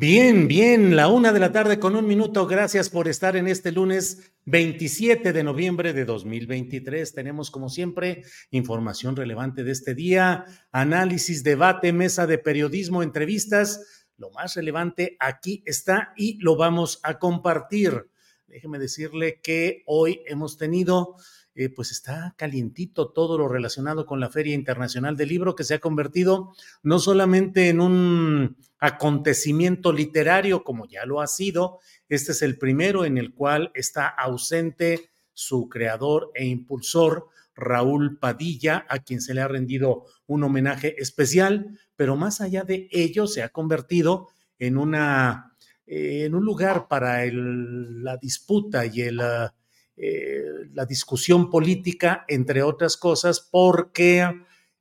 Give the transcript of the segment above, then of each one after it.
Bien, bien, la una de la tarde con un minuto. Gracias por estar en este lunes 27 de noviembre de 2023. Tenemos, como siempre, información relevante de este día, análisis, debate, mesa de periodismo, entrevistas. Lo más relevante aquí está y lo vamos a compartir. Déjeme decirle que hoy hemos tenido eh, pues está calientito todo lo relacionado con la Feria Internacional del Libro, que se ha convertido no solamente en un acontecimiento literario, como ya lo ha sido, este es el primero en el cual está ausente su creador e impulsor, Raúl Padilla, a quien se le ha rendido un homenaje especial, pero más allá de ello se ha convertido en una en un lugar para la disputa y el, eh, la discusión política, entre otras cosas, porque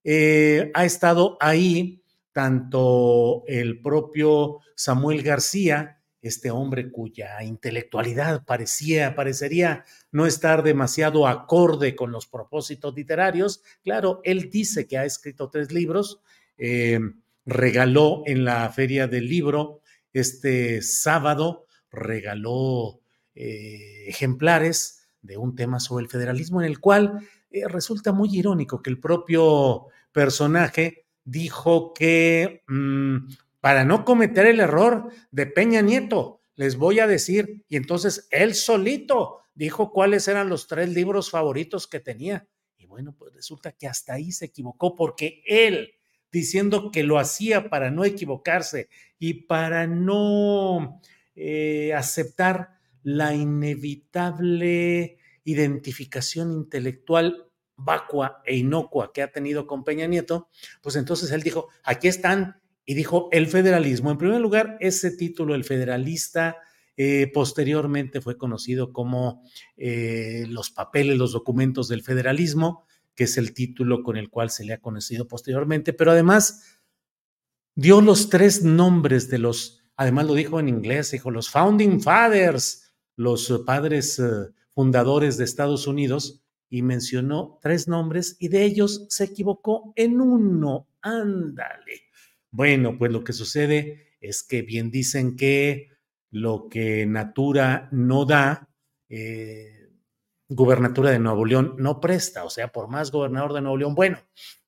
eh, ha estado ahí tanto el propio Samuel García, este hombre cuya intelectualidad parecía, parecería no estar demasiado acorde con los propósitos literarios. Claro, él dice que ha escrito tres libros, eh, regaló en la feria del libro este sábado, regaló ejemplares de un tema sobre el federalismo en el cual eh, resulta muy irónico que el propio personaje dijo que mm, para no cometer el error de Peña Nieto, les voy a decir, y entonces él solito dijo cuáles eran los tres libros favoritos que tenía. Y bueno, pues resulta que hasta ahí se equivocó porque él, diciendo que lo hacía para no equivocarse y para no eh, aceptar la inevitable identificación intelectual vacua e inocua que ha tenido con Peña Nieto, pues entonces él dijo, aquí están, y dijo el federalismo. En primer lugar, ese título, el federalista, eh, posteriormente fue conocido como eh, los papeles, los documentos del federalismo, que es el título con el cual se le ha conocido posteriormente, pero además dio los tres nombres de los, además lo dijo en inglés, dijo los founding fathers, los eh, padres eh, fundadores de Estados Unidos y mencionó tres nombres y de ellos se equivocó en uno. Ándale. Bueno, pues lo que sucede es que bien dicen que lo que Natura no da, eh, gubernatura de Nuevo León no presta, o sea, por más gobernador de Nuevo León. Bueno,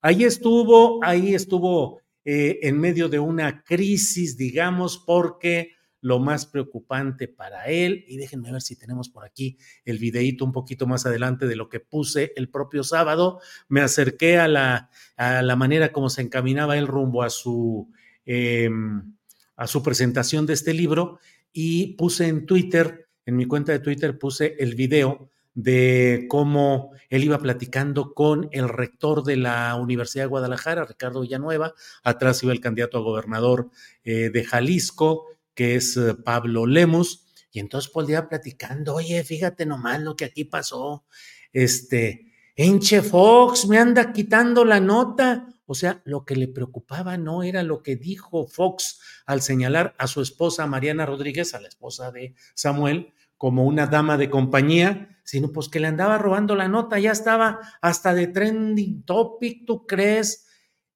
ahí estuvo, ahí estuvo en medio de una crisis, digamos, porque lo más preocupante para él. Y déjenme ver si tenemos por aquí el videíto un poquito más adelante de lo que puse el propio sábado. Me acerqué a la, a la manera como se encaminaba él rumbo a su, em, a su presentación de este libro y puse en Twitter, en mi cuenta de Twitter, puse el video de cómo él iba platicando con el rector de la Universidad de Guadalajara, Ricardo Villanueva, atrás iba el candidato a gobernador eh, de Jalisco, que es eh, Pablo Lemos, y entonces Paul iba platicando, oye, fíjate nomás lo que aquí pasó, este, Enche Fox me anda quitando la nota. O sea, lo que le preocupaba no era lo que dijo Fox al señalar a su esposa Mariana Rodríguez, a la esposa de Samuel, como una dama de compañía, sino pues que le andaba robando la nota, ya estaba hasta de trending topic, ¿tú crees?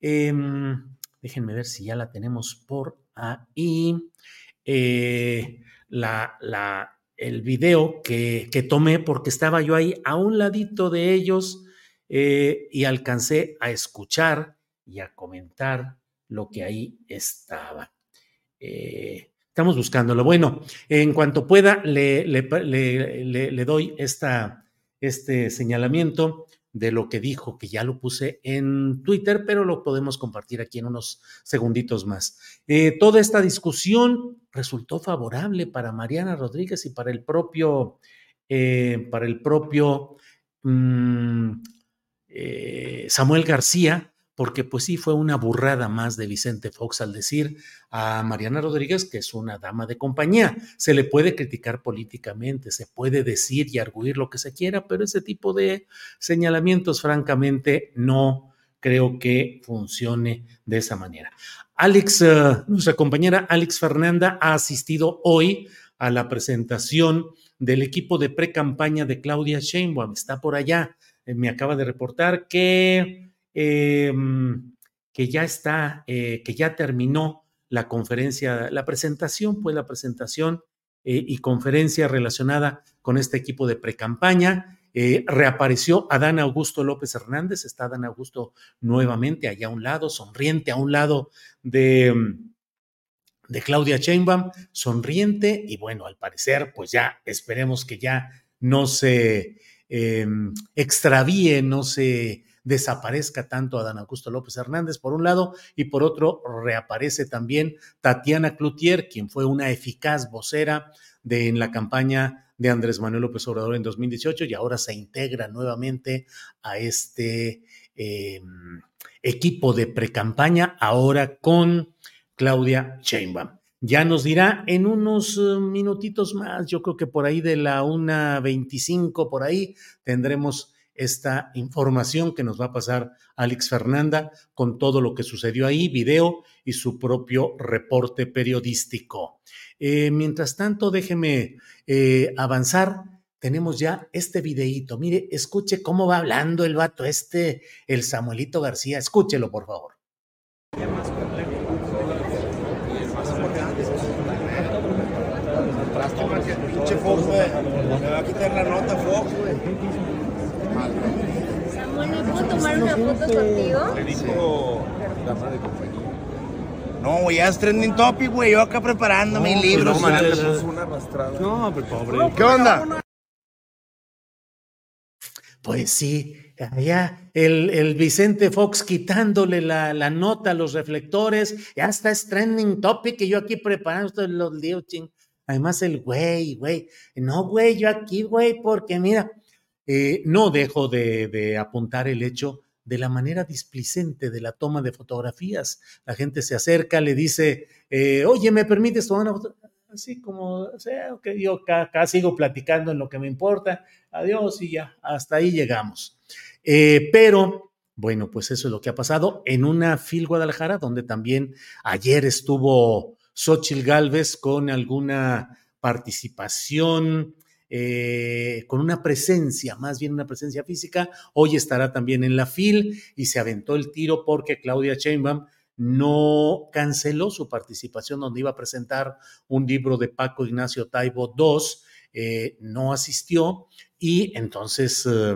Em, déjenme ver si ya la tenemos por ahí. Eh, el video que, que, tomé porque estaba yo ahí a un ladito de ellos eh, y alcancé a escuchar y a comentar lo que ahí estaba. Eh, estamos buscándolo. Bueno, en cuanto pueda, le, le, le, le doy esta, este señalamiento de lo que dijo, que ya lo puse en Twitter, pero lo podemos compartir aquí en unos segunditos más. Eh, toda esta discusión resultó favorable para Mariana Rodríguez y para el propio, eh, para el propio mmm, eh, Samuel García, porque pues sí fue una burrada más de Vicente Fox al decir a Mariana Rodríguez que es una dama de compañía. Se le puede criticar políticamente, se puede decir y arguir lo que se quiera, pero ese tipo de señalamientos francamente no creo que funcione de esa manera. Alex, uh, nuestra compañera Alex Fernanda ha asistido hoy a la presentación del equipo de pre-campaña de Claudia Sheinbaum. Está por allá. Eh, me acaba de reportar que eh, que ya está, eh, que ya terminó la conferencia, la presentación, pues la presentación eh, y conferencia relacionada con este equipo de precampaña. Eh, reapareció Adán Augusto López Hernández, está Adán Augusto nuevamente allá a un lado, sonriente a un lado de, de Claudia Sheinbaum, sonriente y bueno, al parecer, pues ya esperemos que ya no se eh, extravíe, no se desaparezca tanto Adán Augusto López Hernández, por un lado, y por otro, reaparece también Tatiana Cloutier, quien fue una eficaz vocera de, en la campaña de Andrés Manuel López Obrador en 2018 y ahora se integra nuevamente a este eh, equipo de precampaña, ahora con Claudia Sheinbaum. Ya nos dirá en unos eh, minutitos más, yo creo que por ahí de la 1.25, por ahí tendremos esta información que nos va a pasar Alex Fernanda con todo lo que sucedió ahí, video y su propio reporte periodístico. Eh, mientras tanto, déjeme eh, avanzar. Tenemos ya este videíto. Mire, escuche cómo va hablando el vato este, el Samuelito García. Escúchelo, por favor. Me va a quitar la nota, Fox. Samuel, ¿me puedo tomar una foto contigo? Le dijo de compañía. No, güey, ya es trending topic, güey. Yo acá preparando mis libros. No, le puso una arrastrada. No, pero pobre. ¿Qué onda? Pues sí, allá el, el, Vicente Fox quitándole la, la, nota a los reflectores, ya está es trending topic y yo aquí preparando los líos, ching. Además el güey, güey, no, güey, yo aquí, güey, porque mira, eh, no dejo de, apuntar el hecho de la manera displicente de la toma de fotografías. La gente se acerca, le dice, eh, oye, ¿me permites tomar una foto? Así como, o sea, okay, yo acá, acá, sigo platicando en lo que me importa, adiós y ya, hasta ahí llegamos. Eh, pero, bueno, pues eso es lo que ha pasado en una FIL Guadalajara, donde también ayer estuvo Xochil Gálvez con alguna participación eh, con una presencia, más bien una presencia física. Hoy estará también en la FIL y se aventó el tiro porque Claudia Sheinbaum no canceló su participación donde iba a presentar un libro de Paco Ignacio Taibo II, eh, no asistió y entonces eh,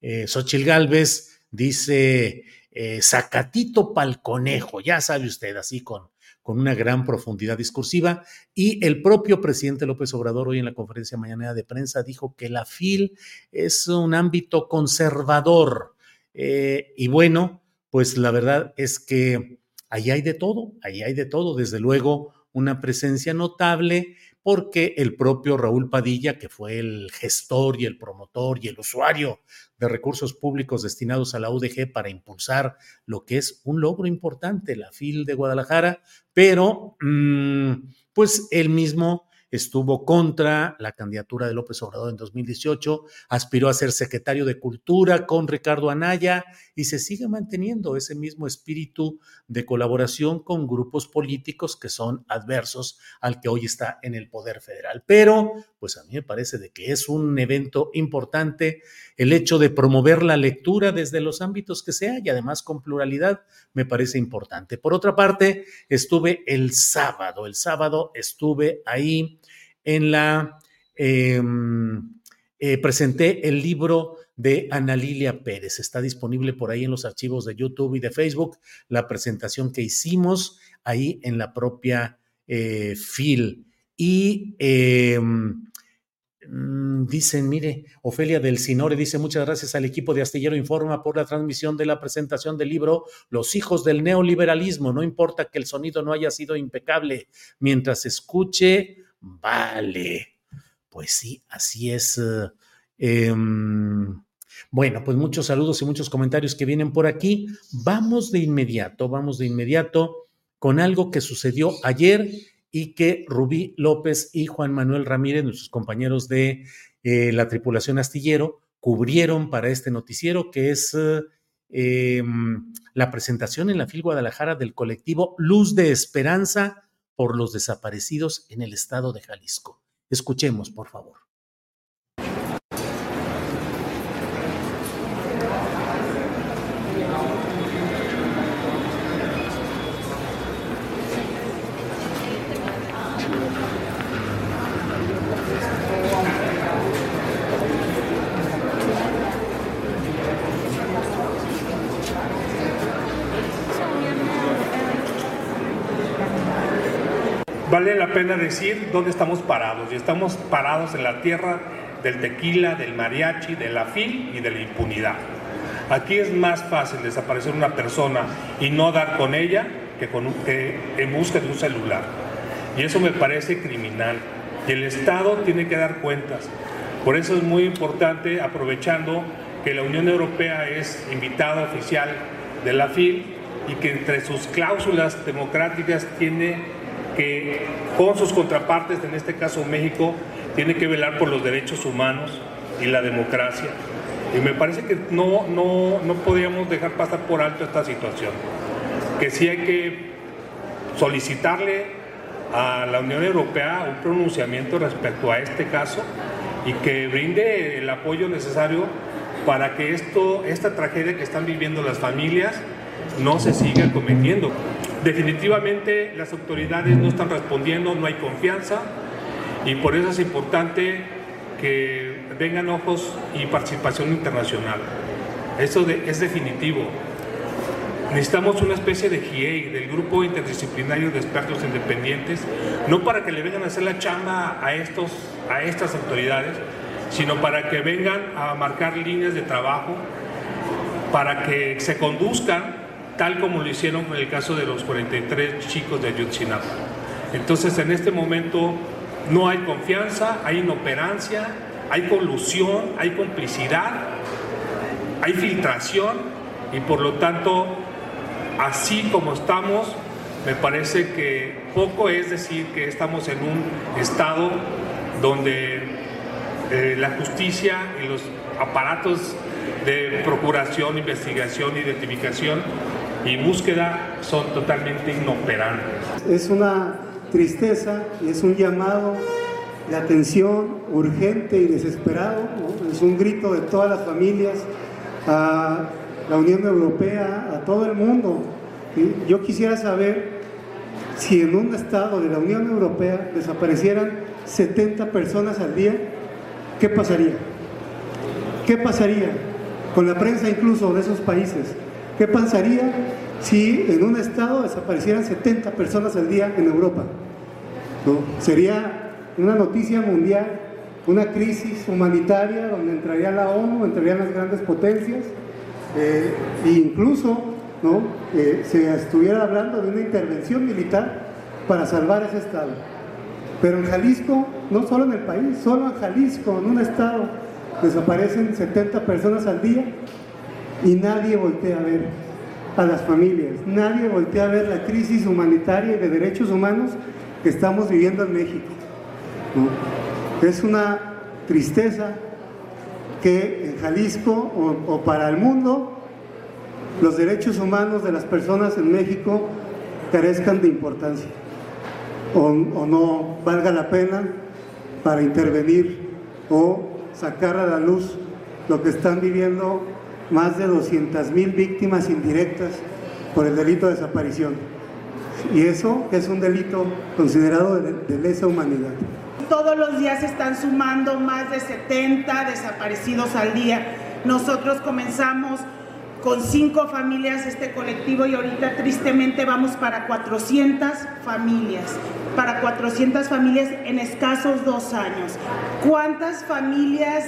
eh Xochil Gálvez dice, sacatito pa'l conejo, ya sabe usted, así con, con una gran profundidad discursiva. Y el propio presidente López Obrador hoy en la conferencia mañana de prensa dijo que la FIL es un ámbito conservador. Eh, y bueno, pues la verdad es que ahí hay de todo, ahí hay de todo. Desde luego, una presencia notable porque el propio Raúl Padilla, que fue el gestor y el promotor y el usuario de recursos públicos destinados a la UDG para impulsar lo que es un logro importante, la FIL de Guadalajara, pero mm, pues él mismo estuvo contra la candidatura de López Obrador en 2018, aspiró a ser secretario de Cultura con Ricardo Anaya y se sigue manteniendo ese mismo espíritu de colaboración con grupos políticos que son adversos al que hoy está en el poder federal. Pero, pues a mí me parece de que es un evento importante el hecho de promover la lectura desde los ámbitos que sea y además con pluralidad me parece importante. Por otra parte, estuve el sábado, el sábado estuve ahí en la, em, eh, presenté el libro de Ana Lilia Pérez. Está disponible por ahí en los archivos de YouTube y de Facebook, la presentación que hicimos ahí en la propia eh, FIL. Y em, dicen, mire, Ofelia del Sinore dice muchas gracias al equipo de Astillero Informa por la transmisión de la presentación del libro Los hijos del neoliberalismo. No importa que el sonido no haya sido impecable, mientras escuche Vale, pues sí, así es. Em, bueno, pues muchos saludos y muchos comentarios que vienen por aquí. Vamos de inmediato, vamos de inmediato con algo que sucedió ayer y que Rubí López y Juan Manuel Ramírez, nuestros compañeros de eh, la tripulación astillero, cubrieron para este noticiero que es em, la presentación en la FIL Guadalajara del colectivo Luz de Esperanza por los desaparecidos en el estado de Jalisco. Escuchemos, por favor. Vale la pena decir dónde estamos parados. Y estamos parados en la tierra del tequila, del mariachi, de la fil y de la impunidad. Aquí es más fácil desaparecer una persona y no dar con ella que, con en busca de un celular. Y eso me parece criminal. Y el Estado tiene que dar cuentas. Por eso es muy importante, aprovechando que la Unión Europea es invitada oficial de la FIL y que entre sus cláusulas democráticas tiene que con sus contrapartes, en este caso México, tiene que velar por los derechos humanos y la democracia. Y me parece que no, no, no podríamos dejar pasar por alto esta situación. Que sí hay que solicitarle a la Unión Europea un pronunciamiento respecto a este caso y que brinde el apoyo necesario para que esto, esta tragedia que están viviendo las familias no se siga cometiendo. Definitivamente las autoridades no están respondiendo, no hay confianza y por eso es importante que vengan ojos y participación internacional. Eso es definitivo. Necesitamos una especie de GIEI, del Grupo Interdisciplinario de Expertos Independientes, no para que le vengan a hacer la chamba a, estos, a estas autoridades, sino para que vengan a marcar líneas de trabajo, para que se conduzcan tal como lo hicieron con el caso de los 43 chicos de Ayotzinapa. Entonces, en este momento no hay confianza, hay inoperancia, hay colusión, hay complicidad, hay filtración y por lo tanto, así como estamos, me parece que poco es decir que estamos en un estado donde eh, la justicia y los aparatos de procuración, investigación, identificación y búsqueda son totalmente inoperantes. Es una tristeza y es un llamado de atención urgente y desesperado, es un grito de todas las familias a la Unión Europea, a todo el mundo. Yo quisiera saber si en un estado de la Unión Europea desaparecieran 70 personas al día, ¿qué pasaría? ¿Qué pasaría con la prensa incluso de esos países? ¿Qué pasaría si en un estado desaparecieran 70 personas al día en Europa? Sería una noticia mundial, una crisis humanitaria donde entraría la ONU, entrarían las grandes potencias, eh, e incluso. Eh, se estuviera hablando de una intervención militar para salvar ese estado. Pero en Jalisco, no solo en el país, solo en Jalisco, en un estado, desaparecen 70 personas al día y nadie voltea a ver a las familias, nadie voltea a ver la crisis humanitaria y de derechos humanos que estamos viviendo en México. Es una tristeza que en Jalisco o, para el mundo los derechos humanos de las personas en México carezcan de importancia o, no valga la pena para intervenir o sacar a la luz lo que están viviendo más de 200 mil víctimas indirectas por el delito de desaparición. Y eso es un delito considerado de, de lesa humanidad. Todos los días se están sumando más de 70 desaparecidos al día. Nosotros comenzamos con cinco familias este colectivo y ahorita tristemente vamos para 400 familias, para 400 familias en escasos dos años. ¿Cuántas familias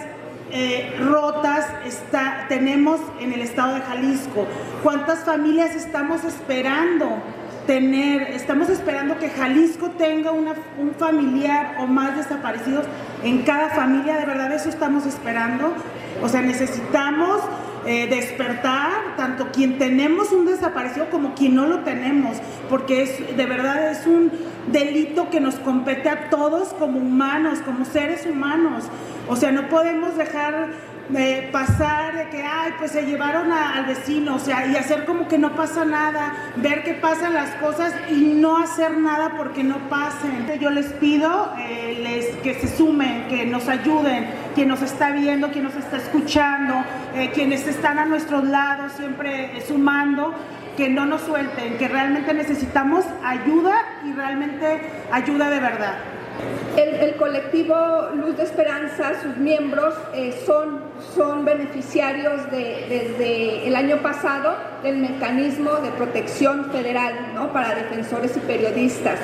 eh, rotas está, tenemos en el estado de Jalisco? ¿Cuántas familias estamos esperando? tener, estamos esperando que Jalisco tenga una, un familiar o más desaparecidos en cada familia, de verdad eso estamos esperando. O sea, necesitamos eh, despertar tanto quien tenemos un desaparecido como quien no lo tenemos, porque es de verdad es un delito que nos compete a todos como humanos, como seres humanos. O sea, no podemos dejar de pasar de que, ay, pues se llevaron al vecino, o sea, y hacer como que no pasa nada, ver que pasan las cosas y no hacer nada porque no pasen. Yo les pido eh, que se sumen, que nos ayuden, quien nos está viendo, quien nos está escuchando, eh, quienes están a nuestros lados, siempre sumando, que no nos suelten, que realmente necesitamos ayuda y realmente ayuda de verdad. El, colectivo Luz de Esperanza, sus miembros eh, son, son beneficiarios de, desde el año pasado del mecanismo de protección federal ¿no? para defensores y periodistas.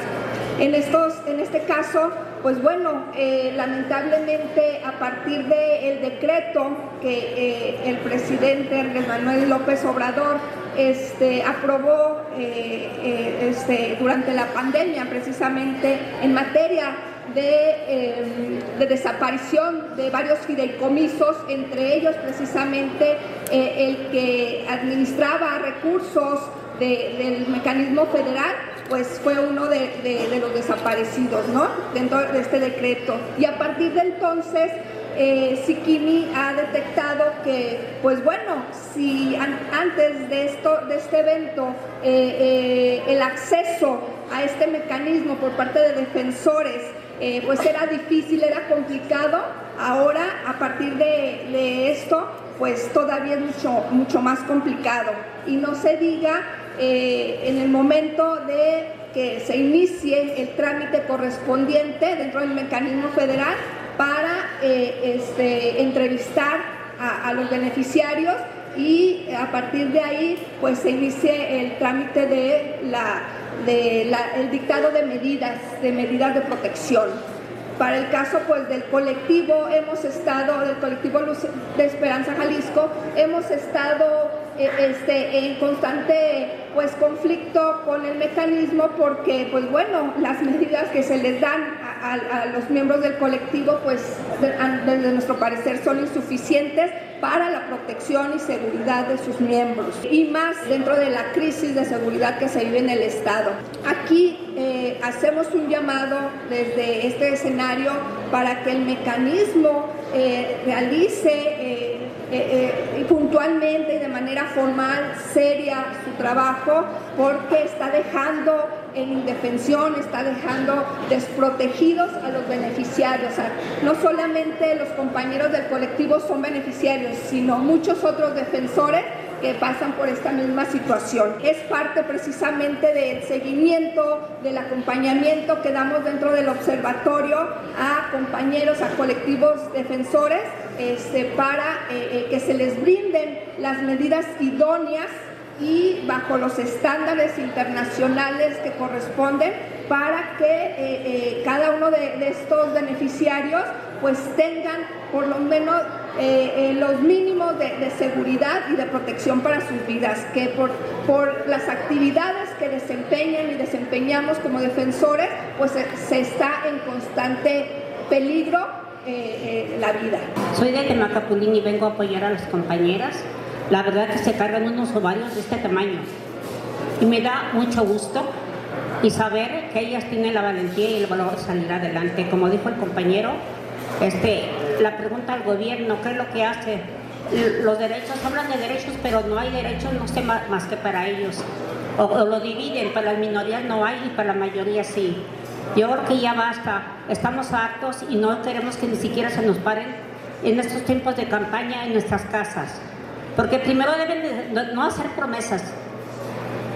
En, estos, en este caso, pues bueno, eh, lamentablemente a partir del decreto que eh, el presidente Andrés Manuel López Obrador este, aprobó este, durante la pandemia precisamente en materia Em, de, desaparición de varios fideicomisos, entre ellos precisamente eh, el que administraba recursos del mecanismo federal, pues fue uno de, los desaparecidos, ¿no? Dentro de este decreto. Y a partir de entonces, eh, Sikimi ha detectado que, pues bueno, si antes de, esto, de este evento eh, el acceso a este mecanismo por parte de defensores eh, pues era difícil, era complicado. Ahora, a partir de, esto, pues todavía es mucho, mucho más complicado. Y no se diga eh, en el momento de que se inicie el trámite correspondiente dentro del mecanismo federal para eh, este, entrevistar a, los beneficiarios y a partir de ahí pues se inicie el trámite de la del dictado de medidas, de medidas de protección. Para el caso pues, del colectivo, hemos estado, del colectivo Luz de Esperanza Jalisco, hemos estado eh, este, en constante pues, conflicto con el mecanismo porque, pues bueno, las medidas que se les dan a, los miembros del colectivo, pues desde nuestro parecer son insuficientes para la protección y seguridad de sus miembros y más dentro de la crisis de seguridad que se vive en el Estado. Aquí eh, hacemos un llamado desde este escenario para que el mecanismo eh, realice eh, puntualmente y de manera formal, seria, su trabajo, porque está dejando en indefensión, está dejando desprotegidos a los beneficiarios. no solamente los compañeros del colectivo son beneficiarios, sino muchos otros defensores que pasan por esta misma situación. Es parte precisamente del seguimiento, del acompañamiento que damos dentro del observatorio a compañeros, a colectivos defensores, este, para eh, eh, que se les brinden las medidas idóneas y bajo los estándares internacionales que corresponden para que eh, cada uno de, estos beneficiarios pues tengan por lo menos eh, eh, los mínimos de, seguridad y de protección para sus vidas, que por, por las actividades que desempeñan y desempeñamos como defensores, pues se, está en constante peligro eh, la vida. Soy de Temacapulín y vengo a apoyar a las compañeras. La verdad que se cargan unos ovarios de este tamaño y me da mucho gusto y saber que ellas tienen la valentía y el valor de salir adelante. Como dijo el compañero, este, la pregunta al gobierno, ¿qué es lo que hace? Los derechos, hablan de derechos, pero no hay derechos, no sé más, que para ellos. O, lo dividen, para las minorías no hay y para la mayoría sí. Yo creo que ya basta, estamos hartos y no queremos que ni siquiera se nos paren en estos tiempos de campaña en nuestras casas. Porque primero deben no hacer promesas,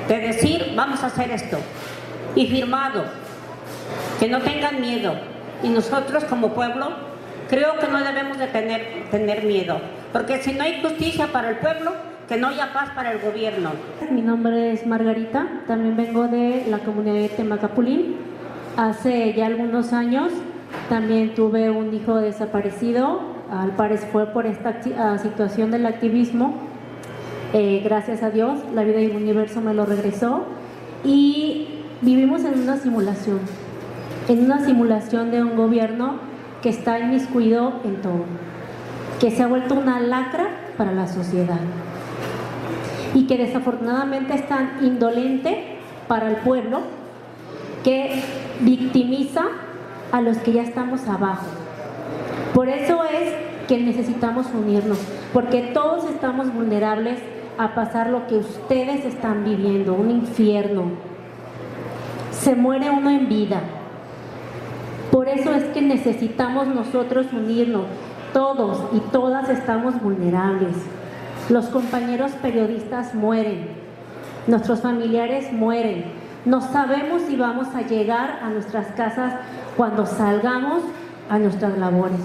de decir vamos a hacer esto y firmado, que no tengan miedo. Y nosotros como pueblo creo que no debemos de tener, tener miedo, porque si no hay justicia para el pueblo, que no haya paz para el gobierno. Mi nombre es Margarita, también vengo de la comunidad de Temacapulín. Hace ya algunos años también tuve un hijo desaparecido, al parecer fue por esta situación del activismo. Eh, gracias a Dios, la vida y el universo me lo regresó y vivimos en una simulación, en una simulación de un gobierno que está inmiscuido en todo, que se ha vuelto una lacra para la sociedad y que desafortunadamente es tan indolente para el pueblo que victimiza a los que ya estamos abajo. Por eso es que necesitamos unirnos, porque todos estamos vulnerables a pasar lo que ustedes están viviendo, un infierno. Se muere uno en vida, por eso es que necesitamos nosotros unirnos. Todos y todas estamos vulnerables. Los compañeros periodistas mueren. Nuestros familiares mueren. No sabemos si vamos a llegar a nuestras casas cuando salgamos a nuestras labores.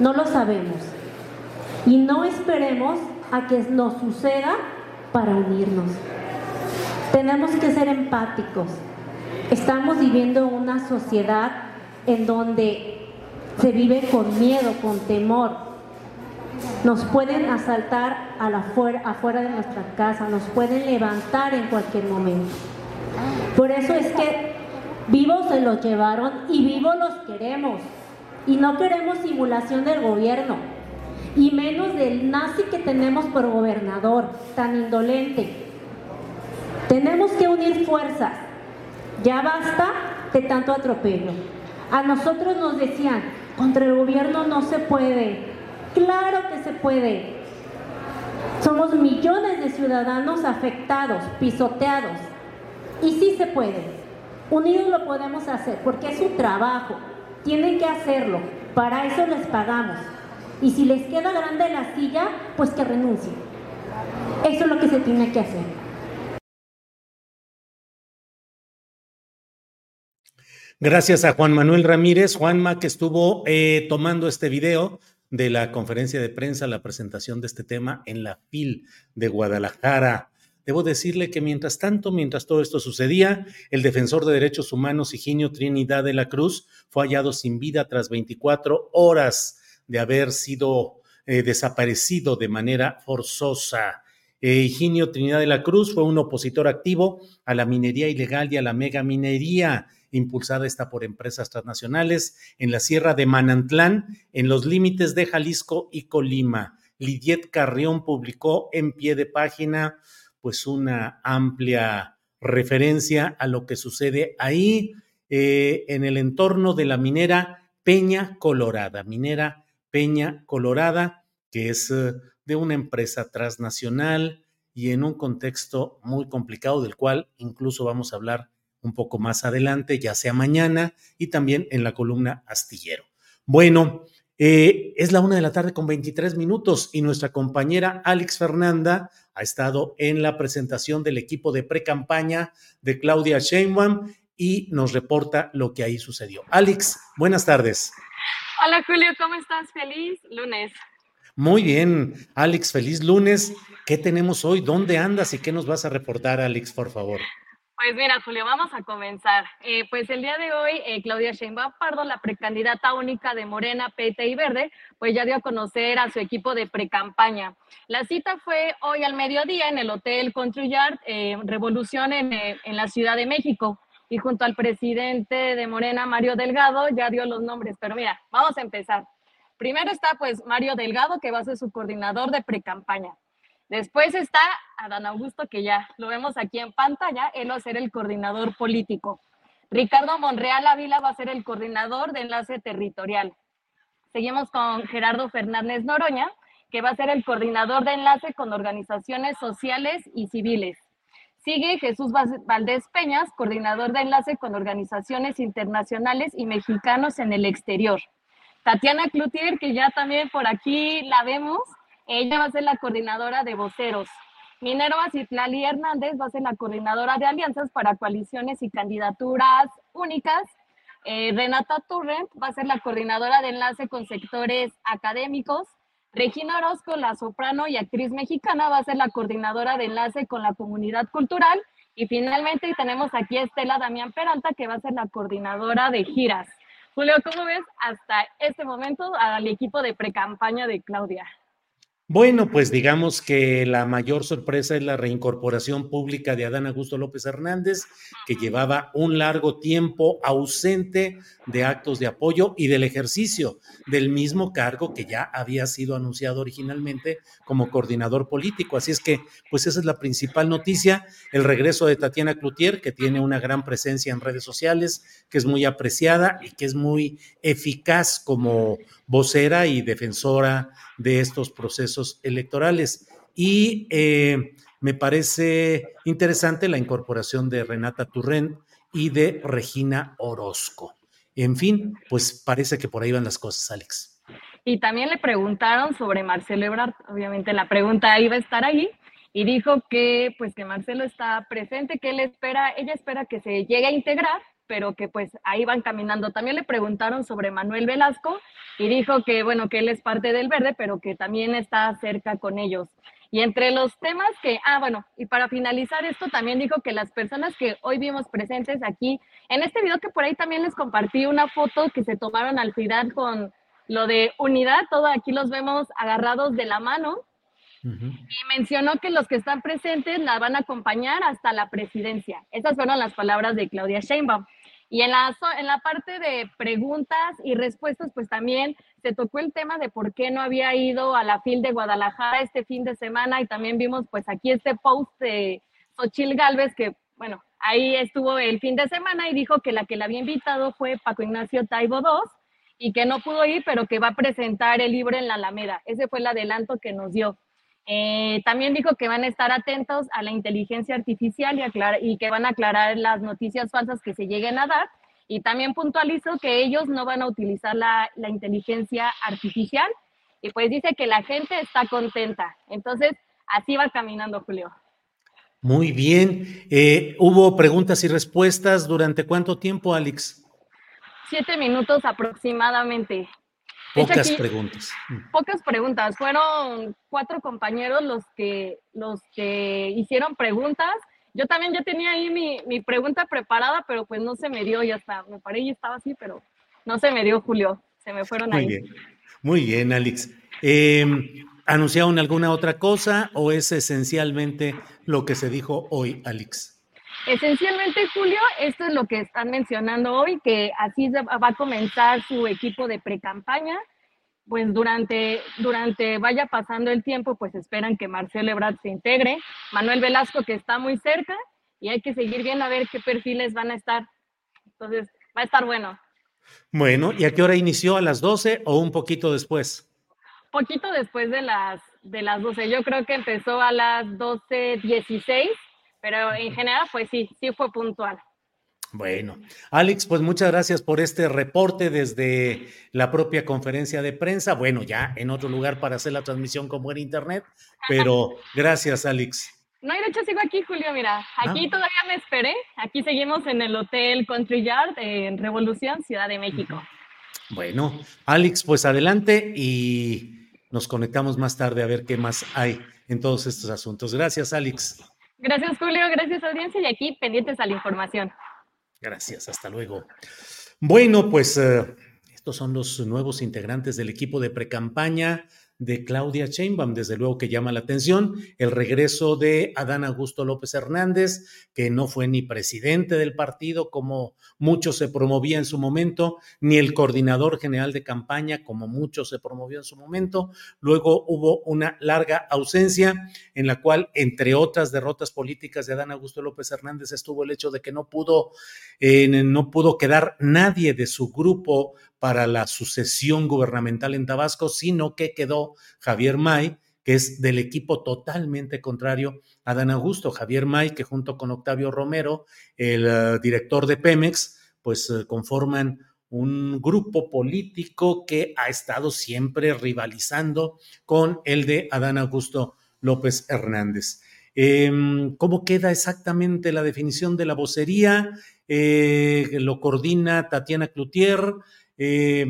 No lo sabemos. Y no esperemos a que nos suceda para unirnos. Tenemos que ser empáticos. Estamos viviendo una sociedad en donde se vive con miedo, con temor. Nos pueden asaltar a la afuera de nuestra casa, nos pueden levantar en cualquier momento. Por eso es que vivos se los llevaron y vivos los queremos. Y no queremos simulación del gobierno, y menos del nazi que tenemos por gobernador, tan indolente. Tenemos que unir fuerzas. Ya basta de tanto atropello. A nosotros nos decían, contra el gobierno no se puede. Claro que se puede. Somos millones de ciudadanos afectados, pisoteados. Y sí se puede. Unidos lo podemos hacer porque es su trabajo. Tienen que hacerlo. Para eso les pagamos. Y si les queda grande la silla, pues que renuncien. Eso es lo que se tiene que hacer. Gracias a Juan Manuel Ramírez, Juanma, que estuvo eh, tomando este video de la conferencia de prensa, la presentación de este tema en la FIL de Guadalajara. Debo decirle que mientras tanto, mientras todo esto sucedía, el defensor de derechos humanos Higinio Trinidad de la Cruz fue hallado sin vida tras 24 horas de haber sido eh, desaparecido de manera forzosa. Eh, Higinio Trinidad de la Cruz fue un opositor activo a la minería ilegal y a la megaminería impulsada esta por empresas transnacionales en la Sierra de Manantlán, en los límites de Jalisco y Colima. Lidiet Carrión publicó en pie de página pues una amplia referencia a lo que sucede ahí eh, en el entorno de la minera Peña Colorada, minera Peña Colorada, que es eh, de una empresa transnacional y en un contexto muy complicado del cual incluso vamos a hablar un poco más adelante, ya sea mañana y también en la columna astillero. Bueno, eh, es la una de la tarde con 23 minutos y nuestra compañera Alex Fernanda ha estado en la presentación del equipo de pre-campaña de Claudia Sheinbaum y nos reporta lo que ahí sucedió. Alex, buenas tardes. Hola Julio, ¿cómo estás? Feliz lunes. Muy bien, Alex, feliz lunes. ¿Qué tenemos hoy? ¿Dónde andas y qué nos vas a reportar, Alex, por favor? Pues mira, Julio, vamos a comenzar. Eh, pues el día de hoy, eh, Claudia Sheinbaum Pardo, la precandidata única de Morena, PT y Verde, pues ya dio a conocer a su equipo de precampaña. La cita fue hoy al mediodía en el Hotel Country Yard, eh, Revolución en, en la Ciudad de México. Y junto al presidente de Morena, Mario Delgado, ya dio los nombres. Pero mira, vamos a empezar. Primero está pues Mario Delgado, que va a ser su coordinador de precampaña. Después está Adán Augusto, que ya lo vemos aquí en pantalla, él va a ser el coordinador político. Ricardo Monreal Ávila va a ser el coordinador de enlace territorial. Seguimos con Gerardo Fernández Noroña, que va a ser el coordinador de enlace con organizaciones sociales y civiles. Sigue Jesús Valdés Peñas, coordinador de enlace con organizaciones internacionales y mexicanos en el exterior. Tatiana Cloutier, que ya también por aquí la vemos, ella va a ser la coordinadora de voceros. Minerva Citlali Hernández va a ser la coordinadora de alianzas para coaliciones y candidaturas únicas. Eh, Renata Turrent va a ser la coordinadora de enlace con sectores académicos. Regina Orozco, la soprano y actriz mexicana, va a ser la coordinadora de enlace con la comunidad cultural. Y finalmente tenemos aquí a Estela Damián Peralta, que va a ser la coordinadora de giras. Julio, ¿cómo ves hasta este momento al equipo de precampaña de Claudia? Bueno, pues digamos que la mayor sorpresa es la reincorporación pública de Adán Augusto López Hernández, que llevaba un largo tiempo ausente de actos de apoyo y del ejercicio del mismo cargo que ya había sido anunciado originalmente como coordinador político. Así es que, pues esa es la principal noticia, el regreso de Tatiana Cloutier, que tiene una gran presencia en redes sociales, que es muy apreciada y que es muy eficaz como vocera y defensora de estos procesos electorales. Y eh, me parece interesante la incorporación de Renata Turrent y de Regina Orozco. En fin, pues parece que por ahí van las cosas, Alex. Y también le preguntaron sobre Marcelo Ebrard, obviamente la pregunta iba a estar ahí, y dijo que pues que Marcelo está presente, que él espera, ella espera que se llegue a integrar, pero que pues ahí van caminando. También le preguntaron sobre Manuel Velasco y dijo que bueno, que él es parte del verde, pero que también está cerca con ellos. Y entre los temas que, ah, bueno, y para finalizar esto, también dijo que las personas que hoy vimos presentes aquí, en este video que por ahí también les compartí una foto que se tomaron al final con lo de unidad, todo aquí los vemos agarrados de la mano. Y mencionó que los que están presentes la van a acompañar hasta la presidencia. Esas fueron las palabras de Claudia Sheinbaum. Y en la, en la parte de preguntas y respuestas, pues también se tocó el tema de por qué no había ido a la FIL de Guadalajara este fin de semana y también vimos pues aquí este post de Xochil Galvez que, bueno, ahí estuvo el fin de semana y dijo que la que la había invitado fue Paco Ignacio Taibo II y que no pudo ir, pero que va a presentar el libro en la Alameda. Ese fue el adelanto que nos dio. Eh, también dijo que van a estar atentos a la inteligencia artificial y, y que van a aclarar las noticias falsas que se lleguen a dar. Y también puntualizó que ellos no van a utilizar la, la inteligencia artificial. Y pues dice que la gente está contenta. Entonces, así va caminando Julio. Muy bien. Eh, ¿Hubo preguntas y respuestas durante cuánto tiempo, Alex? Siete minutos aproximadamente. Pocas preguntas. Pocas preguntas. Fueron cuatro compañeros los que, los que hicieron preguntas. Yo también ya tenía ahí mi, mi pregunta preparada, pero pues no se me dio, ya está. Me paré y estaba así, pero no se me dio, Julio. Se me fueron Muy ahí. Bien. Muy bien, Alex. Eh, ¿Anunciaron alguna otra cosa o es esencialmente lo que se dijo hoy, Alex? Esencialmente, Julio, esto es lo que están mencionando hoy, que así va a comenzar su equipo de pre-campaña. Pues durante, durante vaya pasando el tiempo, pues esperan que Marcelo Ebrard se integre, Manuel Velasco que está muy cerca y hay que seguir viendo a ver qué perfiles van a estar. Entonces, va a estar bueno. Bueno, ¿y a qué hora inició? ¿A las 12 o un poquito después? Poquito después de las, de las 12. Yo creo que empezó a las 12.16 pero en general, pues sí, sí fue puntual. Bueno, Alex, pues muchas gracias por este reporte desde la propia conferencia de prensa. Bueno, ya en otro lugar para hacer la transmisión con buen internet, pero gracias, Alex. No, y de hecho sigo aquí, Julio, mira, aquí todavía me esperé. Aquí seguimos en el Hotel Country Yard en Revolución, Ciudad de México. Bueno, Alex, pues adelante y nos conectamos más tarde a ver qué más hay en todos estos asuntos. Gracias, Alex. Gracias, Julio. Gracias, audiencia. Y aquí pendientes a la información. Gracias. Hasta luego. Bueno, pues eh, estos son los nuevos integrantes del equipo de precampaña de Claudia Sheinbaum. Desde luego que llama la atención el regreso de Adán Augusto López Hernández, que no fue ni presidente del partido como mucho se promovía en su momento, ni el coordinador general de campaña como mucho se promovió en su momento. Luego hubo una larga ausencia en la cual, entre otras derrotas políticas de Adán Augusto López Hernández, estuvo el hecho de que no pudo, eh, no pudo quedar nadie de su grupo para la sucesión gubernamental en Tabasco, sino que quedó Javier May, que es del equipo totalmente contrario a Dan Augusto. Javier May, que junto con Octavio Romero, el uh, director de Pemex, pues uh, conforman un grupo político que ha estado siempre rivalizando con el de Adán Augusto López Hernández. Eh, ¿Cómo queda exactamente la definición de la vocería? Eh, lo coordina Tatiana Cloutier. Eh,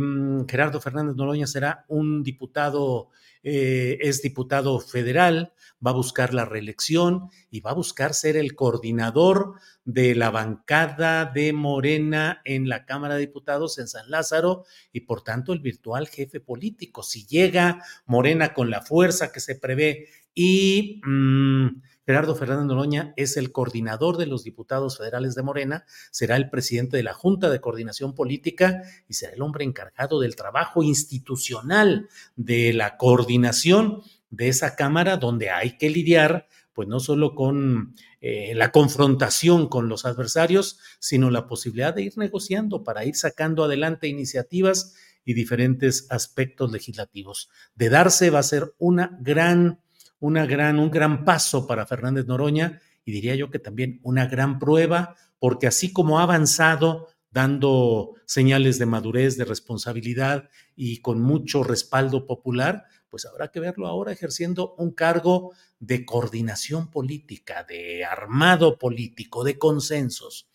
Gerardo Fernández Noroña será un diputado, eh, es diputado federal, va a buscar la reelección y va a buscar ser el coordinador de la bancada de Morena en la Cámara de Diputados en San Lázaro y por tanto el virtual jefe político. Si llega Morena con la fuerza que se prevé y mmm, Gerardo Fernández Noroña es el coordinador de los diputados federales de Morena, será el presidente de la Junta de Coordinación Política y será el hombre encargado del trabajo institucional de la coordinación de esa Cámara donde hay que lidiar pues no solo con eh, la confrontación con los adversarios, sino la posibilidad de ir negociando para ir sacando adelante iniciativas y diferentes aspectos legislativos. De darse va a ser una gran una gran, un gran paso para Fernández Noroña y diría yo que también una gran prueba, porque así como ha avanzado dando señales de madurez, de responsabilidad y con mucho respaldo popular, pues habrá que verlo ahora ejerciendo un cargo de coordinación política, de armado político, de consensos.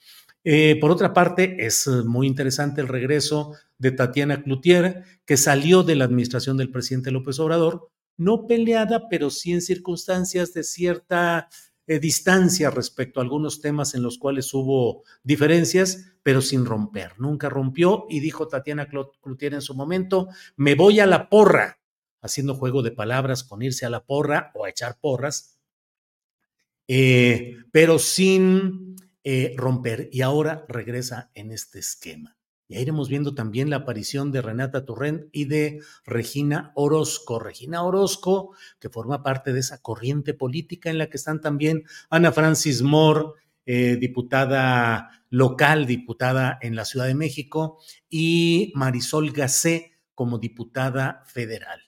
Eh, por otra parte, es muy interesante el regreso de Tatiana Cloutier, que salió de la administración del presidente López Obrador no peleada, pero sí en circunstancias de cierta eh, distancia respecto a algunos temas en los cuales hubo diferencias, pero sin romper. Nunca rompió y dijo Tatiana Cloutier en su momento, me voy a la porra, haciendo juego de palabras con irse a la porra o a echar porras, eh, pero sin eh, romper. Y ahora regresa en este esquema. Ya iremos viendo también la aparición de Renata Torrent y de Regina Orozco. Regina Orozco, que forma parte de esa corriente política en la que están también Ana Francis Moore, eh, diputada local, diputada en la Ciudad de México, y Marisol Gacé como diputada federal.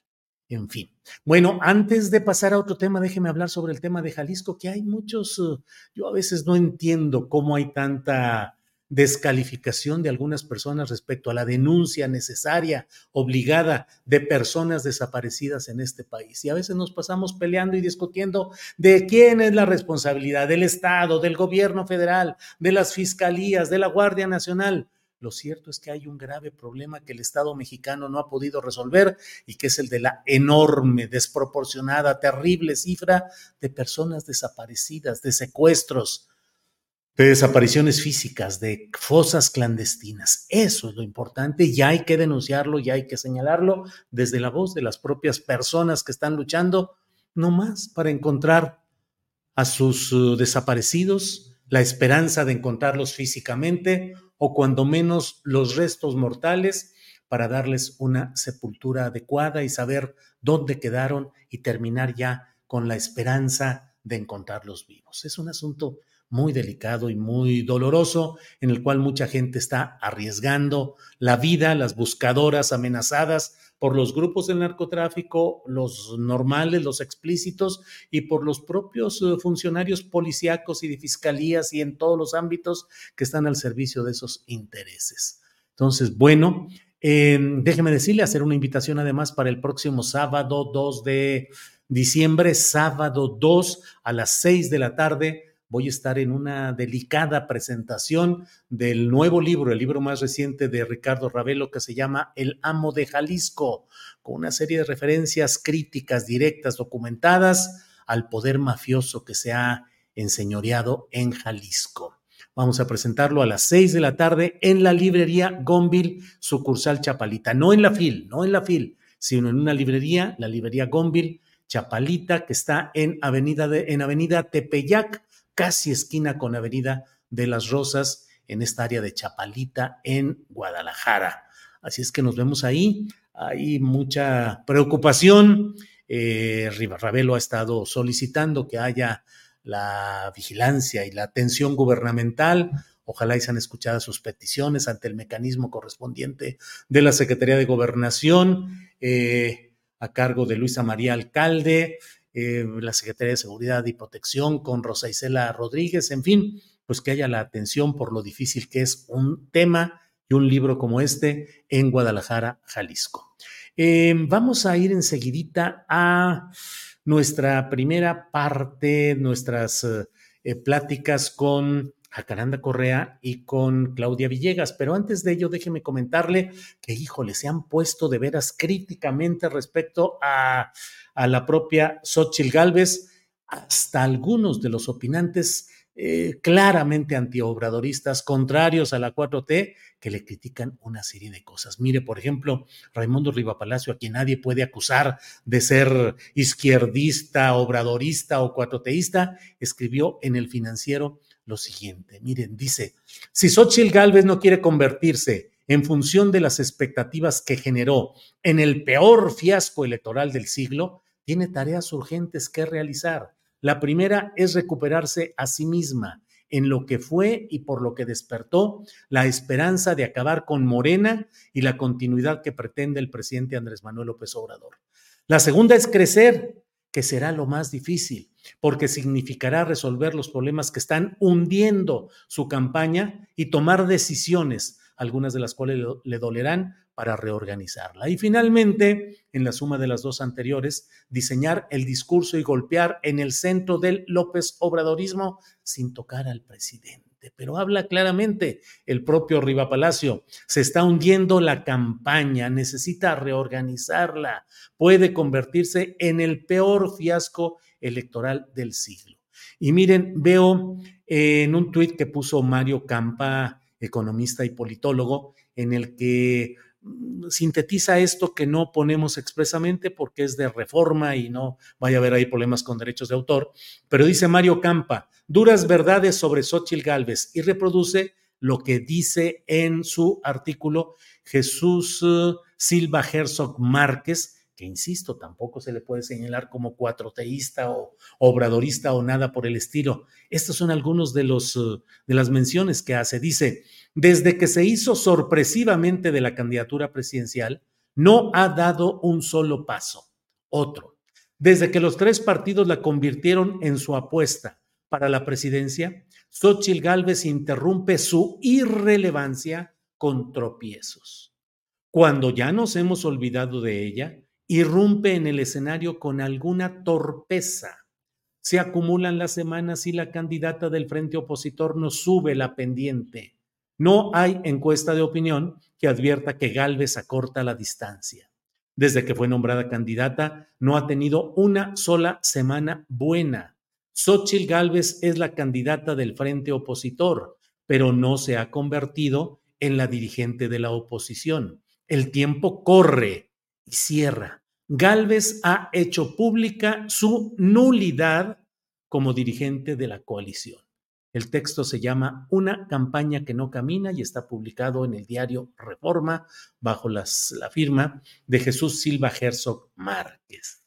En fin. Bueno, antes de pasar a otro tema, déjeme hablar sobre el tema de Jalisco, que hay muchos, uh, yo a veces no entiendo cómo hay tanta descalificación de algunas personas respecto a la denuncia necesaria, obligada de personas desaparecidas en este país. Y a veces nos pasamos peleando y discutiendo de quién es la responsabilidad, del Estado, del gobierno federal, de las fiscalías, de la Guardia Nacional. Lo cierto es que hay un grave problema que el Estado mexicano no ha podido resolver y que es el de la enorme, desproporcionada, terrible cifra de personas desaparecidas, de secuestros, de desapariciones físicas, de fosas clandestinas. Eso es lo importante y hay que denunciarlo y hay que señalarlo desde la voz de las propias personas que están luchando, no más para encontrar a sus uh, desaparecidos, la esperanza de encontrarlos físicamente o cuando menos los restos mortales para darles una sepultura adecuada y saber dónde quedaron y terminar ya con la esperanza de encontrarlos vivos. Es un asunto muy delicado y muy doloroso, en el cual mucha gente está arriesgando la vida, las buscadoras amenazadas por los grupos del narcotráfico, los normales, los explícitos, y por los propios eh, funcionarios policíacos y de fiscalías y en todos los ámbitos que están al servicio de esos intereses. Entonces, bueno, eh, déjeme decirle, hacer una invitación además para el próximo sábado 2 de diciembre, sábado 2 a las 6 de la tarde voy a estar en una delicada presentación del nuevo libro, el libro más reciente de Ricardo Ravelo que se llama El amo de Jalisco, con una serie de referencias críticas directas, documentadas al poder mafioso que se ha enseñoreado en Jalisco. Vamos a presentarlo a las seis de la tarde en la librería Gonville, sucursal Chapalita. No en la FIL, no en la FIL, sino en una librería, la librería Gonville Chapalita, que está en Avenida, de, en Avenida Tepeyac, casi esquina con Avenida de las Rosas, en esta área de Chapalita, en Guadalajara. Así es que nos vemos ahí. Hay mucha preocupación. Eh, Ravelo ha estado solicitando que haya la vigilancia y la atención gubernamental. Ojalá y sean escuchadas sus peticiones ante el mecanismo correspondiente de la Secretaría de Gobernación, eh, a cargo de Luisa María Alcalde, eh, la Secretaría de Seguridad y Protección con Rosa Isela Rodríguez, en fin, pues que haya la atención por lo difícil que es un tema y un libro como este en Guadalajara, Jalisco. Eh, vamos a ir enseguidita a nuestra primera parte, nuestras eh, pláticas con Jacaranda Correa y con Claudia Villegas. Pero antes de ello, déjeme comentarle que, híjole, se han puesto de veras críticamente respecto a, a la propia Xochitl Galvez. Hasta algunos de los opinantes eh, claramente antiobradoristas, contrarios a la 4T, que le critican una serie de cosas. Mire, por ejemplo, Raimundo Palacio, a quien nadie puede acusar de ser izquierdista, obradorista o cuatroteísta, escribió en el financiero lo siguiente. Miren, dice, si Xochitl Gálvez no quiere convertirse en función de las expectativas que generó en el peor fiasco electoral del siglo, tiene tareas urgentes que realizar la primera es recuperarse a sí misma en lo que fue y por lo que despertó la esperanza de acabar con Morena y la continuidad que pretende el presidente Andrés Manuel López Obrador. La segunda es crecer, que será lo más difícil, porque significará resolver los problemas que están hundiendo su campaña y tomar decisiones, algunas de las cuales le dolerán, para reorganizarla. Y finalmente, en la suma de las dos anteriores, diseñar el discurso y golpear en el centro del López Obradorismo sin tocar al presidente. Pero habla claramente el propio Riva Palacio. Se está hundiendo la campaña, necesita reorganizarla, puede convertirse en el peor fiasco electoral del siglo. Y miren, veo en un tuit que puso Mario Campa, economista y politólogo, en el que sintetiza esto que no ponemos expresamente porque es de reforma y no vaya a haber ahí problemas con derechos de autor, pero dice Mario Campa, duras verdades sobre Xochitl Galvez y reproduce lo que dice en su artículo Jesús eh, Silva Herzog Márquez, que insisto, tampoco se le puede señalar como cuatroteísta o obradorista o nada por el estilo. Estos son algunos de, los, eh, de las menciones que hace. Dice, desde que se hizo sorpresivamente de la candidatura presidencial, no ha dado un solo paso. Otro. Desde que los tres partidos la convirtieron en su apuesta para la presidencia, Xochitl Gálvez interrumpe su irrelevancia con tropiezos. Cuando ya nos hemos olvidado de ella, irrumpe en el escenario con alguna torpeza. Se acumulan las semanas y la candidata del frente opositor no sube la pendiente. No hay encuesta de opinión que advierta que Galvez acorta la distancia. Desde que fue nombrada candidata, no ha tenido una sola semana buena. Xochitl Galvez es la candidata del frente opositor, pero no se ha convertido en la dirigente de la oposición. El tiempo corre y cierra. Galvez ha hecho pública su nulidad como dirigente de la coalición. El texto se llama Una campaña que no camina y está publicado en el diario Reforma bajo la firma de Jesús Silva Herzog Márquez.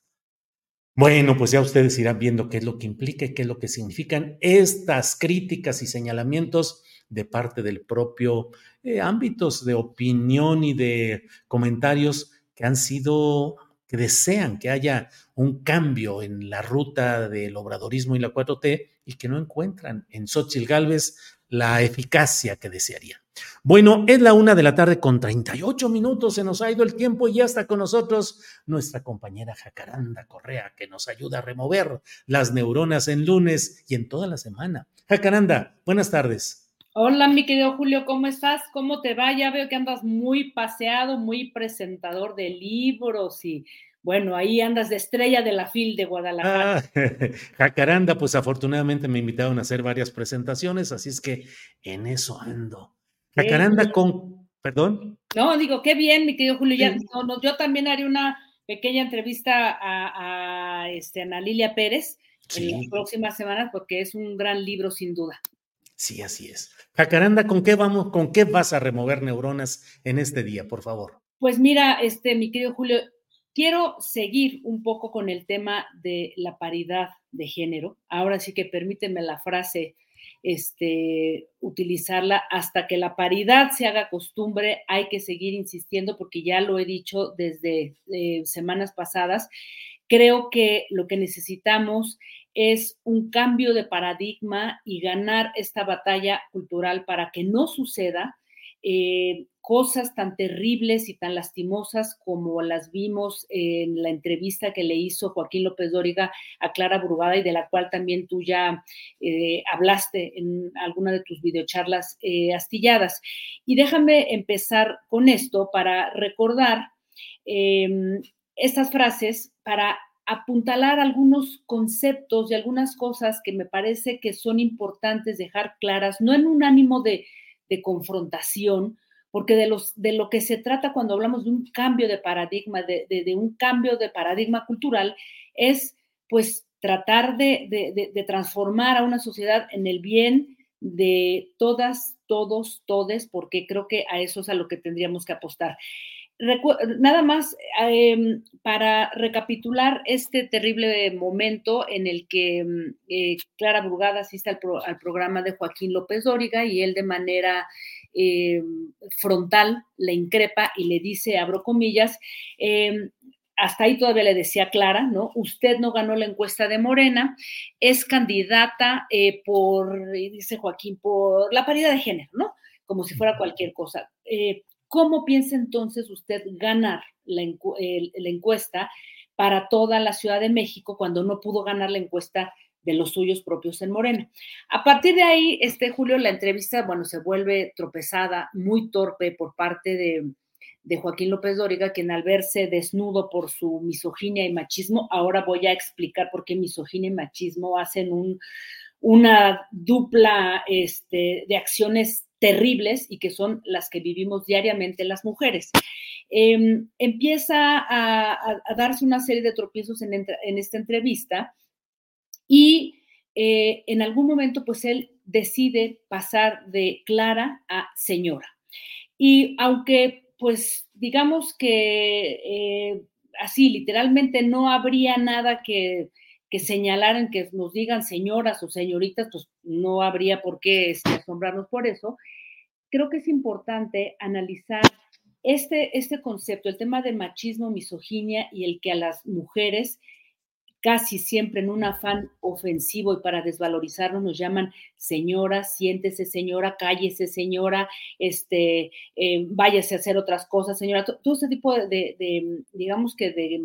Bueno, pues ya ustedes irán viendo qué es lo que implica y qué es lo que significan estas críticas y señalamientos de parte del propio eh, ámbitos de opinión y de comentarios que han sido que desean que haya un cambio en la ruta del obradorismo y la 4T y que no encuentran en Xochitl Galvez la eficacia que desearían. Bueno, es la una de la tarde con 38 minutos, se nos ha ido el tiempo y ya está con nosotros nuestra compañera Jacaranda Correa, que nos ayuda a remover las neuronas en lunes y en toda la semana. Jacaranda, buenas tardes. Hola, mi querido Julio, ¿cómo estás? ¿Cómo te va? Ya veo que andas muy paseado, muy presentador de libros y bueno, ahí andas de estrella de la FIL de Guadalajara. Ah, Jacaranda, pues afortunadamente me invitaron a hacer varias presentaciones, así es que en eso ando. Jacaranda con, perdón. No, digo, qué bien, mi querido Julio. Ya, no, no, yo también haré una pequeña entrevista a, a este, Ana Lilia Pérez Sí. en las próximas semanas porque es un gran libro sin duda. Sí, así es. Jacaranda, ¿con qué vamos, con qué vas a remover neuronas en este día, por favor? Pues mira, este, mi querido Julio, quiero seguir un poco con el tema de la paridad de género. Ahora sí que permíteme la frase, este, utilizarla hasta que la paridad se haga costumbre. Hay que seguir insistiendo porque ya lo he dicho desde eh, semanas pasadas. Creo que lo que necesitamos es un cambio de paradigma y ganar esta batalla cultural para que no suceda eh, cosas tan terribles y tan lastimosas como las vimos en la entrevista que le hizo Joaquín López Dóriga a Clara Brugada y de la cual también tú ya eh, hablaste en alguna de tus videocharlas eh, astilladas. Y déjame empezar con esto para recordar eh, estas frases, para apuntalar algunos conceptos y algunas cosas que me parece que son importantes dejar claras, no en un ánimo de, confrontación, porque de, lo que se trata cuando hablamos de un cambio de paradigma, de, de, un cambio de paradigma cultural, es pues tratar de, de, transformar a una sociedad en el bien de todas, todos, todes, porque creo que a eso es a lo que tendríamos que apostar. Nada más eh, para recapitular este terrible momento en el que eh, Clara Brugada asiste al, pro al, programa de Joaquín López Dóriga y él de manera eh, frontal le increpa y le dice, abro comillas, hasta ahí todavía le decía Clara, ¿no? Usted no ganó la encuesta de Morena, es candidata eh, por, dice Joaquín, por la paridad de género, ¿no? Como si fuera cualquier cosa. Eh, ¿Cómo piensa entonces usted ganar la, encuesta para toda la Ciudad de México cuando no pudo ganar la encuesta de los suyos propios en Morena? A partir de ahí, este Julio, la entrevista, bueno, se vuelve tropezada, muy torpe por parte de, de Joaquín López Dóriga, quien al verse desnudo por su misoginia y machismo, ahora voy a explicar por qué misoginia y machismo hacen un, una dupla este, de acciones terribles y que son las que vivimos diariamente las mujeres. Eh, empieza a, darse una serie de tropiezos en, en esta entrevista y eh, en algún momento pues él decide pasar de Clara a señora. Y aunque pues digamos que eh, así literalmente no habría nada que, que señalaran, que nos digan señoras o señoritas, pues no habría por qué este, asombrarnos por eso. Creo que es importante analizar este, este concepto, el tema de machismo, misoginia y el que a las mujeres casi siempre en un afán ofensivo y para desvalorizarnos nos llaman señora, siéntese señora, cállese señora, este, eh, váyase a hacer otras cosas señora, todo ese tipo de, de digamos que de,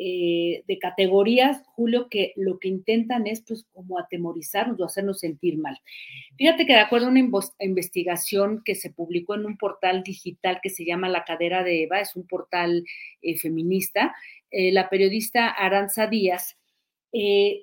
eh, de, categorías, Julio, que lo que intentan es pues como atemorizarnos o hacernos sentir mal. Fíjate que de acuerdo a una investigación que se publicó en un portal digital que se llama La Cadera de Eva, es un portal eh, feminista, eh, la periodista Aranza Díaz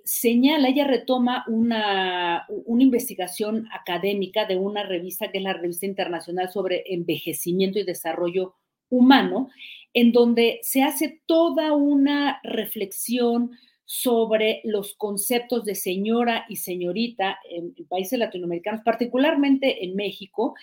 señala, ella retoma una, una, investigación académica de una revista que es la Revista Internacional sobre Envejecimiento y Desarrollo Humano, en donde se hace toda una reflexión sobre los conceptos de señora y señorita en, países latinoamericanos, particularmente en México,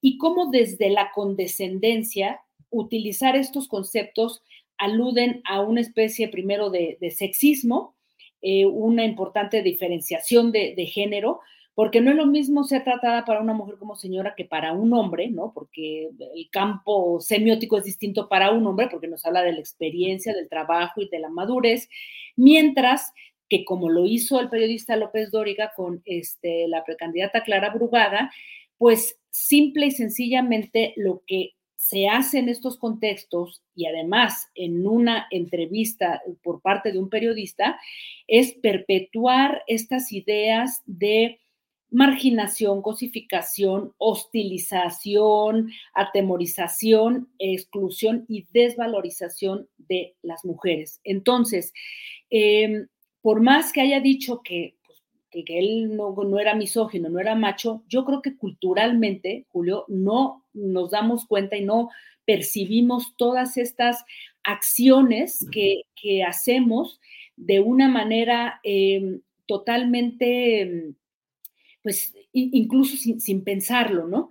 y cómo desde la condescendencia utilizar estos conceptos aluden a una especie primero de, sexismo, eh, una importante diferenciación de, género, porque no es lo mismo ser tratada para una mujer como señora que para un hombre, ¿no? Porque el campo semiótico es distinto para un hombre, porque nos habla de la experiencia, del trabajo y de la madurez, mientras que como lo hizo el periodista López Dóriga con este, la precandidata Clara Brugada, pues simple y sencillamente lo que se hace en estos contextos y además en una entrevista por parte de un periodista es perpetuar estas ideas de marginación, cosificación, hostilización, atemorización, exclusión y desvalorización de las mujeres. Entonces, em, por más que haya dicho que, pues, que, él no, no, era misógino, no era macho, yo creo que culturalmente, Julio, no nos damos cuenta y no percibimos todas estas acciones que, que hacemos de una manera eh, totalmente pues incluso sin, pensarlo, ¿no?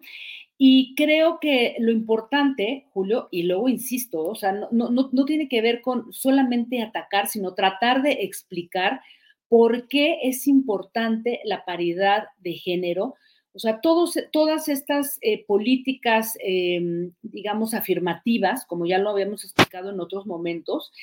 Y creo que lo importante, Julio, y luego insisto, o sea, no, no, tiene que ver con solamente atacar, sino tratar de explicar por qué es importante la paridad de género. O sea, todos, todas estas eh, políticas, em, digamos, afirmativas, como ya lo habíamos explicado en otros momentos,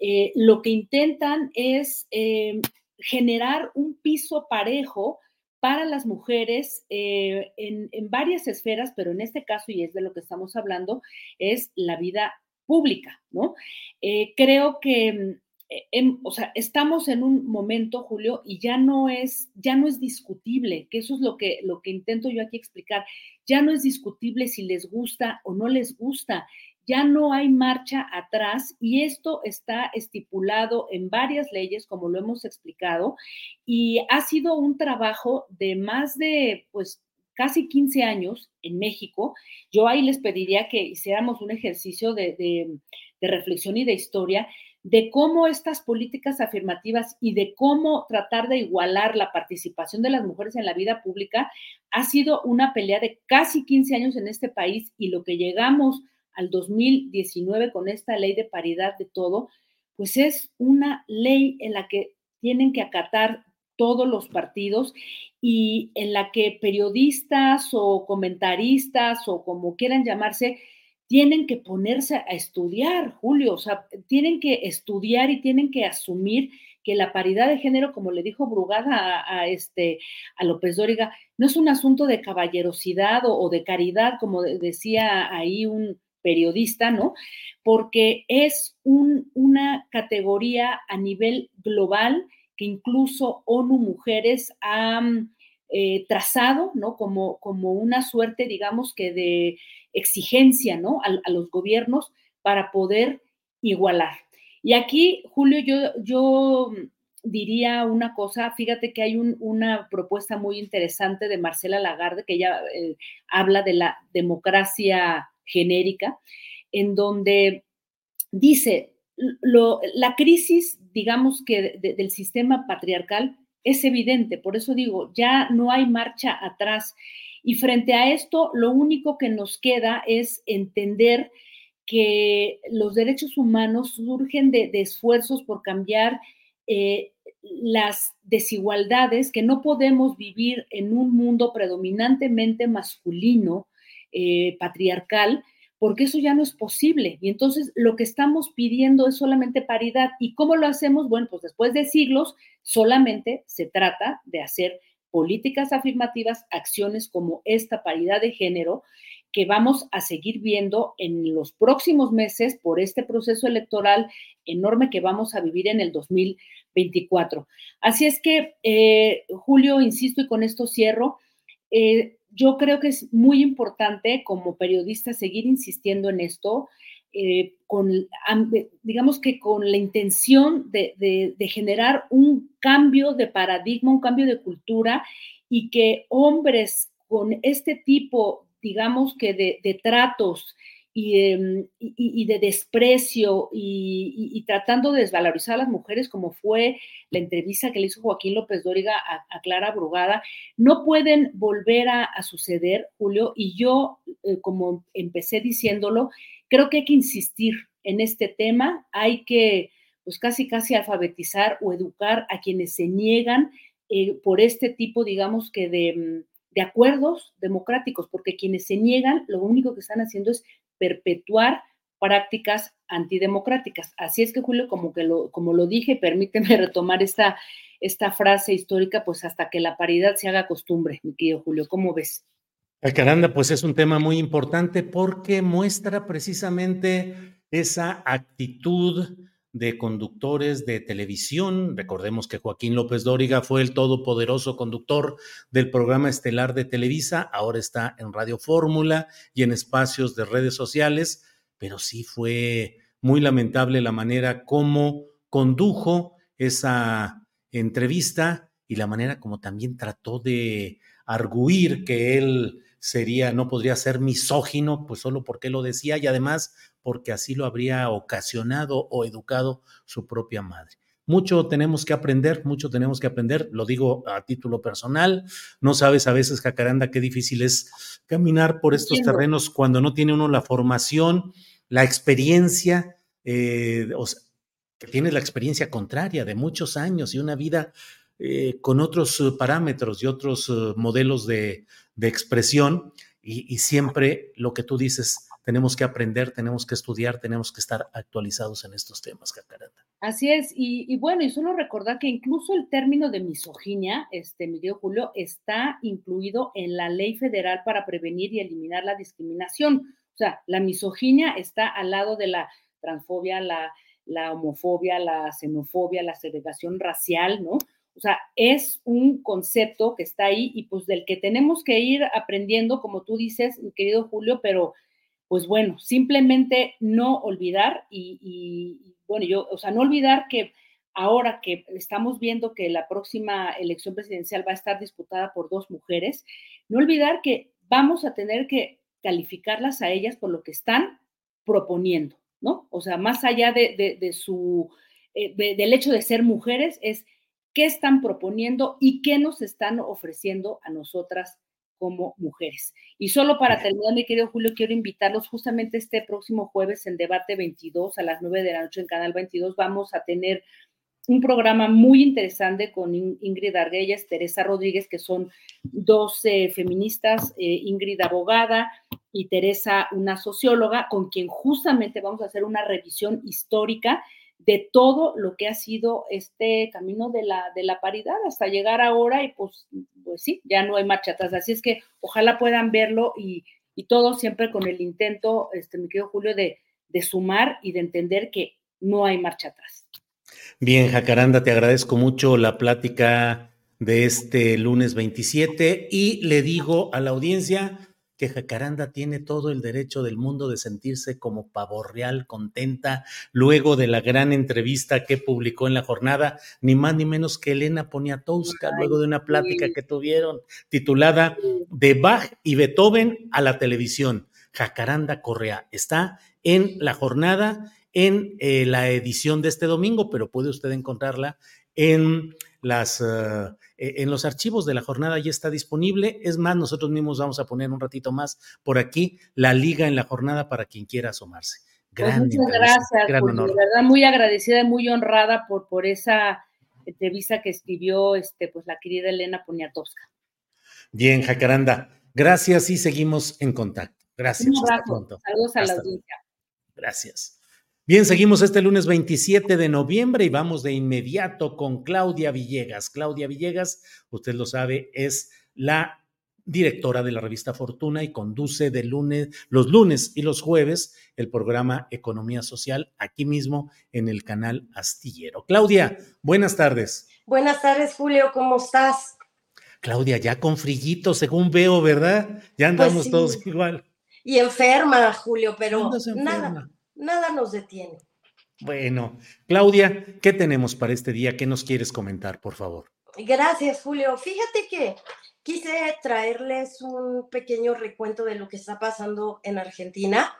eh, lo que intentan es em, generar un piso parejo para las mujeres eh, en, varias esferas, pero en este caso, y es de lo que estamos hablando, es la vida pública, ¿no? Eh, creo que, mm, eh, o sea, estamos en un momento, Julio, y ya no es, ya no es discutible, que eso es lo que, lo que intento yo aquí explicar, ya no es discutible si les gusta o no les gusta, ya no hay marcha atrás y esto está estipulado en varias leyes, como lo hemos explicado, y ha sido un trabajo de más de, pues, casi 15 años en México. Yo ahí les pediría que hiciéramos un ejercicio de, de reflexión y de historia de cómo estas políticas afirmativas y de cómo tratar de igualar la participación de las mujeres en la vida pública ha sido una pelea de casi 15 años en este país y lo que llegamos al 2019 con esta ley de paridad de todo, pues es una ley en la que tienen que acatar todos los partidos y en la que periodistas o comentaristas o como quieran llamarse, tienen que ponerse a estudiar, Julio, o sea, tienen que estudiar y tienen que asumir que la paridad de género, como le dijo Brugada a, este, a López Dóriga, no es un asunto de caballerosidad o de caridad, como decía ahí un, periodista, ¿no? Porque es una categoría a nivel global que incluso ONU Mujeres ha eh, trazado, ¿no? Como, como una suerte, digamos que de exigencia, ¿no? A, los gobiernos para poder igualar. Y aquí, Julio, yo, yo diría una cosa, fíjate que hay una propuesta muy interesante de Marcela Lagarde, que ella eh, habla de la democracia genérica, en donde dice, la crisis, digamos que del sistema patriarcal es evidente, por eso digo, ya no hay marcha atrás. Y frente a esto, lo único que nos queda es entender que los derechos humanos surgen de, esfuerzos por cambiar eh, las desigualdades, que no podemos vivir en un mundo predominantemente masculino, eh, patriarcal, porque eso ya no es posible. Y entonces lo que estamos pidiendo es solamente paridad. ¿Y cómo lo hacemos? Bueno, pues después de siglos, solamente se trata de hacer políticas afirmativas, acciones como esta paridad de género, que vamos a seguir viendo en los próximos meses por este proceso electoral enorme que vamos a vivir en el 2024. Así es que, eh, Julio, insisto y con esto cierro, eh, yo creo que es muy importante como periodista seguir insistiendo en esto, eh, con, digamos que con la intención de, generar un cambio de paradigma, un cambio de cultura y que hombres con este tipo, digamos que de tratos Em, y, de desprecio y, tratando de desvalorizar a las mujeres, como fue la entrevista que le hizo Joaquín López Dóriga a, Clara Brugada, no pueden volver a, suceder, Julio, y yo, eh, como empecé diciéndolo, creo que hay que insistir en este tema, hay que, pues casi, casi alfabetizar o educar a quienes se niegan eh, por este tipo, digamos que de mm, de acuerdos democráticos, porque quienes se niegan, lo único que están haciendo es perpetuar prácticas antidemocráticas. Así es que, Julio, como, que lo, como lo dije, permíteme retomar esta, esta frase histórica, pues hasta que la paridad se haga costumbre, mi querido Julio, ¿cómo ves? Caranda, pues es un tema muy importante porque muestra precisamente esa actitud de conductores de televisión. Recordemos que Joaquín López Dóriga fue el todopoderoso conductor del programa estelar de Televisa, ahora está en Radio Fórmula y en espacios de redes sociales, pero sí fue muy lamentable la manera como condujo esa entrevista y la manera como también trató de arguir que él sería, no podría ser misógino, pues solo porque lo decía y además porque así lo habría ocasionado o educado su propia madre. Mucho tenemos que aprender, mucho tenemos que aprender, lo digo a título personal, no sabes a veces, Jacaranda, qué difícil es caminar por estos terrenos cuando no tiene uno la formación, la experiencia, eh, o sea, que tiene la experiencia contraria de muchos años y una vida eh, con otros eh, parámetros y otros eh, modelos de, expresión. Y, siempre lo que tú dices, tenemos que aprender, tenemos que estudiar, tenemos que estar actualizados en estos temas, Jacaranda. Así es, y, bueno, y solo recordar que incluso el término de misoginia, este, Miguel Julio, está incluido en la ley federal para prevenir y eliminar la discriminación. O sea, la misoginia está al lado de la transfobia, la, la homofobia, la xenofobia, la segregación racial, ¿no? O sea, es un concepto que está ahí y pues del que tenemos que ir aprendiendo, como tú dices, mi querido Julio, pero pues bueno, simplemente no olvidar y, bueno, yo, o sea, no olvidar que ahora que estamos viendo que la próxima elección presidencial va a estar disputada por dos mujeres, no olvidar que vamos a tener que calificarlas a ellas por lo que están proponiendo, ¿no? O sea, más allá de, su, eh, del hecho de ser mujeres, es qué están proponiendo y qué nos están ofreciendo a nosotras como mujeres. Y solo para terminar, mi querido Julio, quiero invitarlos justamente este próximo jueves en Debate 22 a las 9 de la noche en Canal 22. Vamos a tener un programa muy interesante con Ingrid Arguelles, Teresa Rodríguez, que son dos feministas, eh, Ingrid abogada y Teresa una socióloga, con quien justamente vamos a hacer una revisión histórica de todo lo que ha sido este camino de la, de la paridad hasta llegar ahora y pues, pues sí, ya no hay marcha atrás. Así es que ojalá puedan verlo y, todo siempre con el intento, este, mi querido Julio, de, de sumar y de entender que no hay marcha atrás. Bien, Jacaranda, te agradezco mucho la plática de este lunes 27 y le digo a la audiencia, que Jacaranda tiene todo el derecho del mundo de sentirse como pavo real, contenta, luego de la gran entrevista que publicó en la jornada, ni más ni menos que Elena Poniatowska, luego de una plática que tuvieron titulada De Bach y Beethoven a la televisión. Jacaranda Correa está en la jornada, en eh, la edición de este domingo, pero puede usted encontrarla en las, e, en los archivos de la jornada ya está disponible. Es más, nosotros mismos vamos a poner un ratito más por aquí la liga en la jornada para quien quiera asomarse. Pues muchas gracias, gran honor. de verdad muy agradecida y muy honrada por, por esa entrevista que escribió este, pues, la querida Elena Poniatowska. Bien, Jacaranda, gracias y seguimos en contacto. Gracias. Un Hasta pronto. Saludos a la audiencia. Gracias. Bien, seguimos este lunes 27 de noviembre y vamos de inmediato con Claudia Villegas. Claudia Villegas, usted lo sabe, es la directora de la revista Fortuna y conduce de lunes, los lunes y los jueves el programa Economía Social aquí mismo en el canal Astillero. Claudia, buenas tardes. Buenas tardes, Julio, ¿cómo estás? Claudia, ya con frillito, según veo, ¿verdad? Ya pues andamos todos igual. Y enferma, Julio, pero nada nada nos detiene. Bueno, Claudia, ¿qué tenemos para este día? ¿Qué nos quieres comentar, por favor? Gracias, Julio. Fíjate que quise traerles un pequeño recuento de lo que está pasando en Argentina.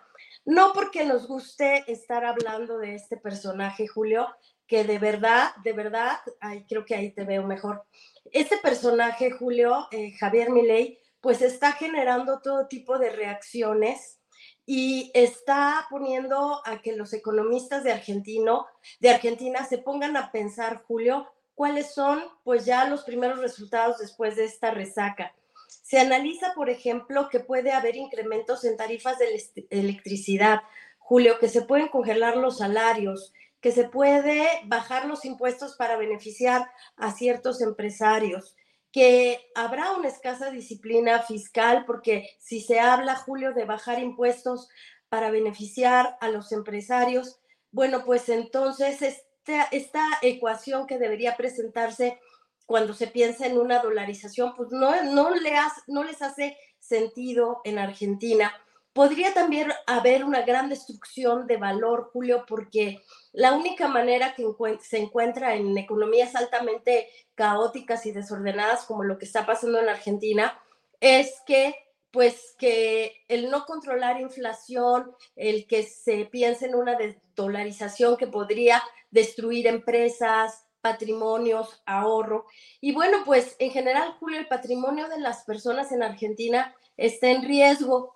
No porque nos guste estar hablando de este personaje, Julio, que de verdad, de verdad, ay, creo que ahí te veo mejor. Este personaje, Julio, eh, Javier Milei, pues está generando todo tipo de reacciones y está poniendo a que los economistas de, Argentino, de Argentina se pongan a pensar, Julio, cuáles son pues ya los primeros resultados después de esta resaca. Se analiza, por ejemplo, que puede haber incrementos en tarifas de electricidad, Julio, que se pueden congelar los salarios, que se puede bajar los impuestos para beneficiar a ciertos empresarios, que habrá una escasa disciplina fiscal porque si se habla, Julio, de bajar impuestos para beneficiar a los empresarios, bueno, pues entonces esta, esta ecuación que debería presentarse cuando se piensa en una dolarización, pues no, no, le no les hace sentido en Argentina. Podría también haber una gran destrucción de valor, Julio, porque la única manera que se encuentra en economías altamente caóticas y desordenadas como lo que está pasando en Argentina es que pues que el no controlar inflación, el que se piense en una dolarización que podría destruir empresas, patrimonios, ahorro. Y bueno, pues en general, Julio, el patrimonio de las personas en Argentina está en riesgo.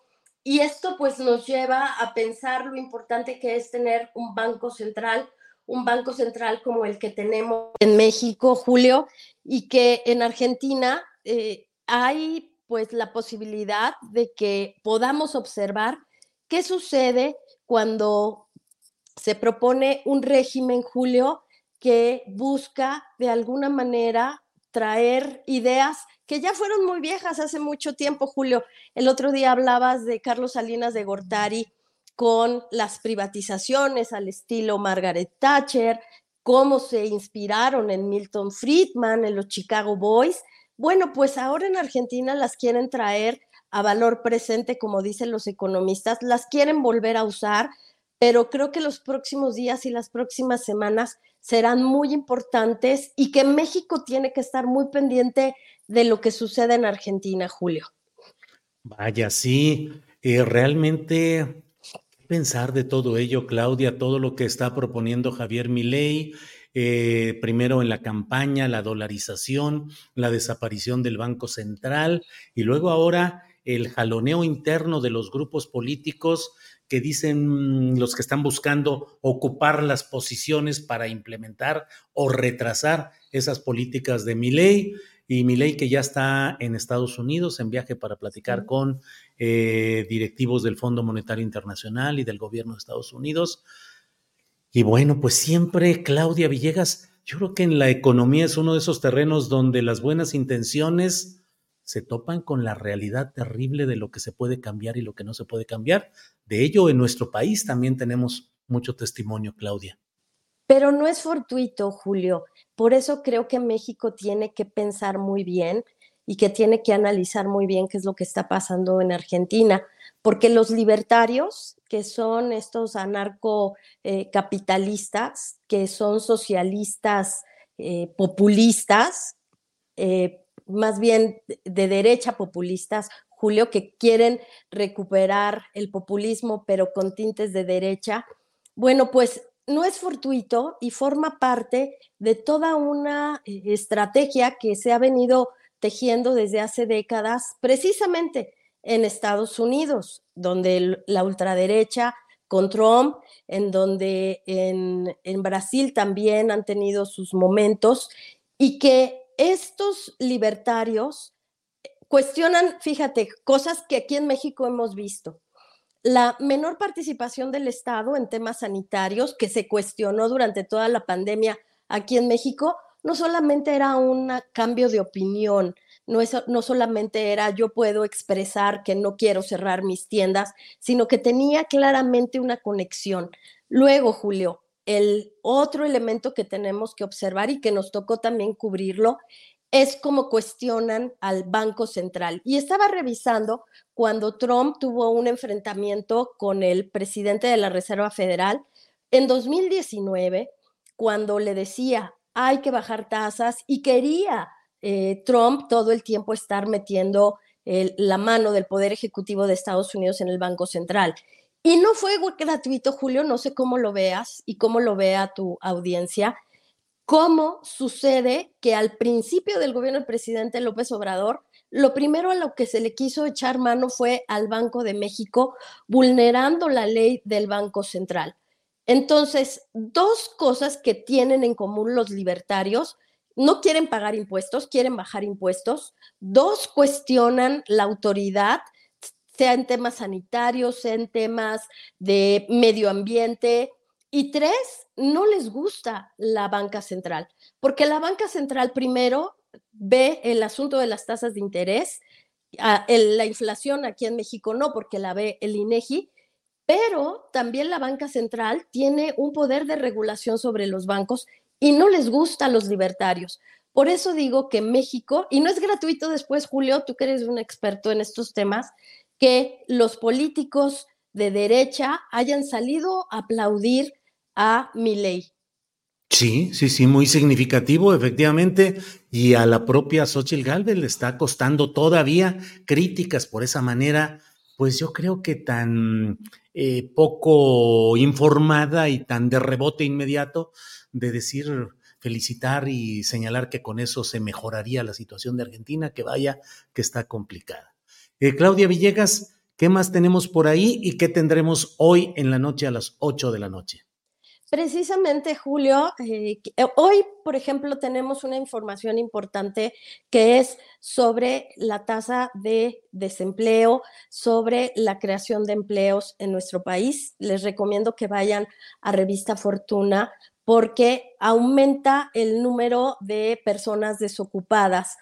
Y esto pues nos lleva a pensar lo importante que es tener un banco central, un banco central como el que tenemos en México, Julio, y que en Argentina eh, hay pues la posibilidad de que podamos observar qué sucede cuando se propone un régimen, Julio, que busca de alguna manera traer ideas que ya fueron muy viejas hace mucho tiempo, Julio. El otro día hablabas de Carlos Salinas de Gortari con las privatizaciones al estilo Margaret Thatcher, cómo se inspiraron en Milton Friedman, en los Chicago Boys. Bueno, pues ahora en Argentina las quieren traer a valor presente, como dicen los economistas, las quieren volver a usar, pero creo que los próximos días y las próximas semanas serán muy importantes y que México tiene que estar muy pendiente de lo que sucede en Argentina, Julio. Vaya, sí, eh, realmente pensar de todo ello, Claudia, todo lo que está proponiendo Javier Milei, eh, primero en la campaña, la dolarización, la desaparición del Banco Central y luego ahora el jaloneo interno de los grupos políticos que dicen los que están buscando ocupar las posiciones para implementar o retrasar esas políticas de mi ley y mi ley que ya está en Estados Unidos en viaje para platicar con eh, directivos del Fondo Monetario Internacional y del gobierno de Estados Unidos. Y bueno, pues siempre Claudia Villegas, yo creo que en la economía es uno de esos terrenos donde las buenas intenciones se topan con la realidad terrible de lo que se puede cambiar y lo que no se puede cambiar. De ello, en nuestro país también tenemos mucho testimonio, Claudia. Pero no es fortuito, Julio. Por eso creo que México tiene que pensar muy bien y que tiene que analizar muy bien qué es lo que está pasando en Argentina, porque los libertarios, que son estos anarcocapitalistas, que son socialistas eh, populistas, eh, más bien de derecha populistas, Julio, que quieren recuperar el populismo, pero con tintes de derecha. Bueno, pues no es fortuito y forma parte de toda una eh, estrategia que se ha venido tejiendo desde hace décadas, precisamente en Estados Unidos, donde la ultraderecha con Trump, en donde en, en Brasil también han tenido sus momentos y que estos libertarios cuestionan, fíjate, cosas que aquí en México hemos visto. La menor participación del Estado en temas sanitarios que se cuestionó durante toda la pandemia aquí en México, no solamente era un cambio de opinión, no, no solamente era yo puedo expresar que no quiero cerrar mis tiendas, sino que tenía claramente una conexión. Luego, Julio, el otro elemento que tenemos que observar y que nos tocó también cubrirlo es cómo cuestionan al Banco Central. Y estaba revisando cuando Trump tuvo un enfrentamiento con el presidente de la Reserva Federal en 2019, cuando le decía hay que bajar tasas y quería eh, Trump todo el tiempo estar metiendo la mano del Poder Ejecutivo de Estados Unidos en el Banco Central. Y no fue gratuito, Julio, no sé cómo lo veas y cómo lo vea tu audiencia, cómo sucede que al principio del gobierno del presidente López Obrador, lo primero a lo que se le quiso echar mano fue al Banco de México, vulnerando la ley del Banco Central. Entonces, dos cosas que tienen en común los libertarios, no quieren pagar impuestos, quieren bajar impuestos. Dos, cuestionan la autoridad sea en temas sanitarios, sea en temas de medio ambiente. Y tres, no les gusta la banca central, porque la banca central primero ve el asunto de las tasas de interés, la inflación aquí en México no, porque la ve el INEGI, pero también la banca central tiene un poder de regulación sobre los bancos y no les gusta a los libertarios. Por eso digo que México, y no es gratuito después, Julio, tú que eres un experto en estos temas, que los políticos de derecha hayan salido a aplaudir a mi ley. Sí, sí, sí, muy significativo, efectivamente. Y a la propia Xochitl Galvez le está costando todavía críticas por esa manera, pues yo creo que tan eh, poco informada y tan de rebote inmediato de decir, felicitar y señalar que con eso se mejoraría la situación de Argentina, que vaya, que está complicada. Eh, Claudia Villegas, ¿qué más tenemos por ahí y qué tendremos hoy en la noche a las 8 de la noche? Precisamente, Julio, eh, hoy, por ejemplo, tenemos una información importante que es sobre la tasa de desempleo, sobre la creación de empleos en nuestro país. Les recomiendo que vayan a Revista Fortuna porque aumenta el número de personas desocupadas.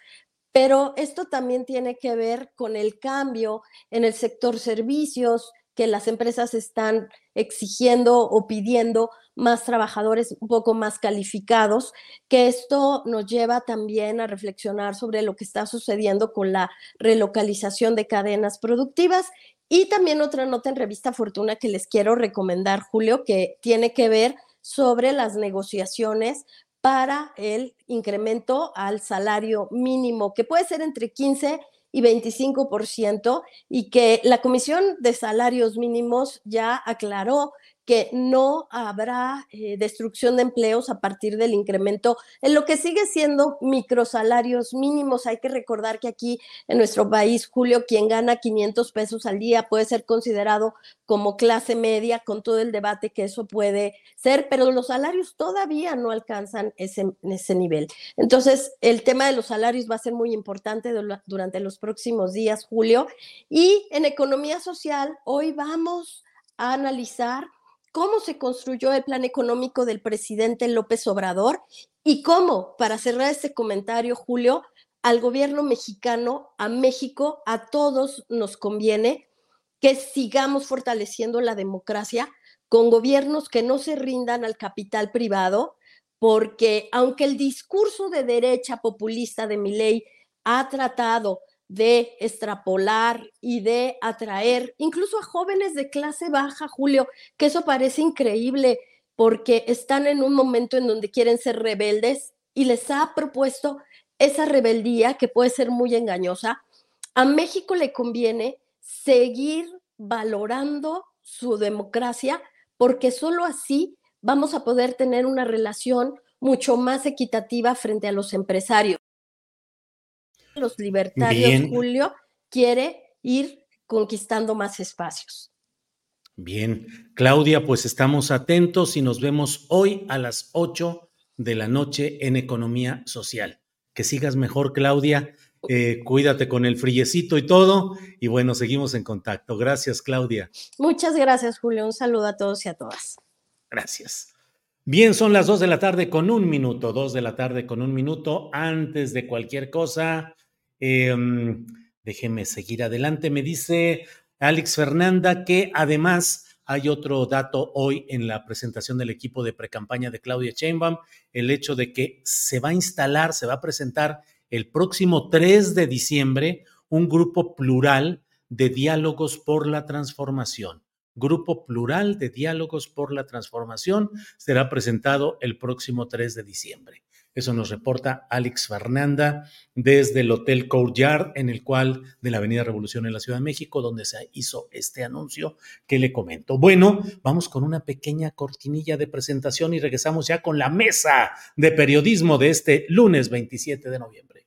Pero esto también tiene que ver con el cambio en el sector servicios que las empresas están exigiendo o pidiendo más trabajadores un poco más calificados, que esto nos lleva también a reflexionar sobre lo que está sucediendo con la relocalización de cadenas productivas. Y también otra nota en revista Fortuna que les quiero recomendar, Julio, que tiene que ver sobre las negociaciones para el incremento al salario mínimo, que puede ser entre 15 y 25%, y que la Comisión de Salarios Mínimos ya aclaró que no habrá eh, destrucción de empleos a partir del incremento en lo que sigue siendo microsalarios mínimos. Hay que recordar que aquí en nuestro país, Julio, quien gana 500 pesos al día puede ser considerado como clase media con todo el debate que eso puede ser, pero los salarios todavía no alcanzan ese, ese nivel. Entonces, el tema de los salarios va a ser muy importante durante los próximos días, Julio. Y en economía social, hoy vamos a analizar cómo se construyó el plan económico del presidente López Obrador y cómo, para cerrar este comentario, Julio, al gobierno mexicano, a México, a todos nos conviene que sigamos fortaleciendo la democracia con gobiernos que no se rindan al capital privado, porque aunque el discurso de derecha populista de mi ley ha tratado de extrapolar y de atraer incluso a jóvenes de clase baja, Julio, que eso parece increíble porque están en un momento en donde quieren ser rebeldes y les ha propuesto esa rebeldía que puede ser muy engañosa. A México le conviene seguir valorando su democracia porque solo así vamos a poder tener una relación mucho más equitativa frente a los empresarios los libertarios, Julio, quiere ir conquistando más espacios. Bien, Claudia, pues estamos atentos y nos vemos hoy a las 8 de la noche en Economía Social. Que sigas mejor, Claudia. Eh, cuídate con el friecito y todo. Y bueno, seguimos en contacto. Gracias, Claudia. Muchas gracias, Julio. Un saludo a todos y a todas. Gracias. Bien, son las 2 de la tarde con un minuto, 2 de la tarde con un minuto. Antes de cualquier cosa, Em, déjeme seguir adelante. Me dice Alex Fernanda que además hay otro dato hoy en la presentación del equipo de precampaña de Claudia Sheinbaum, el hecho de que se va a instalar, se va a presentar el próximo 3 de diciembre un grupo plural de diálogos por la transformación. Grupo plural de diálogos por la transformación será presentado el próximo 3 de diciembre. Eso nos reporta Alex Fernanda desde el Hotel Courtyard, en el cual, de la Avenida Revolución en la Ciudad de México, donde se hizo este anuncio que le comento. Bueno, vamos con una pequeña cortinilla de presentación y regresamos ya con la mesa de periodismo de este lunes 27 de noviembre.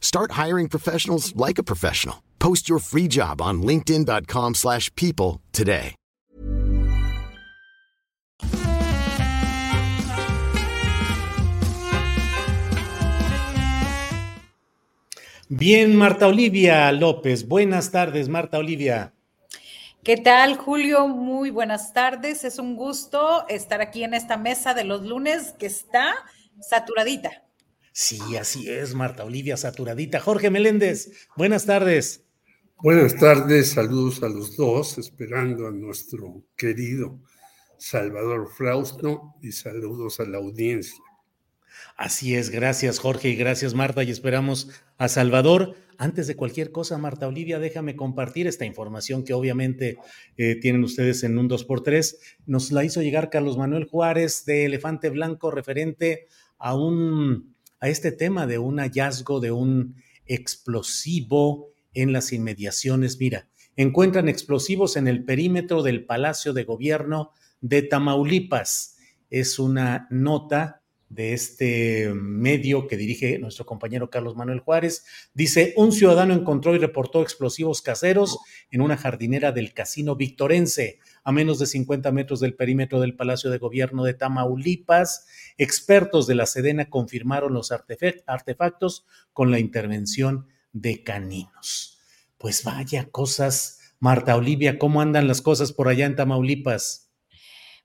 Start hiring professionals like a professional. Post your free job on linkedin.com/people slash people today. Bien, Marta Olivia López. Buenas tardes, Marta Olivia. ¿Qué tal, Julio? Muy buenas tardes. Es un gusto estar aquí en esta mesa de los lunes que está saturadita. Sí, así es, Marta Olivia, saturadita. Jorge Meléndez, buenas tardes. Buenas tardes, saludos a los dos, esperando a nuestro querido Salvador Frausto y saludos a la audiencia. Así es, gracias Jorge y gracias Marta y esperamos a Salvador. Antes de cualquier cosa, Marta Olivia, déjame compartir esta información que obviamente eh, tienen ustedes en un 2x3. Nos la hizo llegar Carlos Manuel Juárez de Elefante Blanco referente a un a este tema de un hallazgo de un explosivo en las inmediaciones. Mira, encuentran explosivos en el perímetro del Palacio de Gobierno de Tamaulipas. Es una nota de este medio que dirige nuestro compañero Carlos Manuel Juárez. Dice, un ciudadano encontró y reportó explosivos caseros en una jardinera del Casino Victorense, a menos de 50 metros del perímetro del Palacio de Gobierno de Tamaulipas. Expertos de la Sedena confirmaron los artefactos con la intervención de caninos. Pues vaya cosas, Marta Olivia, ¿cómo andan las cosas por allá en Tamaulipas?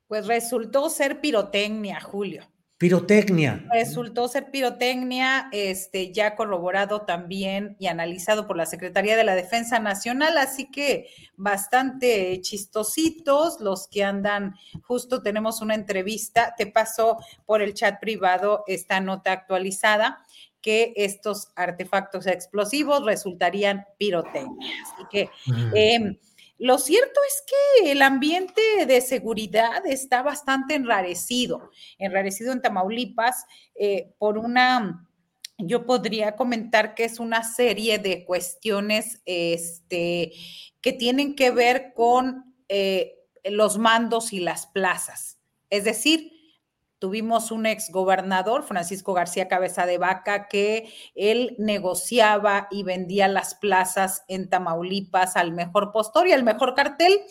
Pues resultó ser pirotecnia, Julio. Pirotecnia. Resultó ser pirotecnia, este, ya corroborado también y analizado por la Secretaría de la Defensa Nacional, así que bastante chistositos los que andan. Justo tenemos una entrevista, te paso por el chat privado esta nota actualizada que estos artefactos explosivos resultarían pirotecnia. Así que eh, lo cierto es que el ambiente de seguridad está bastante enrarecido, enrarecido en Tamaulipas eh, por una, yo podría comentar que es una serie de cuestiones este, que tienen que ver con eh, los mandos y las plazas. Es decir, Tuvimos un ex gobernador, Francisco García Cabeza de Vaca, que él negociaba y vendía las plazas en Tamaulipas al mejor postor y al mejor cartel.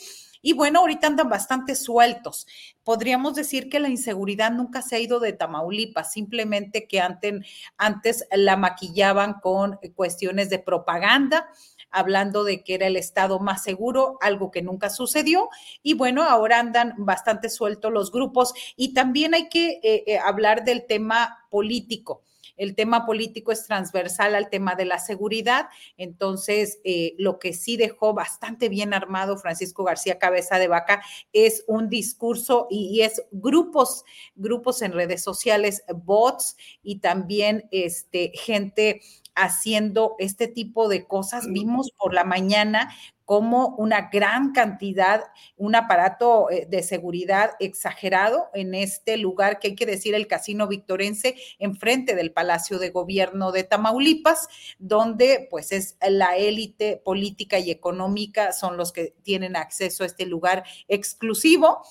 Y bueno, ahorita andan bastante sueltos. Podríamos decir que la inseguridad nunca se ha ido de Tamaulipas, simplemente que antes, antes la maquillaban con cuestiones de propaganda hablando de que era el estado más seguro, algo que nunca sucedió. Y bueno, ahora andan bastante sueltos los grupos y también hay que eh, eh, hablar del tema político el tema político es transversal al tema de la seguridad. Entonces, eh, lo que sí dejó bastante bien armado Francisco García Cabeza de Vaca es un discurso y, y, es grupos, grupos en redes sociales, bots y también este, gente haciendo este tipo de cosas. Vimos por la mañana como una gran cantidad, un aparato eh, de seguridad exagerado en este lugar que hay que decir el Casino Victorense, enfrente del Palacio de Gobierno de Tamaulipas, donde pues es la élite política y económica, son los que tienen acceso a este lugar exclusivo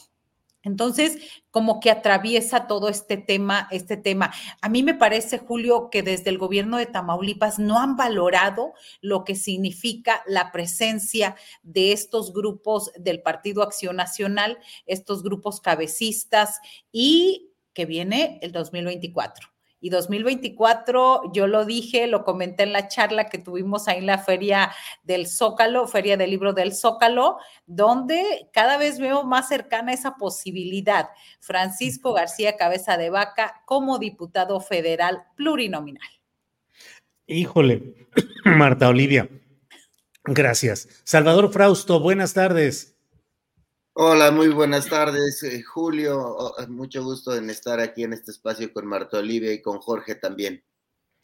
entonces, como que atraviesa todo este tema, este tema. A mí me parece, Julio, que desde el gobierno de Tamaulipas no han valorado lo que significa la presencia de estos grupos del Partido Acción Nacional, estos grupos cabecistas y que viene el 2024. Y 2024, yo lo dije, lo comenté en la charla que tuvimos ahí en la feria del Zócalo, feria del libro del Zócalo, donde cada vez veo más cercana esa posibilidad. Francisco García Cabeza de Vaca como diputado federal plurinominal. Híjole, Marta Olivia, gracias. Salvador Frausto, buenas tardes. Hola, muy buenas tardes, eh, Julio. Oh, mucho gusto en estar aquí en este espacio con Marta Olivia y con Jorge también.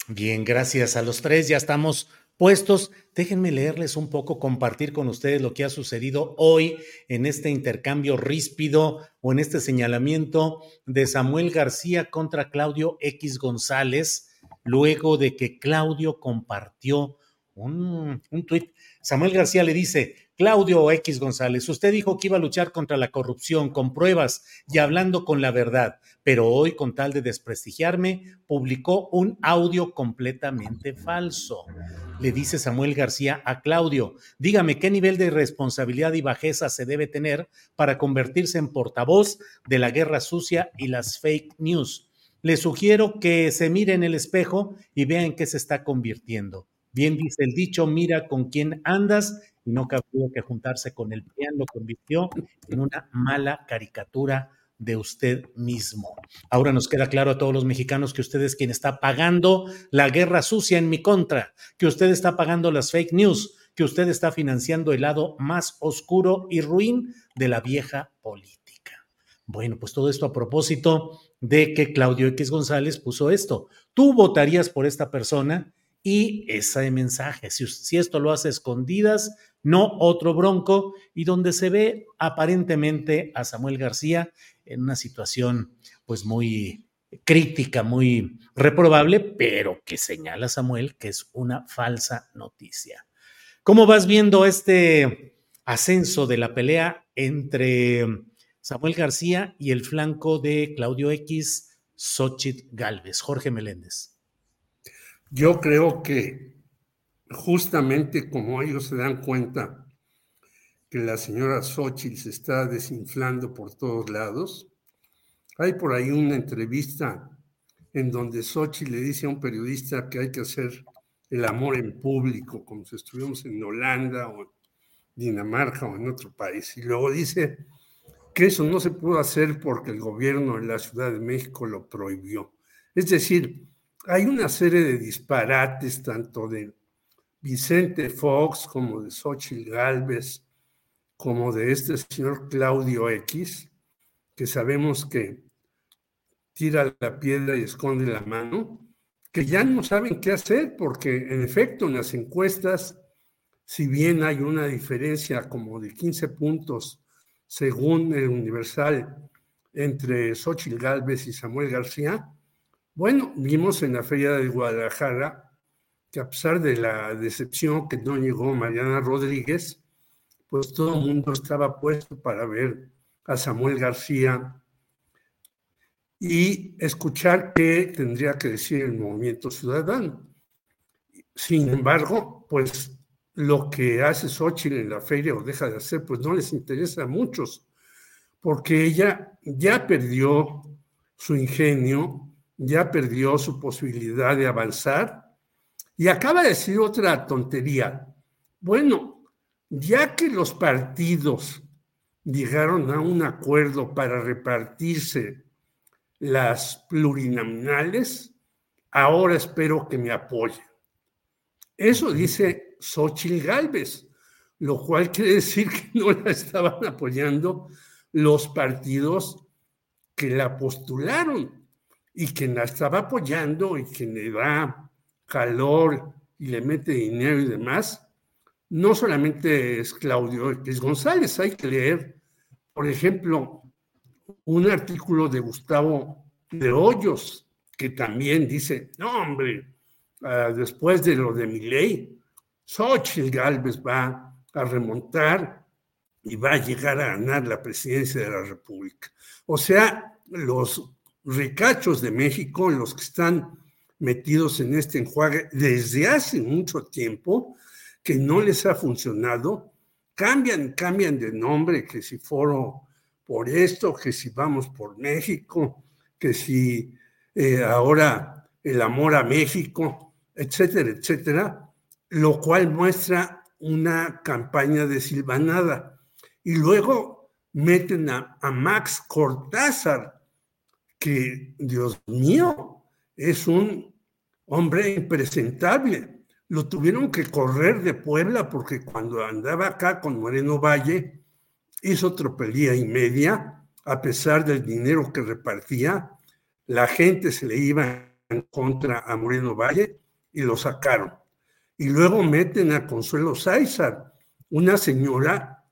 Bien, gracias a los tres. Ya estamos puestos. Déjenme leerles un poco, compartir con ustedes lo que ha sucedido hoy en este intercambio ríspido o en este señalamiento de Samuel García contra Claudio X González, luego de que Claudio compartió un, un tuit. Samuel García le dice, Claudio X González, usted dijo que iba a luchar contra la corrupción con pruebas y hablando con la verdad, pero hoy, con tal de desprestigiarme, publicó un audio completamente falso. Le dice Samuel García a Claudio, dígame qué nivel de responsabilidad y bajeza se debe tener para convertirse en portavoz de la guerra sucia y las fake news. Le sugiero que se mire en el espejo y vea en qué se está convirtiendo. Bien dice el dicho, mira con quién andas y no cabría que juntarse con el PRIAN lo convirtió en una mala caricatura de usted mismo. Ahora nos queda claro a todos los mexicanos que usted es quien está pagando la guerra sucia en mi contra, que usted está pagando las fake news, que usted está financiando el lado más oscuro y ruin de la vieja política. Bueno, pues todo esto a propósito de que Claudio X González puso esto. Tú votarías por esta persona y ese mensaje, si, si esto lo hace escondidas, no otro bronco, y donde se ve aparentemente a Samuel García en una situación pues muy crítica, muy reprobable, pero que señala Samuel que es una falsa noticia. ¿Cómo vas viendo este ascenso de la pelea entre Samuel García y el flanco de Claudio X, Xochitl Galvez? Jorge Meléndez. Yo creo que justamente como ellos se dan cuenta que la señora Xochitl se está desinflando por todos lados, hay por ahí una entrevista en donde Xochitl le dice a un periodista que hay que hacer el amor en público, como si estuviéramos en Holanda o Dinamarca o en otro país. Y luego dice que eso no se pudo hacer porque el gobierno de la Ciudad de México lo prohibió. Es decir, hay una serie de disparates, tanto de Vicente Fox como de Xochitl Galvez, como de este señor Claudio X, que sabemos que tira la piedra y esconde la mano, que ya no saben qué hacer, porque en efecto en las encuestas, si bien hay una diferencia como de 15 puntos según el Universal entre Xochitl Galvez y Samuel García, bueno, vimos en la Feria de Guadalajara que a pesar de la decepción que no llegó Mariana Rodríguez, pues todo el mundo estaba puesto para ver a Samuel García y escuchar qué tendría que decir el movimiento ciudadano. Sin embargo, pues lo que hace Xochitl en la feria o deja de hacer, pues no les interesa a muchos, porque ella ya perdió su ingenio, ya perdió su posibilidad de avanzar y acaba de decir otra tontería. Bueno, ya que los partidos llegaron a un acuerdo para repartirse las plurinominales, ahora espero que me apoyen. Eso dice Xochitl Galvez, lo cual quiere decir que no la estaban apoyando los partidos que la postularon y quien la estaba apoyando y quien le da calor y le mete dinero y demás, no solamente es Claudio X González, hay que leer, por ejemplo, un artículo de Gustavo de Hoyos, que también dice, no hombre, ah, después de lo de mi ley, Xochitl Galvez va a remontar y va a llegar a ganar la presidencia de la República. O sea, los ricachos de México, los que están metidos en este enjuague desde hace mucho tiempo, que no les ha funcionado, cambian, cambian de nombre, que si foro por esto, que si vamos por México, que si eh, ahora el amor a México, etcétera, etcétera, lo cual muestra una campaña de silvanada. Y luego meten a, a Max Cortázar, que, Dios mío, es un hombre impresentable. Lo tuvieron que correr de Puebla porque cuando andaba acá con Moreno Valle, hizo tropelía y media, a pesar del dinero que repartía, la gente se le iba contra a Moreno Valle y lo sacaron. Y luego meten a Consuelo Sáizar, una señora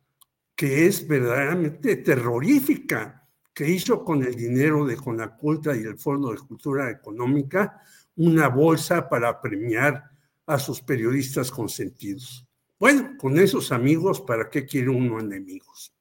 que es verdaderamente terrorífica, que hizo con el dinero de Conaculta y el Fondo de Cultura Económica una bolsa para premiar a sus periodistas consentidos. Bueno, con esos amigos, ¿para qué quiere uno enemigos?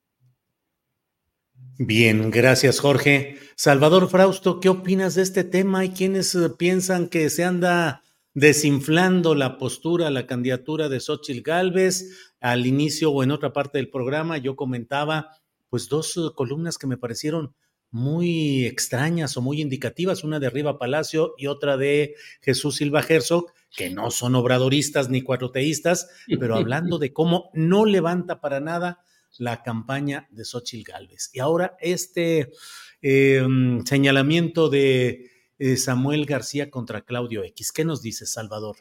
Bien, gracias Jorge. Salvador Frausto, ¿qué opinas de este tema? Hay quienes eh, piensan que se anda desinflando la postura, la candidatura de Xochitl Galvez. Al inicio o en otra parte del programa yo comentaba pues dos eh, columnas que me parecieron muy extrañas o muy indicativas, una de Riva Palacio y otra de Jesús Silva Herzog, que no son obradoristas ni cuatroteístas, pero hablando de cómo no levanta para nada la campaña de Xochitl Galvez. Y ahora este eh, señalamiento de eh, Samuel García contra Claudio X. ¿Qué nos dice Salvador?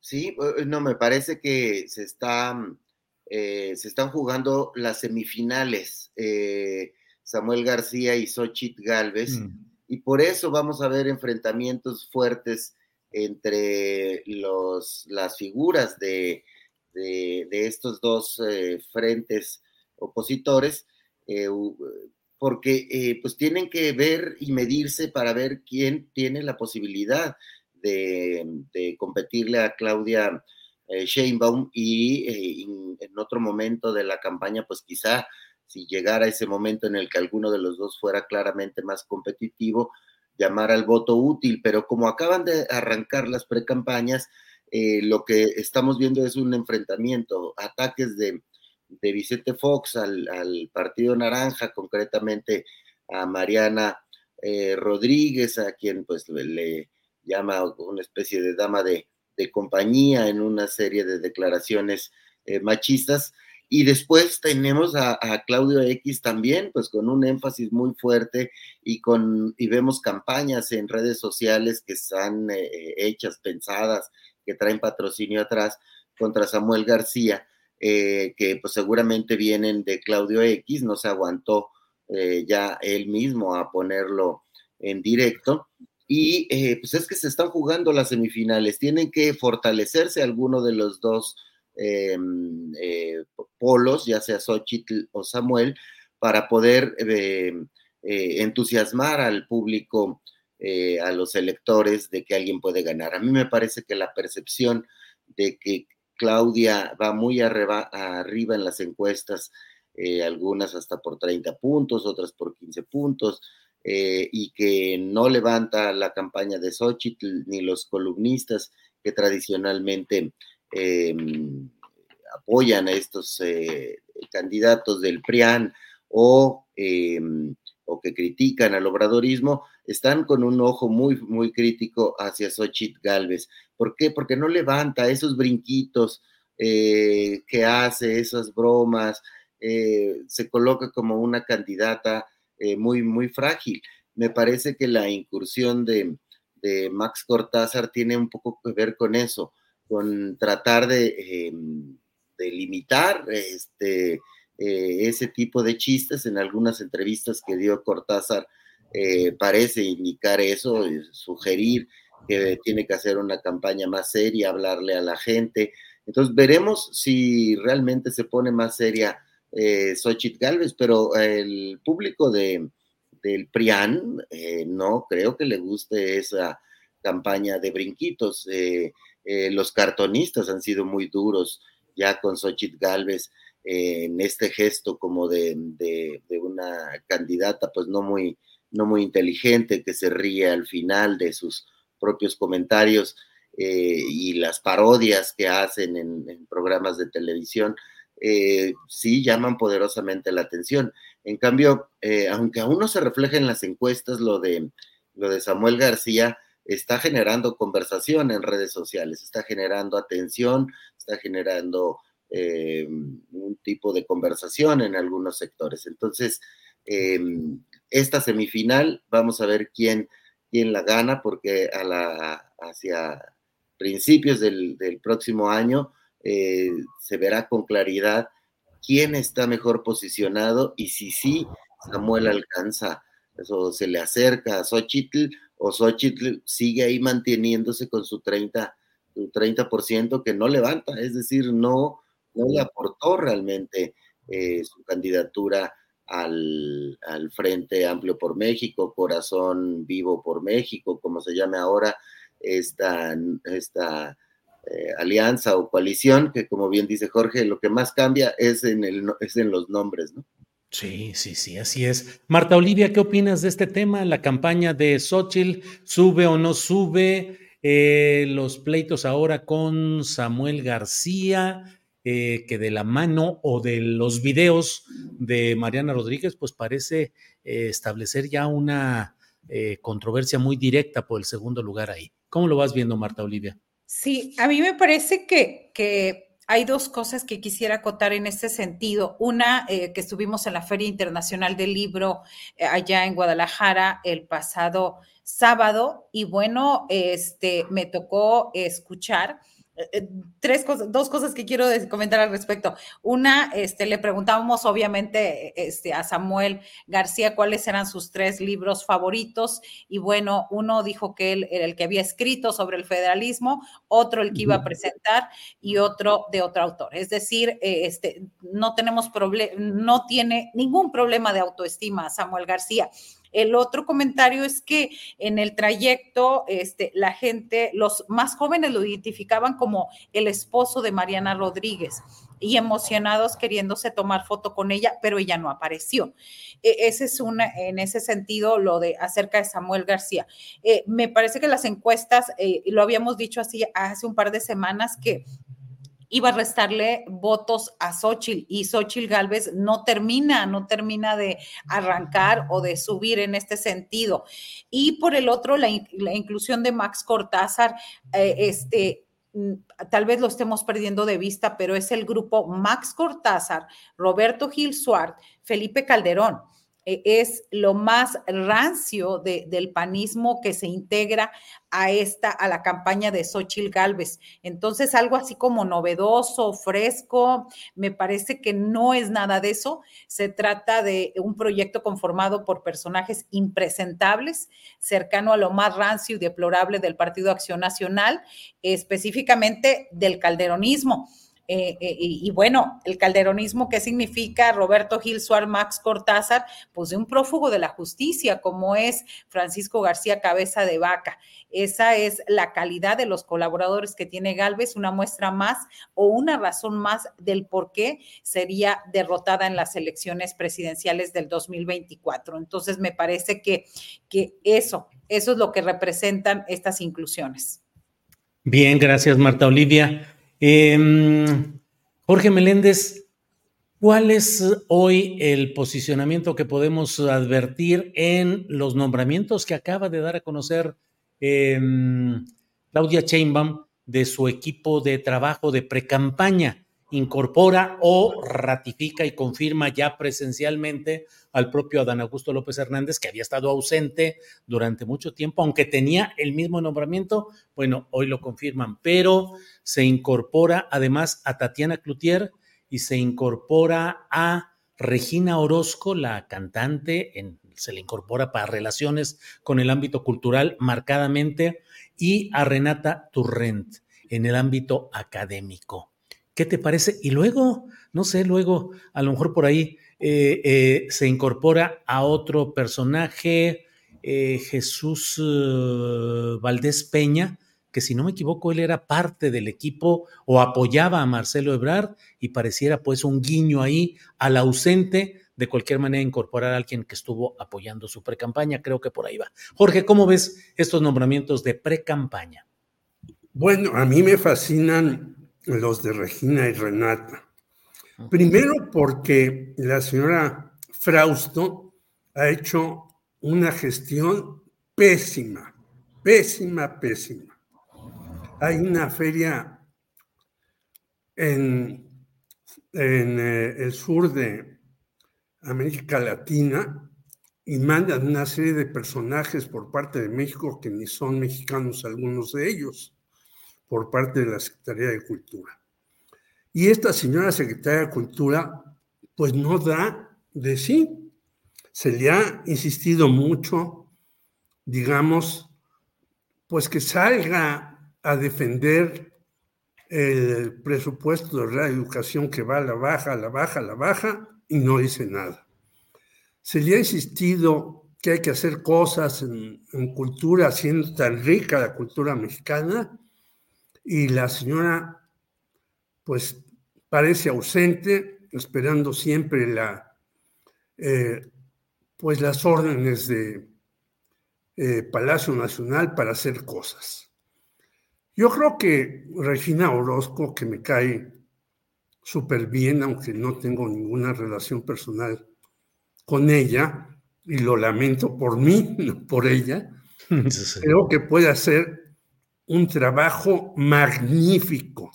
Sí, eh, no, me parece que se, está, se están jugando las semifinales Samuel García y Xochitl Galvez, mm. y por eso vamos a ver enfrentamientos fuertes entre los, las figuras de, de, estos dos frentes opositores, eh, porque eh, pues tienen que ver y medirse para ver quién tiene la posibilidad de, competirle a Claudia eh, Sheinbaum y en otro momento de la campaña, pues quizá si llegara ese momento en el que alguno de los dos fuera claramente más competitivo, llamar al voto útil, pero como acaban de arrancar las precampañas, lo que estamos viendo es un enfrentamiento, ataques de, de Vicente Fox al, Partido Naranja, concretamente a Mariana eh, Rodríguez, a quien pues le, llama una especie de dama de, compañía en una serie de declaraciones eh, machistas. Y después tenemos a, Claudio X también, pues con un énfasis muy fuerte y, con, y vemos campañas en redes sociales que están eh, hechas, pensadas, que traen patrocinio atrás contra Samuel García eh, que pues seguramente vienen de Claudio X, no se aguantó eh, ya él mismo a ponerlo en directo. Y eh, pues es que se están jugando las semifinales, tienen que fortalecerse alguno de los dos em, polos, ya sea Xochitl o Samuel, para poder entusiasmar al público, a los electores de que alguien puede ganar. A mí me parece que la percepción de que Claudia va muy arriba, en las encuestas, eh, algunas hasta por 30 puntos, otras por 15 puntos, eh, y que no levanta la campaña de Xochitl ni los columnistas que tradicionalmente em, apoyan a estos eh, candidatos del PRIAN o, em, o que critican al obradorismo, están con un ojo muy, muy crítico hacia Xochitl Galvez. ¿Por qué? Porque no levanta esos brinquitos eh, que hace, esas bromas, eh, se coloca como una candidata muy, muy frágil. Me parece que la incursión de, Max Cortázar tiene un poco que ver con eso, con tratar de, de limitar este, ese tipo de chistes en algunas entrevistas que dio Cortázar eh, parece indicar eso, sugerir que tiene que hacer una campaña más seria, hablarle a la gente. Entonces veremos si realmente se pone más seria eh, Xochitl Galvez, pero el público de, del PRIAN eh, no creo que le guste esa campaña de brinquitos. Eh, los cartonistas han sido muy duros ya con Xochitl Galvez en este gesto como de, de, una candidata pues no muy, no muy inteligente, que se ríe al final de sus propios comentarios eh, y las parodias que hacen en, programas de televisión, eh, sí llaman poderosamente la atención. En cambio, eh, aunque aún no se refleja en las encuestas lo de, lo de Samuel García, está generando conversación en redes sociales, está generando atención, está generando un tipo de conversación en algunos sectores. Entonces, esta semifinal, vamos a ver quién, quién la gana, porque a la, hacia principios del, próximo año eh, se verá con claridad quién está mejor posicionado y si sí Samuel alcanza, eso se le acerca a Xochitl o Xochitl sigue ahí manteniéndose con su 30, su 30% que no levanta, es decir, no, no le aportó realmente eh, su candidatura al, al, Frente Amplio por México, Corazón Vivo por México, como se llame ahora esta, esta eh, alianza o coalición, que como bien dice Jorge, lo que más cambia es en, el, es en los nombres, ¿no? Sí, sí, sí, así es. Marta Olivia, ¿qué opinas de este tema? La campaña de Xochitl, ¿sube o no sube? Eh, los pleitos ahora con Samuel García, eh, que de la mano o de los videos de Mariana Rodríguez, pues parece eh, establecer ya una controversia muy directa por el segundo lugar ahí. ¿Cómo lo vas viendo, Marta Olivia? Sí, a mí me parece que, que hay dos cosas que quisiera acotar en este sentido. Una, eh, que estuvimos en la Feria Internacional del Libro eh, allá en Guadalajara el pasado sábado y bueno, este, me tocó escuchar tres cosas, dos cosas que quiero comentar al respecto. Una, este, le preguntábamos obviamente este, a Samuel García cuáles eran sus tres libros favoritos y bueno, uno dijo que él era el que había escrito sobre el federalismo, otro el que iba a presentar y otro de otro autor. Es decir, eh, este, no tenemos problema, no tiene ningún problema de autoestima Samuel García. El otro comentario es que en el trayecto, este, la gente, los más jóvenes lo identificaban como el esposo de Mariana Rodríguez y emocionados queriéndose tomar foto con ella, pero ella no apareció. E, ese es una, en ese sentido, lo de acerca de Samuel García. Eh, me parece que las encuestas, eh, lo habíamos dicho así hace un par de semanas, que iba a restarle votos a Xochitl y Xochitl Galvez no termina, no termina de arrancar o de subir en este sentido. Y por el otro, la, inclusión de Max Cortázar, eh, este, mm, tal vez lo estemos perdiendo de vista, pero es el grupo Max Cortázar, Roberto Gil Suart, Felipe Calderón. E, es lo más rancio del panismo que se integra a esta, a la campaña de Xochitl Galvez. Entonces, algo así como novedoso, fresco, me parece que no es nada de eso. Se trata de un proyecto conformado por personajes impresentables, cercano a lo más rancio y deplorable del Partido Acción Nacional, específicamente del calderonismo eh, eh, y, bueno, el calderonismo, ¿qué significa Roberto Gil Suárez Max Cortázar? Pues de un prófugo de la justicia, como es Francisco García Cabeza de Vaca. Esa es la calidad de los colaboradores que tiene Galvez, una muestra más o una razón más del por qué sería derrotada en las elecciones presidenciales del 2024. Entonces, me parece que, que eso, eso es lo que representan estas inclusiones. Bien, gracias, Marta Olivia. Em, Jorge Meléndez, ¿cuál es hoy el posicionamiento que podemos advertir en los nombramientos que acaba de dar a conocer em, Claudia Chainbaum de su equipo de trabajo de precampaña? Incorpora o ratifica y confirma ya presencialmente al propio Adán Augusto López Hernández, que había estado ausente durante mucho tiempo, aunque tenía el mismo nombramiento, bueno, hoy lo confirman, pero se incorpora además a Tatiana Cloutier y se incorpora a Regina Orozco, la cantante, se le incorpora para relaciones con el ámbito cultural marcadamente, y a Renata Turrent en el ámbito académico. ¿Qué te parece? Y luego, no sé, luego a lo mejor por ahí eh, eh, se incorpora a otro personaje, eh, Jesús Valdés Peña, que si no me equivoco, él era parte del equipo o apoyaba a Marcelo Ebrard y pareciera pues un guiño ahí al ausente, de cualquier manera incorporar a alguien que estuvo apoyando su precampaña, creo que por ahí va. Jorge, ¿cómo ves estos nombramientos de precampaña? Bueno, a mí me fascinan los de Regina y Renata. Primero porque la señora Frausto ha hecho una gestión pésima, pésima, pésima. Hay una feria en, en eh, el sur de América Latina y mandan una serie de personajes por parte de México que ni son mexicanos algunos de ellos por parte de la Secretaría de Cultura. Y esta señora Secretaria de Cultura, pues no da de sí. Se le ha insistido mucho, digamos, pues que salga a defender el presupuesto de la educación que va a la baja, a la baja, a la baja, y no dice nada. Se le ha insistido que hay que hacer cosas en, en cultura, siendo tan rica la cultura mexicana, y la señora, pues, parece ausente, esperando siempre la, eh, pues, las órdenes de eh, Palacio Nacional para hacer cosas. Yo creo que Regina Orozco, que me cae súper bien, aunque no tengo ninguna relación personal con ella, y lo lamento por mí, no por ella, creo que puede hacer un trabajo magnífico,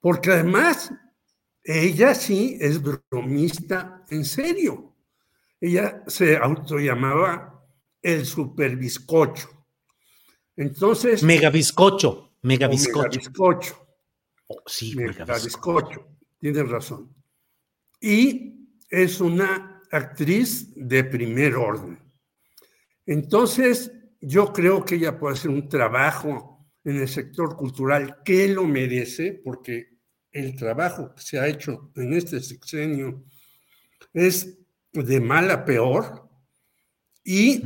porque además ella sí es bromista en serio. Ella se autollamaba el superbiscocho. Entonces. Megabiscocho. Megabiscocho. Megabiscocho. Oh, sí, megabiscocho. Tienes razón. Y es una actriz de primer orden. Entonces, yo creo que ella puede hacer un trabajo en el sector cultural que lo merece, porque el trabajo que se ha hecho en este sexenio es de mal a peor y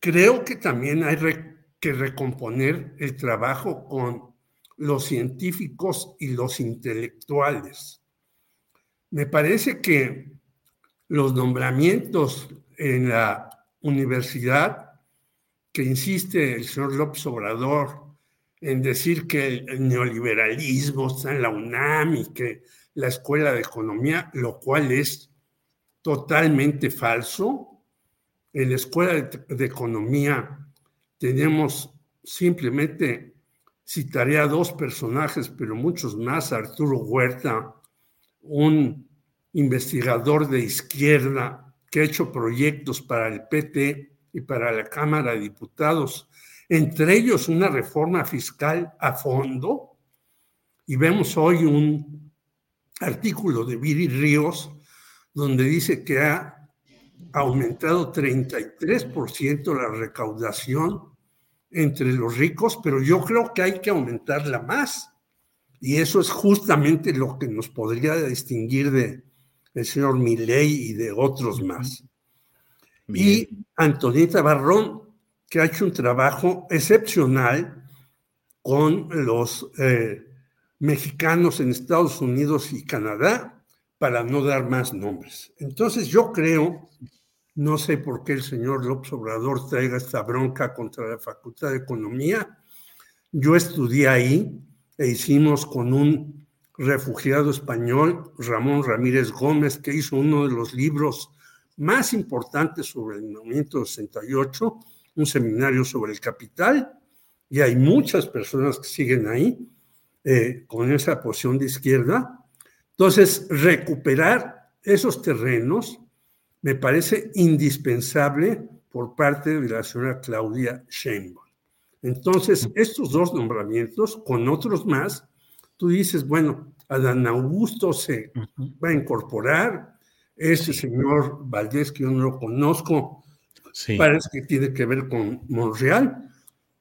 creo que también hay que recomponer el trabajo con los científicos y los intelectuales. Me parece que los nombramientos en la universidad que insiste el señor López Obrador en decir que el neoliberalismo está en la UNAM y que la Escuela de Economía, lo cual es totalmente falso. En la Escuela de, Economía tenemos simplemente, citaré a dos personajes, pero muchos más, Arturo Huerta, un investigador de izquierda que ha hecho proyectos para el PT y para la Cámara de Diputados entre ellos una reforma fiscal a fondo. Y vemos hoy un artículo de Viri Ríos donde dice que ha aumentado 33% la recaudación entre los ricos, pero yo creo que hay que aumentarla más. Y eso es justamente lo que nos podría distinguir de el señor Milley y de otros más. Y Antonieta Barrón que ha hecho un trabajo excepcional con los eh, mexicanos en Estados Unidos y Canadá, para no dar más nombres. Entonces yo creo, no sé por qué el señor López Obrador traiga esta bronca contra la Facultad de Economía. Yo estudié ahí e hicimos con un refugiado español, Ramón Ramírez Gómez, que hizo uno de los libros más importantes sobre el movimiento 68, un seminario sobre el capital y hay muchas personas que siguen ahí eh, con esa posición de izquierda. Entonces, recuperar esos terrenos me parece indispensable por parte de la señora Claudia Sheinbaum. Entonces, estos dos nombramientos, con otros más, tú dices, bueno, Adán Augusto se va a incorporar, ese señor Valdés, que yo no lo conozco, Parece que tiene que ver con Monreal.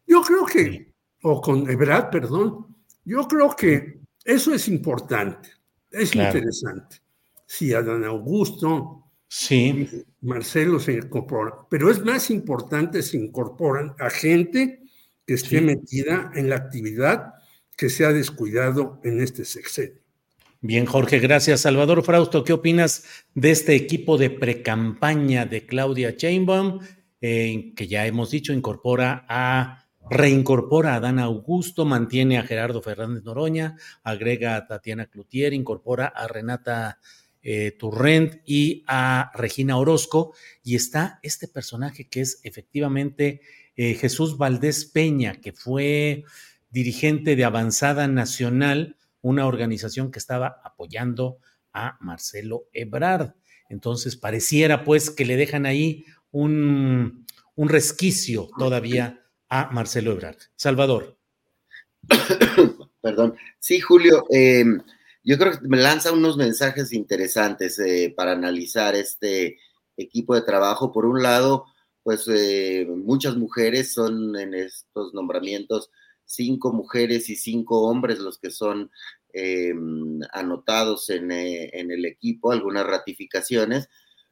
Yo creo que, o con Ebrard, perdón, yo creo que eso es importante, es interesante. Si Adán Augusto, sí. Marcelo se incorpora, pero es más importante se incorporan a gente que esté metida en la actividad que se ha descuidado en este sexenio. Bien, Jorge, gracias. Salvador Frausto, ¿qué opinas de este equipo de precampaña de Claudia Chainbaum, que ya hemos dicho, incorpora a, reincorpora a Dana Augusto, mantiene a Gerardo Fernández Noroña, agrega a Tatiana Cloutier, incorpora a Renata eh, Turrent y a Regina Orozco, y está este personaje que es efectivamente eh, Jesús Valdés Peña, que fue dirigente de Avanzada Nacional, una organización que estaba apoyando a Marcelo Ebrard. Entonces, pareciera pues que le dejan ahí un, un resquicio todavía a Marcelo Ebrard. Salvador. Perdón. Sí, Julio, em, yo creo que me lanza unos mensajes interesantes eh, para analizar este equipo de trabajo. Por un lado, pues eh, muchas mujeres son en estos nombramientos cinco mujeres y cinco hombres los que son eh, anotados en, eh, en, el equipo, algunas ratificaciones,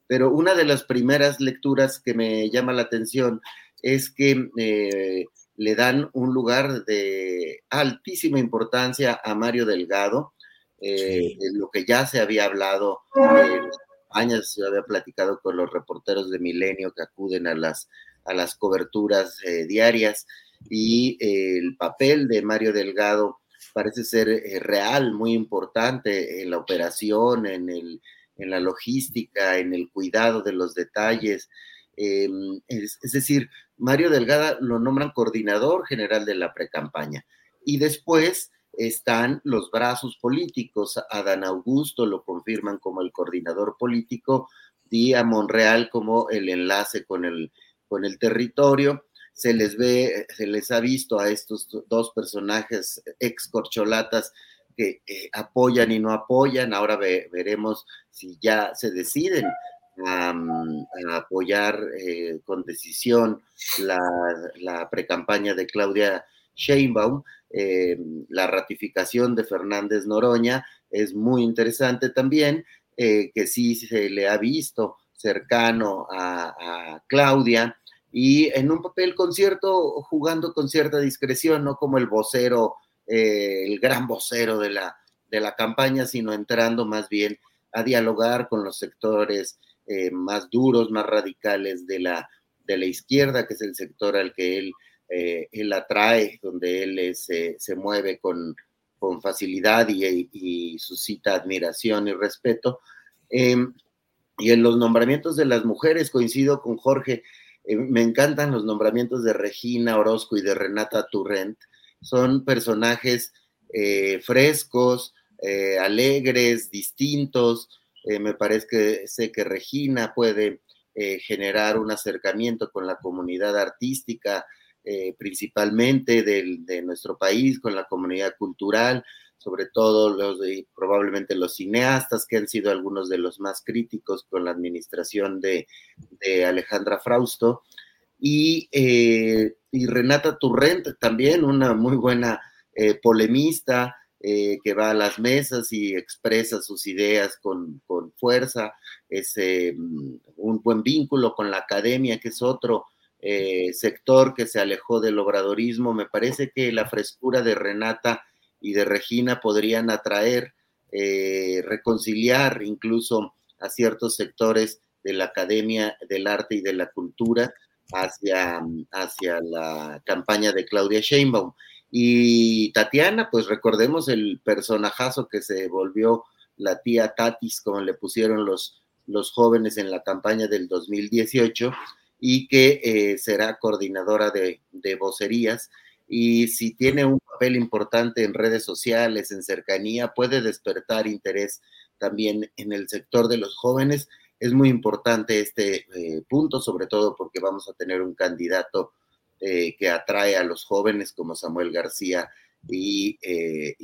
pero una de las primeras lecturas que me llama la atención es que eh, le dan un lugar de altísima importancia a Mario Delgado, sí. de lo que ya se había hablado en años, se había platicado con los reporteros de Milenio que acuden a las, a las coberturas diarias y el papel de Mario Delgado parece ser eh, real, muy importante en la operación, en, el, en la logística, en el cuidado de los detalles. Eh, es, es, decir, Mario Delgado lo nombran coordinador general de la precampaña. Y después están los brazos políticos. Adán Augusto lo confirman como el coordinador político y a Monreal como el enlace con el, con el territorio se les ve, se les ha visto a estos dos personajes ex corcholatas que eh, apoyan y no apoyan. Ahora ve, veremos si ya se deciden a, a apoyar eh, con decisión la, la precampaña de Claudia Sheinbaum. Eh, la ratificación de Fernández Noroña es muy interesante también, eh, que sí se le ha visto cercano a Claudia y en un papel con cierto, jugando con cierta discreción, no como el vocero, eh, el gran vocero de la, de la campaña, sino entrando más bien a dialogar con los sectores eh, más duros, más radicales de la, de la izquierda, que es el sector al que él, eh, él atrae, donde él se, se mueve con, con facilidad y, y, suscita admiración y respeto. Em, y en los nombramientos de las mujeres, coincido con Jorge, eh, me encantan los nombramientos de Regina Orozco y de Renata Turrent. Son personajes eh, frescos, eh, alegres, distintos. Me parece que sé que Regina puede generar un acercamiento con la comunidad artística, principalmente del, de nuestro país, con la comunidad cultural sobre todo los probablemente los cineastas, que han sido algunos de los más críticos con la administración de, Alejandra Frausto, y, eh, y, Renata Turrent, también una muy buena eh, polemista, eh, que va a las mesas y expresa sus ideas con, con fuerza, es eh, un buen vínculo con la academia, que es otro sector que se alejó del obradorismo. Me parece que la frescura de Renata y de Regina podrían atraer, eh, reconciliar incluso a ciertos sectores de la academia del arte y de la cultura hacia, hacia la campaña de Claudia Sheinbaum. Y Tatiana, pues recordemos el personajazo que se volvió la tía Tatis, como le pusieron los, los jóvenes en la campaña del 2018, y que eh, será coordinadora de, de vocerías y si tiene un papel importante en redes sociales, en cercanía, puede despertar interés también en el sector de los jóvenes. Es muy importante este eh, punto, sobre todo porque vamos a tener un candidato eh, que atrae a los jóvenes como Samuel García y, eh,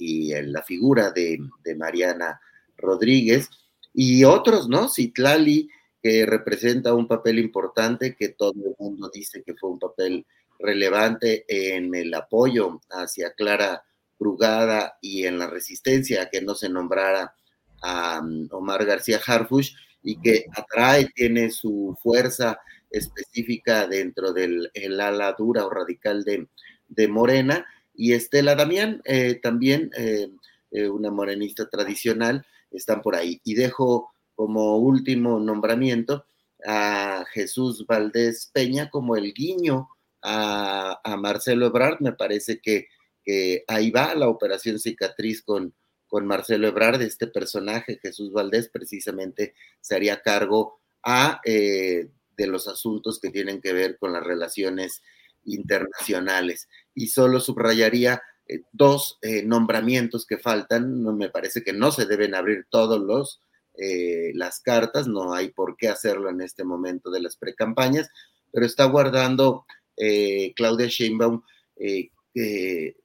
la figura de, de, Mariana Rodríguez y otros, ¿no? Citlali, que representa un papel importante, que todo el mundo dice que fue un papel relevante en el apoyo hacia Clara Brugada y en la resistencia a que no se nombrara a um, Omar García Harfush y que atrae, tiene su fuerza específica dentro del el ala dura o radical de, de Morena. Y Estela Damián, eh, también eh, eh, una morenista tradicional, están por ahí. Y dejo como último nombramiento a Jesús Valdés Peña como el guiño a, Marcelo Ebrard, me parece que, ahí va la operación cicatriz con, con Marcelo Ebrard, este personaje, Jesús Valdés, precisamente se haría cargo eh, de los asuntos que tienen que ver con las relaciones internacionales. Y solo subrayaría eh, dos eh, nombramientos que faltan, no, me parece que no se deben abrir todos los las cartas, no hay por qué hacerlo en este momento de las precampañas, pero está guardando eh, Claudia Sheinbaum eh, eh,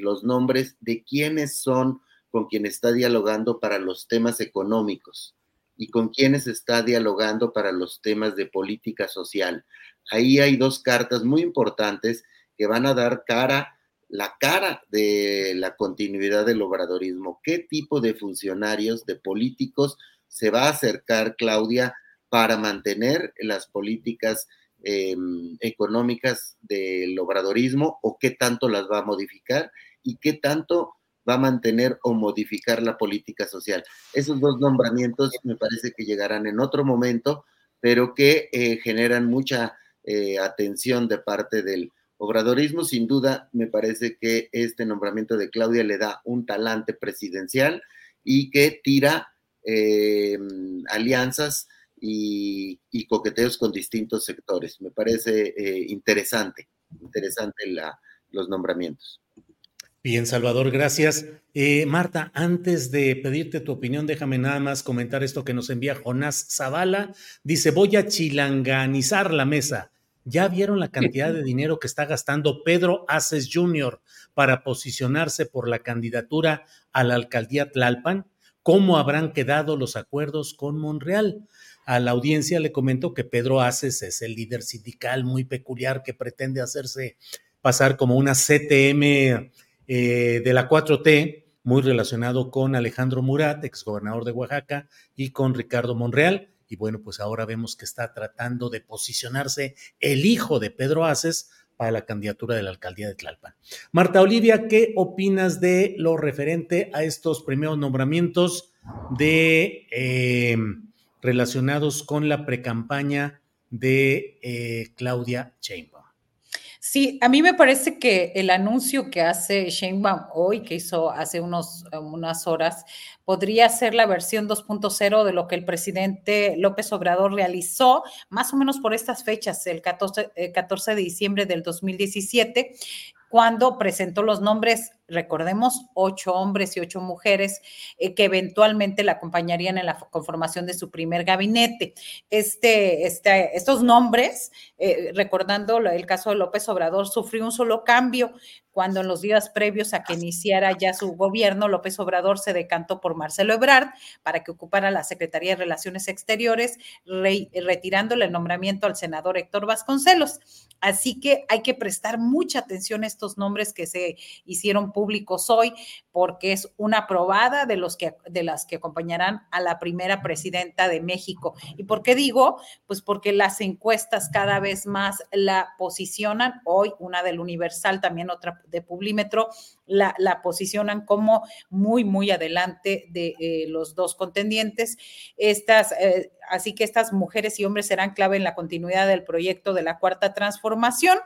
los nombres de quienes son con quien está dialogando para los temas económicos y con quienes está dialogando para los temas de política social. ahí hay dos cartas muy importantes que van a dar cara, la cara de la continuidad del obradorismo. ¿Qué tipo de funcionarios, de políticos se va a acercar Claudia para mantener las políticas em, económicas del obradorismo o qué tanto las va a modificar y qué tanto va a mantener o modificar la política social. Esos dos nombramientos me parece que llegarán en otro momento, pero que eh, generan mucha eh, atención de parte del obradorismo. Sin duda, me parece que este nombramiento de Claudia le da un talante presidencial y que tira eh, alianzas y, coqueteos con distintos sectores. Me parece interesante, interesante la, los nombramientos. Bien, Salvador, gracias. Eh, Marta, antes de pedirte tu opinión, déjame nada más comentar esto que nos envía Jonás Zavala. Dice, voy a chilanganizar la mesa. ¿Ya vieron la cantidad de dinero que está gastando Pedro Aces Jr. para posicionarse por la candidatura a la alcaldía Tlalpan? ¿Cómo habrán quedado los acuerdos con Monreal? A la audiencia le comento que Pedro Aces es el líder sindical muy peculiar que pretende hacerse pasar como una CTM eh, de la 4T, muy relacionado con Alejandro Murat, exgobernador de Oaxaca, y con Ricardo Monreal. Y bueno, pues ahora vemos que está tratando de posicionarse el hijo de Pedro Aces para la candidatura de la alcaldía de Tlalpan. Marta Olivia, ¿qué opinas de lo referente a estos primeros nombramientos de eh, relacionados con la precampaña de eh, Claudia Sheinbaum? Sí, a mí me parece que el anuncio que hace Sheinbaum hoy, que hizo hace unos, unas horas, podría ser la versión 2.0 de lo que el presidente López Obrador realizó más o menos por estas fechas, el 14, el 14 de diciembre del 2017, cuando presentó los nombres recordemos, ocho hombres y ocho mujeres eh, que eventualmente la acompañarían en la conformación de su primer gabinete. Este, este estos nombres, eh, recordando el caso de López Obrador, sufrió un solo cambio cuando en los días previos a que iniciara ya su gobierno, López Obrador se decantó por Marcelo Ebrard para que ocupara la Secretaría de Relaciones Exteriores, retirándole el nombramiento al senador Héctor Vasconcelos. Así que hay que prestar mucha atención a estos nombres que se hicieron públicos hoy, porque es una probada de, los que, de las que acompañarán a la primera presidenta de México. ¿Y por qué digo? Pues porque las encuestas cada vez más la posicionan. Hoy una del Universal, también otra de Publímetro, la, la posicionan como muy, muy adelante de eh, los dos contendientes. Estas, eh, así que estas mujeres y hombres serán clave en la continuidad del proyecto de la cuarta transformación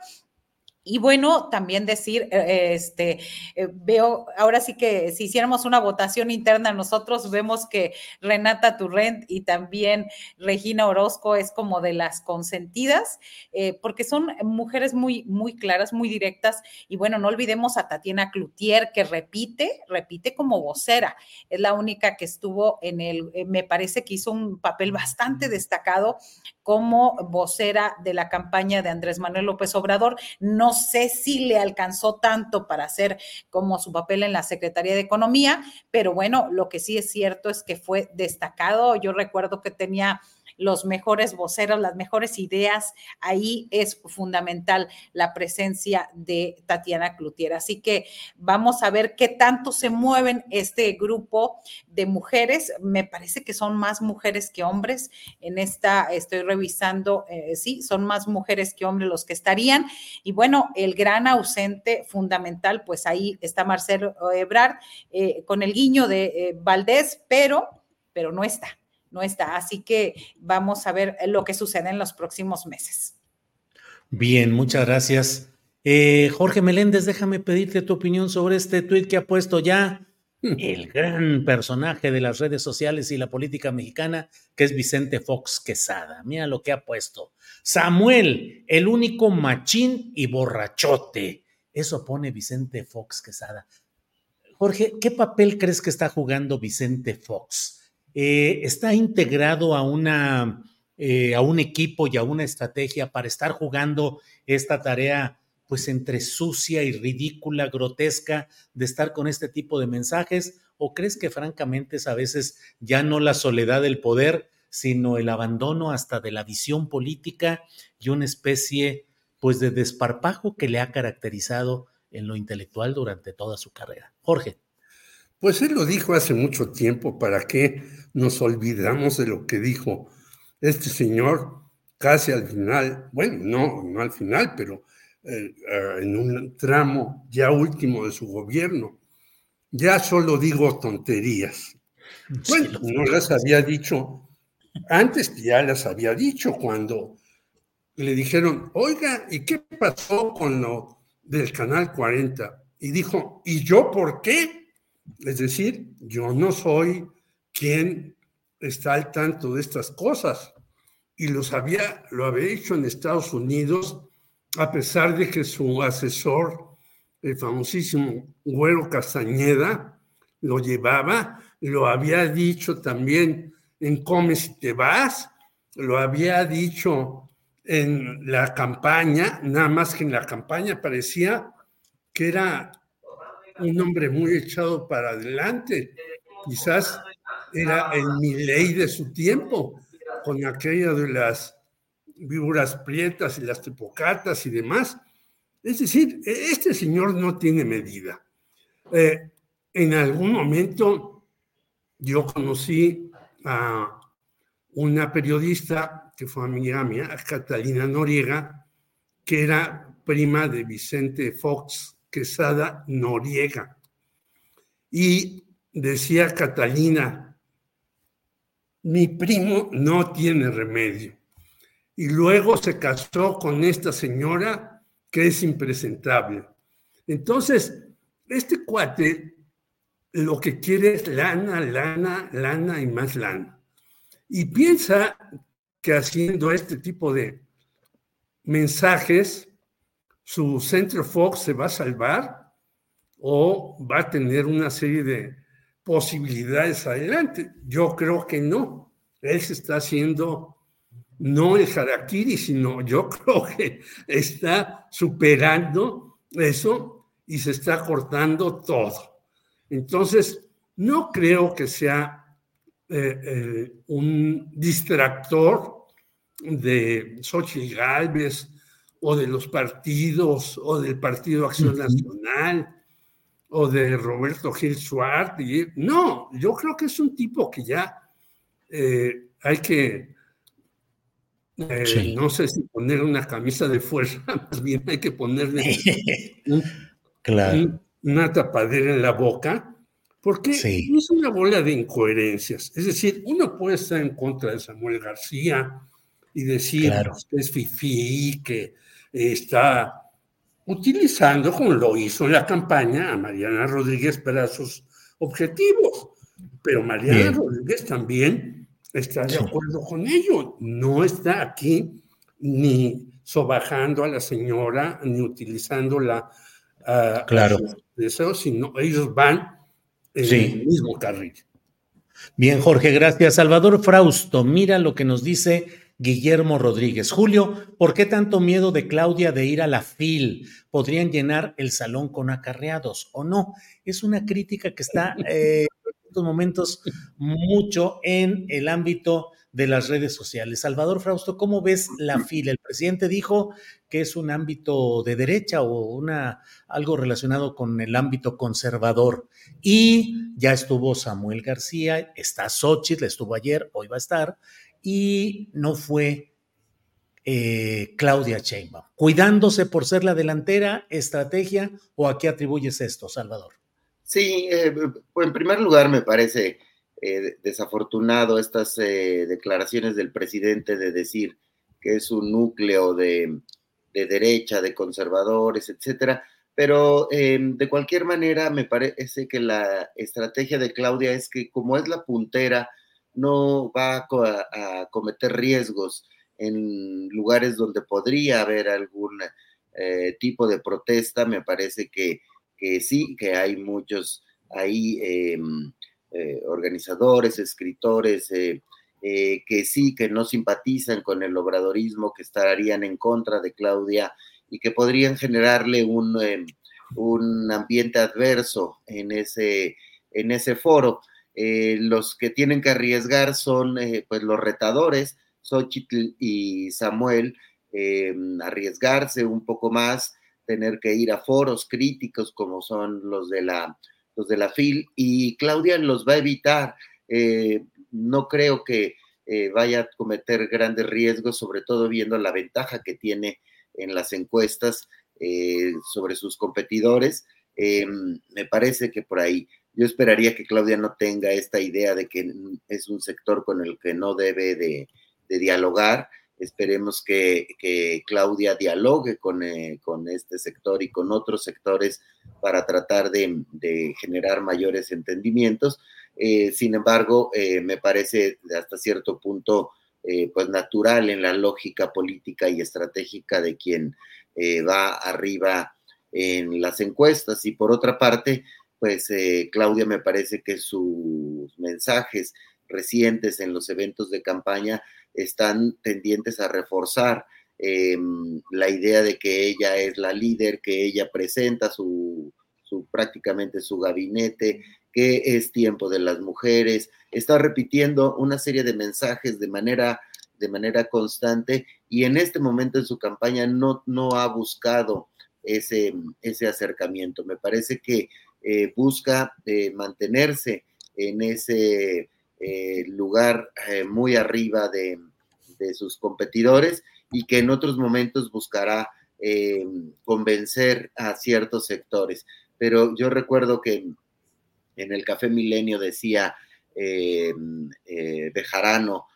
y bueno, también decir, eh, este, eh, veo, ahora sí que si hiciéramos una votación interna, nosotros vemos que Renata Turrent y también Regina Orozco es como de las consentidas, eh, porque son mujeres muy, muy claras, muy directas. Y bueno, no olvidemos a Tatiana Cloutier, que repite, repite como vocera. Es la única que estuvo en el, me parece que hizo un papel bastante destacado como vocera de la campaña de Andrés Manuel López Obrador. No sé si le alcanzó tanto para hacer como su papel en la Secretaría de Economía, pero bueno, lo que sí es cierto es que fue destacado. Yo recuerdo que tenía los mejores voceros, las mejores ideas. Ahí es fundamental la presencia de Tatiana Cloutier. Así que vamos a ver qué tanto se mueven este grupo de mujeres. Me parece que son más mujeres que hombres. En esta estoy revisando, eh, sí, son más mujeres que hombres los que estarían. Y bueno, el gran ausente fundamental, pues ahí está Marcelo Ebrard eh, con el guiño de eh, Valdés, pero, pero no está no está. Así que vamos a ver lo que sucede en los próximos meses. Bien, muchas gracias. Eh, Jorge Meléndez, déjame pedirte tu opinión sobre este tuit que ha puesto ya el gran personaje de las redes sociales y la política mexicana, que es Vicente Fox Quesada. Mira lo que ha puesto. Samuel, el único machín y borrachote. Eso pone Vicente Fox Quesada. Jorge, ¿qué papel crees que está jugando Vicente Fox? Eh, está integrado a, una, eh, a un equipo y a una estrategia para estar jugando esta tarea pues entre sucia y ridícula, grotesca, de estar con este tipo de mensajes? ¿O crees que francamente es a veces ya no la soledad del poder, sino el abandono hasta de la visión política y una especie pues de desparpajo que le ha caracterizado en lo intelectual durante toda su carrera. Jorge. Pues él lo dijo hace mucho tiempo, ¿para qué nos olvidamos de lo que dijo este señor casi al final? Bueno, no, no al final, pero eh, eh, en un tramo ya último de su gobierno. Ya solo digo tonterías. Bueno, no las había dicho antes, ya las había dicho cuando le dijeron, oiga, ¿y qué pasó con lo del Canal 40? Y dijo, ¿y yo por qué? Es decir, yo no soy quien está al tanto de estas cosas. Y los había, lo había hecho en Estados Unidos, a pesar de que su asesor, el famosísimo Güero Castañeda, lo llevaba, lo había dicho también en Come si te vas, lo había dicho en la campaña, nada más que en la campaña parecía que era un hombre muy echado para adelante. Quizás era el Milei de su tiempo, con aquella de las víboras prietas y las tepocatas y demás. Es decir, e-, este señor no tiene medida. Eh, en algún momento yo conocí a una periodista que fue amiga mía, Catalina Noriega, que era prima de Vicente Fox, Quesada Noriega. Y decía Catalina, mi primo no tiene remedio. Y luego se casó con esta señora que es impresentable. Entonces, este cuate lo que quiere es lana, lana, lana y más lana. Y piensa que haciendo este tipo de mensajes su Centro Fox se va a salvar o va a tener una serie de posibilidades adelante. Yo creo que no. Él se está haciendo no el harakiri, sino yo creo que está superando eso y se está cortando todo. Entonces, no creo que sea eh, eh, un distractor de Xochitl Galvez o de los partidos, o del Partido Acción Nacional, o de Roberto Gil Suárez. No, yo creo que es un tipo que ya eh, hay que, eh, no sé si poner una camisa de fuerza, más bien hay que ponerle una tapadera en la boca, porque es una bola de incoherencias. Es decir, uno puede estar en contra de Samuel García y decir que es fifí, que está utilizando, como lo hizo en la campaña, a Mariana Rodríguez para sus objetivos. Pero Mariana Rodríguez también está de acuerdo con ello. No está aquí ni sobajando a la señora, ni utilizándola uh, claro. sino ellos van en el mismo carril. Bien, Jorge, gracias. Salvador Frausto, mira lo que nos dice Guillermo Rodríguez. Julio, ¿por qué tanto miedo de Claudia de ir a la FIL? ¿Podrían llenar el salón con acarreados o no? Es una crítica que está eh, en estos momentos mucho en el ámbito de las redes sociales. Salvador Frausto, ¿cómo ves la FIL? El presidente dijo que es un ámbito de derecha o una, algo relacionado con el ámbito conservador. Y ya estuvo Samuel García, está Xochitl, estuvo ayer, hoy va a estar, y no fue eh, Claudia Sheinbaum, cuidándose por ser la delantera, estrategia, o a qué atribuyes esto, Salvador? Sí, eh, en primer lugar me parece eh, desafortunado estas declaraciones del presidente de decir que es un núcleo de, de derecha, de conservadores, etcétera. Pero de cualquier manera, me parece que la estrategia de Claudia es que como es la puntera no va a, cometer riesgos en lugares donde podría haber algún eh, tipo de protesta, me parece que, sí, que hay muchos ahí em, eh, organizadores, escritores, eh, que sí, que no simpatizan con el obradorismo, que estarían en contra de Claudia y que podrían generarle un, un ambiente adverso en ese, en ese foro. Eh, los que tienen que arriesgar son eh, pues los retadores, Xochitl y Samuel, eh, arriesgarse un poco más, tener que ir a foros críticos como son los de la, los de la FIL, y Claudia los va a evitar. no creo que vaya a cometer grandes riesgos, sobre todo viendo la ventaja que tiene en las encuestas sobre sus competidores. me parece que por ahí yo esperaría que Claudia no tenga esta idea de que es un sector con el que no debe de, dialogar. Esperemos que, Claudia dialogue con, eh, con, este sector y con otros sectores para tratar de, generar mayores entendimientos. Eh, sin embargo, eh, me parece hasta cierto punto pues natural en la lógica política y estratégica de quien va arriba en las encuestas. Y por otra parte, pues eh, Claudia me parece que sus mensajes recientes en los eventos de campaña están tendientes a reforzar em, la idea de que ella es la líder, que ella presenta su, su, prácticamente su gabinete, que es tiempo de las mujeres, está repitiendo una serie de mensajes de manera, de manera constante y en este momento en su campaña no, no ha buscado ese, ese acercamiento. Me parece que eh, busca eh, mantenerse en ese eh, lugar muy arriba de, sus competidores y que en otros momentos buscará convencer a ciertos sectores. Pero yo recuerdo que en el Café Milenio decía Bejarano,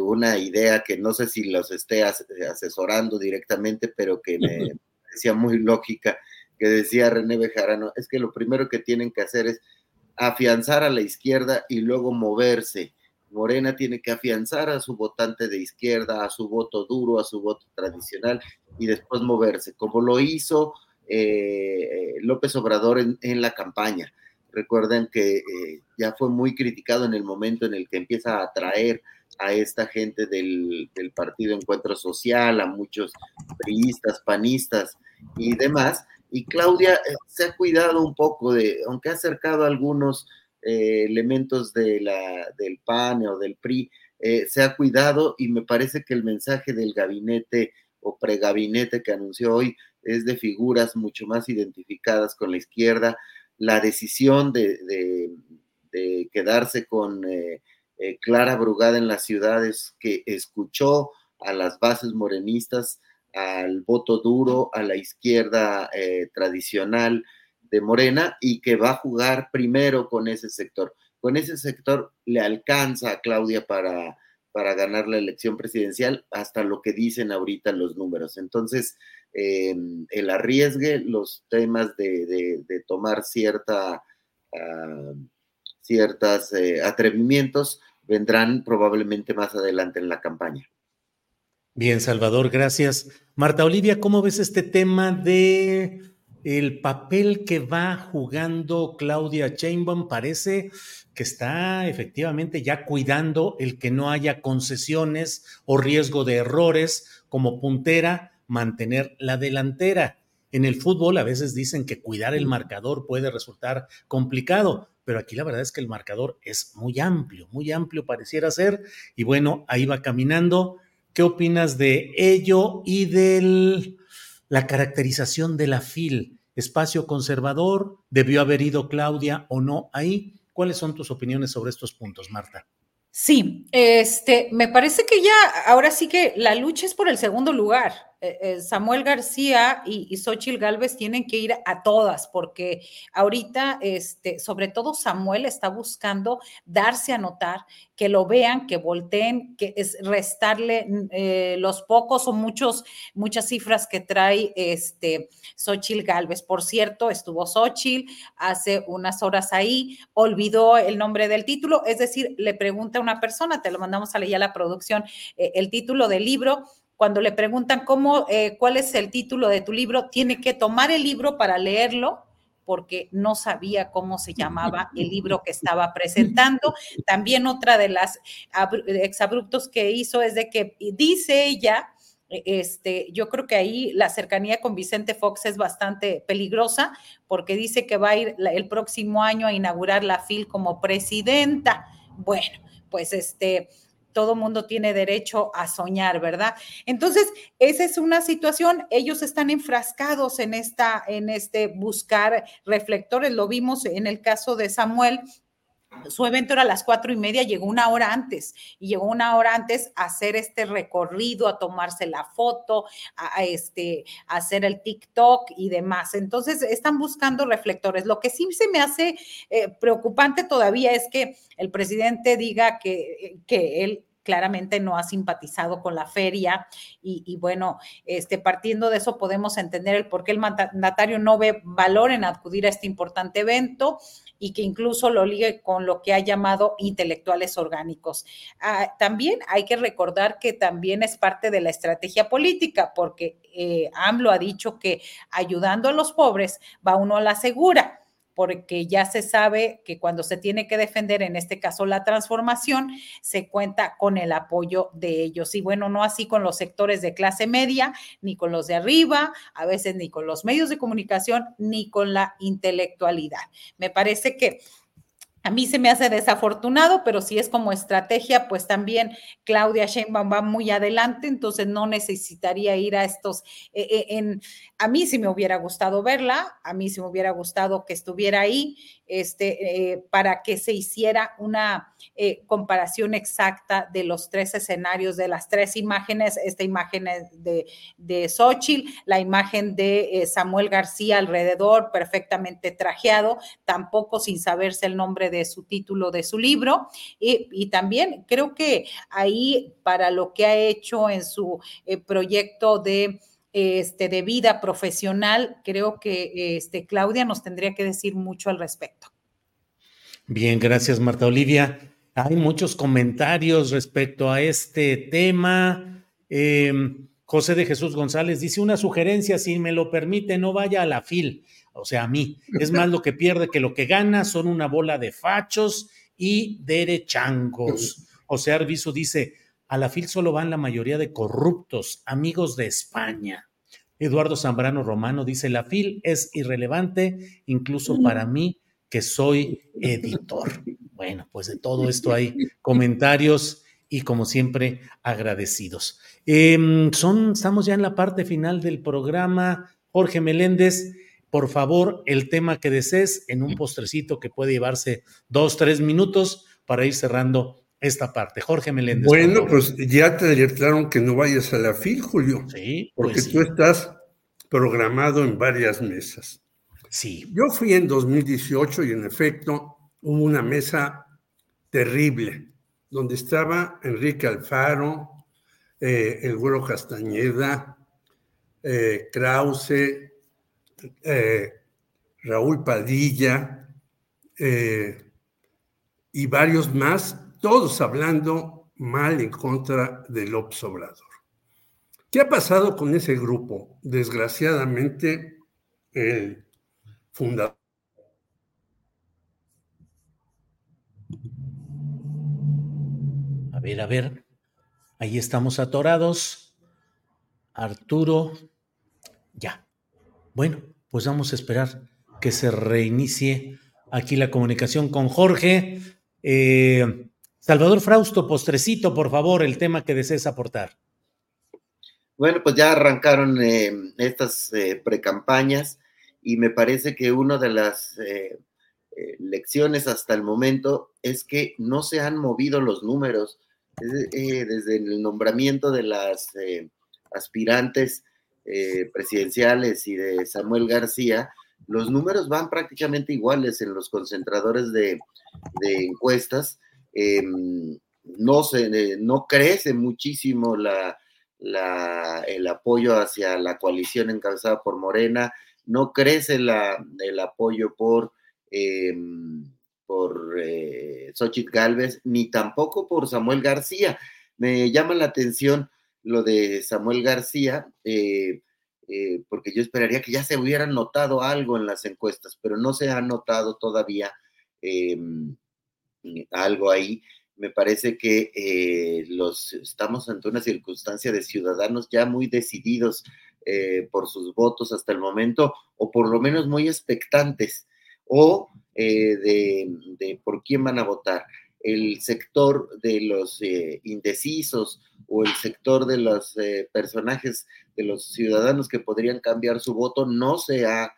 una idea que no sé si los esté asesorando directamente, pero que me parecía muy lógica, que decía René Bejarano, es que lo primero que tienen que hacer es afianzar a la izquierda y luego moverse. Morena tiene que afianzar a su votante de izquierda, a su voto duro, a su voto tradicional y después moverse, como lo hizo eh, López Obrador en, la campaña. Recuerden que eh, ya fue muy criticado en el momento en el que empieza a atraer a esta gente del, del Partido Encuentro Social, a muchos priistas, panistas y demás, y Claudia eh, se ha cuidado un poco de, aunque ha acercado algunos eh, elementos de la, del PAN o del PRI, eh, se ha cuidado y me parece que el mensaje del gabinete o pregabinete que anunció hoy es de figuras mucho más identificadas con la izquierda. La decisión de, quedarse con Clara Brugada en las ciudades que escuchó a las bases morenistas al voto duro, a la izquierda eh, tradicional de Morena y que va a jugar primero con ese sector. Con ese sector le alcanza a Claudia para, para ganar la elección presidencial hasta lo que dicen ahorita los números. Entonces, em, el arriesgue, los temas de, tomar cierta, uh, ciertos eh, atrevimientos vendrán probablemente más adelante en la campaña. Bien, Salvador, gracias. Marta Olivia, ¿cómo ves este tema de el papel que va jugando Claudia Sheinbaum? Parece que está efectivamente ya cuidando el que no haya concesiones o riesgo de errores como puntera, mantener la delantera. En el fútbol a veces dicen que cuidar el marcador puede resultar complicado, pero aquí la verdad es que el marcador es muy amplio, muy amplio pareciera ser, y bueno, ahí va caminando ¿Qué opinas de ello y de la caracterización de la FIL? ¿Espacio conservador? ¿Debió haber ido Claudia o no ahí? ¿Cuáles son tus opiniones sobre estos puntos, Marta? Sí, este, me parece que ya ahora sí que la lucha es por el segundo lugar. Eh, eh, Samuel García y, y Xochitl Galvez tienen que ir a todas, porque ahorita, este, sobre todo Samuel está buscando darse a notar, que lo vean, que volteen, que es restarle eh, los pocos o muchos, muchas cifras que trae este Xochitl Galvez. Por cierto, estuvo Xochitl hace unas horas ahí, olvidó el nombre del título, es decir, le pregunta a una persona, te lo mandamos a leer a la producción, el título del libro cuando le preguntan cómo, eh, cuál es el título de tu libro, tiene que tomar el libro para leerlo porque no sabía cómo se llamaba el libro que estaba presentando. También otra de las exabruptos que hizo es de que dice ella este, yo creo que ahí la cercanía con Vicente Fox es bastante peligrosa porque dice que va a ir el próximo año a inaugurar la FIL como presidenta. Bueno, pues este, todo mundo tiene derecho a soñar, ¿verdad? Entonces, esa es una situación, ellos están enfrascados en esta, en este buscar reflectores, lo vimos en el caso de Samuel, su evento era a las cuatro y media, llegó una hora antes y llegó una hora antes a hacer este recorrido, a tomarse la foto, a, este, hacer el TikTok y demás. Entonces, están buscando reflectores. Lo que sí se me hace eh, preocupante todavía es que el presidente diga que, que él claramente no ha simpatizado con la feria y, bueno, este, partiendo de eso podemos entender el por qué el mandatario no ve valor en acudir a este importante evento y que incluso lo ligue con lo que ha llamado intelectuales orgánicos. Ah, también hay que recordar que también es parte de la estrategia política, porque eh, AMLO ha dicho que ayudando a los pobres va uno a la segura porque ya se sabe que cuando se tiene que defender, en este caso la transformación, se cuenta con el apoyo de ellos. Y bueno, no así con los sectores de clase media, ni con los de arriba, a veces ni con los medios de comunicación, ni con la intelectualidad. Me parece que a mí se me hace desafortunado, pero si es como estrategia, pues también Claudia Sheinbaum va muy adelante, entonces no necesitaría ir a estos. Eh, eh, a mí sí me hubiera gustado verla, a mí sí me hubiera gustado que estuviera ahí, este, eh, para que se hiciera una comparación exacta de los tres escenarios, de las tres imágenes, esta imagen de, de Xochitl, la imagen de Samuel García alrededor, perfectamente trajeado, tampoco sin saberse el nombre de su título de su libro. Y, también creo que ahí para lo que ha hecho en su eh, proyecto de este, de vida profesional, creo que este, Claudia nos tendría que decir mucho al respecto. Bien, gracias Marta Olivia. Hay muchos comentarios respecto a este tema. Em, José de Jesús González dice una sugerencia, si me lo permite, no vaya a la FIL o sea, a mí. Es más lo que pierde que lo que gana, son una bola de fachos y derechangos. José Arviso dice, a la FIL solo van la mayoría de corruptos, amigos de España. Eduardo Zambrano Romano dice, la FIL es irrelevante incluso para mí que soy editor. Bueno, pues de todo esto hay comentarios y como siempre agradecidos. Em, son, estamos ya en la parte final del programa. Jorge Meléndez, por favor, el tema que desees en un postrecito que puede llevarse dos, tres minutos para ir cerrando esta parte. Jorge Meléndez. Bueno, pues ya te alertaron que no vayas a la FIL, Julio. Sí. Porque pues tú estás programado en varias mesas. Sí. Yo fui en 2018 y en efecto hubo una mesa terrible, donde estaba Enrique Alfaro, eh, el Güero Castañeda, eh, Krause, eh, Raúl Padilla eh, y varios más, todos hablando mal en contra del López Obrador. ¿Qué ha pasado con ese grupo? Desgraciadamente, el fundador. A ver, a ver. Ahí estamos atorados. Arturo. Ya. Bueno, pues vamos a esperar que se reinicie aquí la comunicación con Jorge. Eh, Salvador Frausto, postrecito, por favor, el tema que desees aportar. Bueno, pues ya arrancaron eh, estas eh, precampañas y me parece que una de las lecciones hasta el momento es que no se han movido los números desde el nombramiento de las aspirantes eh, presidenciales y de Samuel García, los números van prácticamente iguales en los concentradores de, encuestas. Em, no, se, eh, no crece muchísimo la, el apoyo hacia la coalición encabezada por Morena, no crece la, el apoyo por, em, por eh, Xochitl Galvez, ni tampoco por Samuel García. Me llama la atención lo de Samuel García, eh, eh, porque yo esperaría que ya se hubiera notado algo en las encuestas, pero no se ha notado todavía em, algo ahí. me parece que eh, los, estamos ante una circunstancia de ciudadanos ya muy decididos eh, por sus votos hasta el momento, o por lo menos muy expectantes, o eh, de, por quién van a votar. El sector de los indecisos o el sector de los personajes, de los ciudadanos que podrían cambiar su voto, no se ha,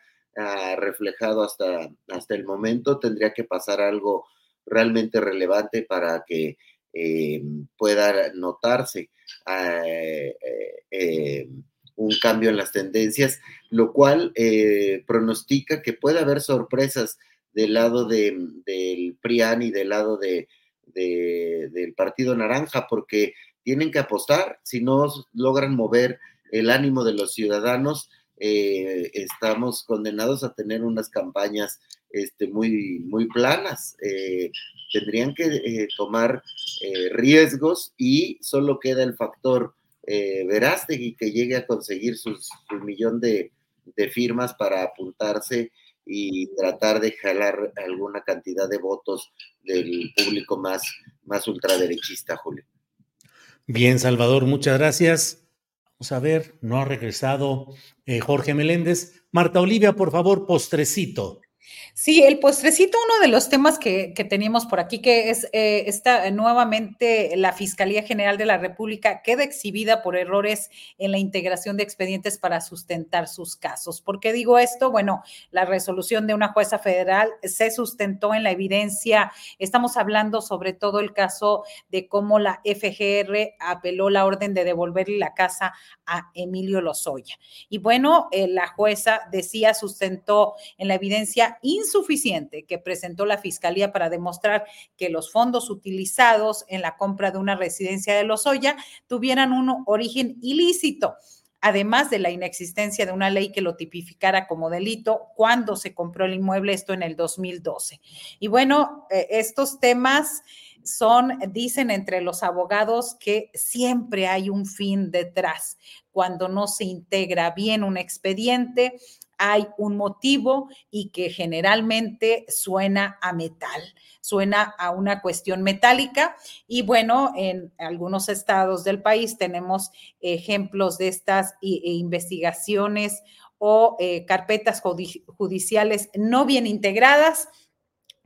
reflejado hasta, hasta el momento. Tendría que pasar algo realmente relevante para que eh, pueda notarse eh, eh, un cambio en las tendencias, lo cual pronostica que puede haber sorpresas del lado del PRIAN y del lado de, del Partido Naranja, porque tienen que apostar, si no logran mover el ánimo de los ciudadanos, estamos condenados a tener unas campañas este, muy, muy planas. Eh, tendrían que eh, tomar eh, riesgos y solo queda el factor Verástegui que llegue a conseguir sus, su millón de, de, firmas para apuntarse y tratar de jalar alguna cantidad de votos del público más, más ultraderechista, Julio. Bien, Salvador, muchas gracias. Vamos a ver, no ha regresado Jorge Meléndez. Marta Olivia, por favor, postrecito. Sí, el postrecito, uno de los temas que, que teníamos por aquí, que es eh, esta nuevamente la Fiscalía General de la República queda exhibida por errores en la integración de expedientes para sustentar sus casos. ¿Por qué digo esto? Bueno, la resolución de una jueza federal se sustentó en la evidencia. Estamos hablando sobre todo el caso de cómo la FGR apeló la orden de devolverle la casa a Emilio Lozoya. Y bueno, eh, la jueza decía, sustentó en la evidencia insuficiente que presentó la Fiscalía para demostrar que los fondos utilizados en la compra de una residencia de Lozoya tuvieran un origen ilícito además de la inexistencia de una ley que lo tipificara como delito cuando se compró el inmueble, esto en el 2012. Y bueno, eh, estos temas son, dicen entre los abogados que siempre hay un fin detrás. Cuando no se integra bien un expediente, hay un motivo y que generalmente suena a metal, suena a una cuestión metálica. Y bueno, en algunos estados del país tenemos ejemplos de estas investigaciones o eh, carpetas judiciales no bien integradas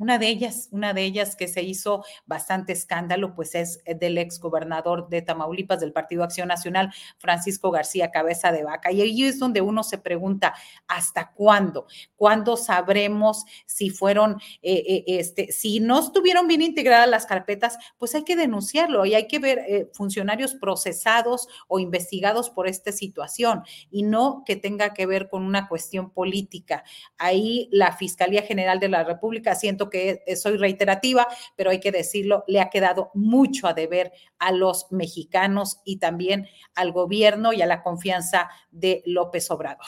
una de ellas, una de ellas que se hizo bastante escándalo, pues es del ex gobernador de Tamaulipas del Partido Acción Nacional, Francisco García Cabeza de Vaca. Y ahí es donde uno se pregunta, ¿hasta cuándo? ¿Cuándo sabremos si fueron, eh, eh, este, si no estuvieron bien integradas las carpetas? Pues hay que denunciarlo y hay que ver eh, funcionarios procesados o investigados por esta situación y no que tenga que ver con una cuestión política. Ahí la Fiscalía General de la República, siento que soy reiterativa, pero hay que decirlo, le ha quedado mucho a deber a los mexicanos y también al gobierno y a la confianza de López Obrador.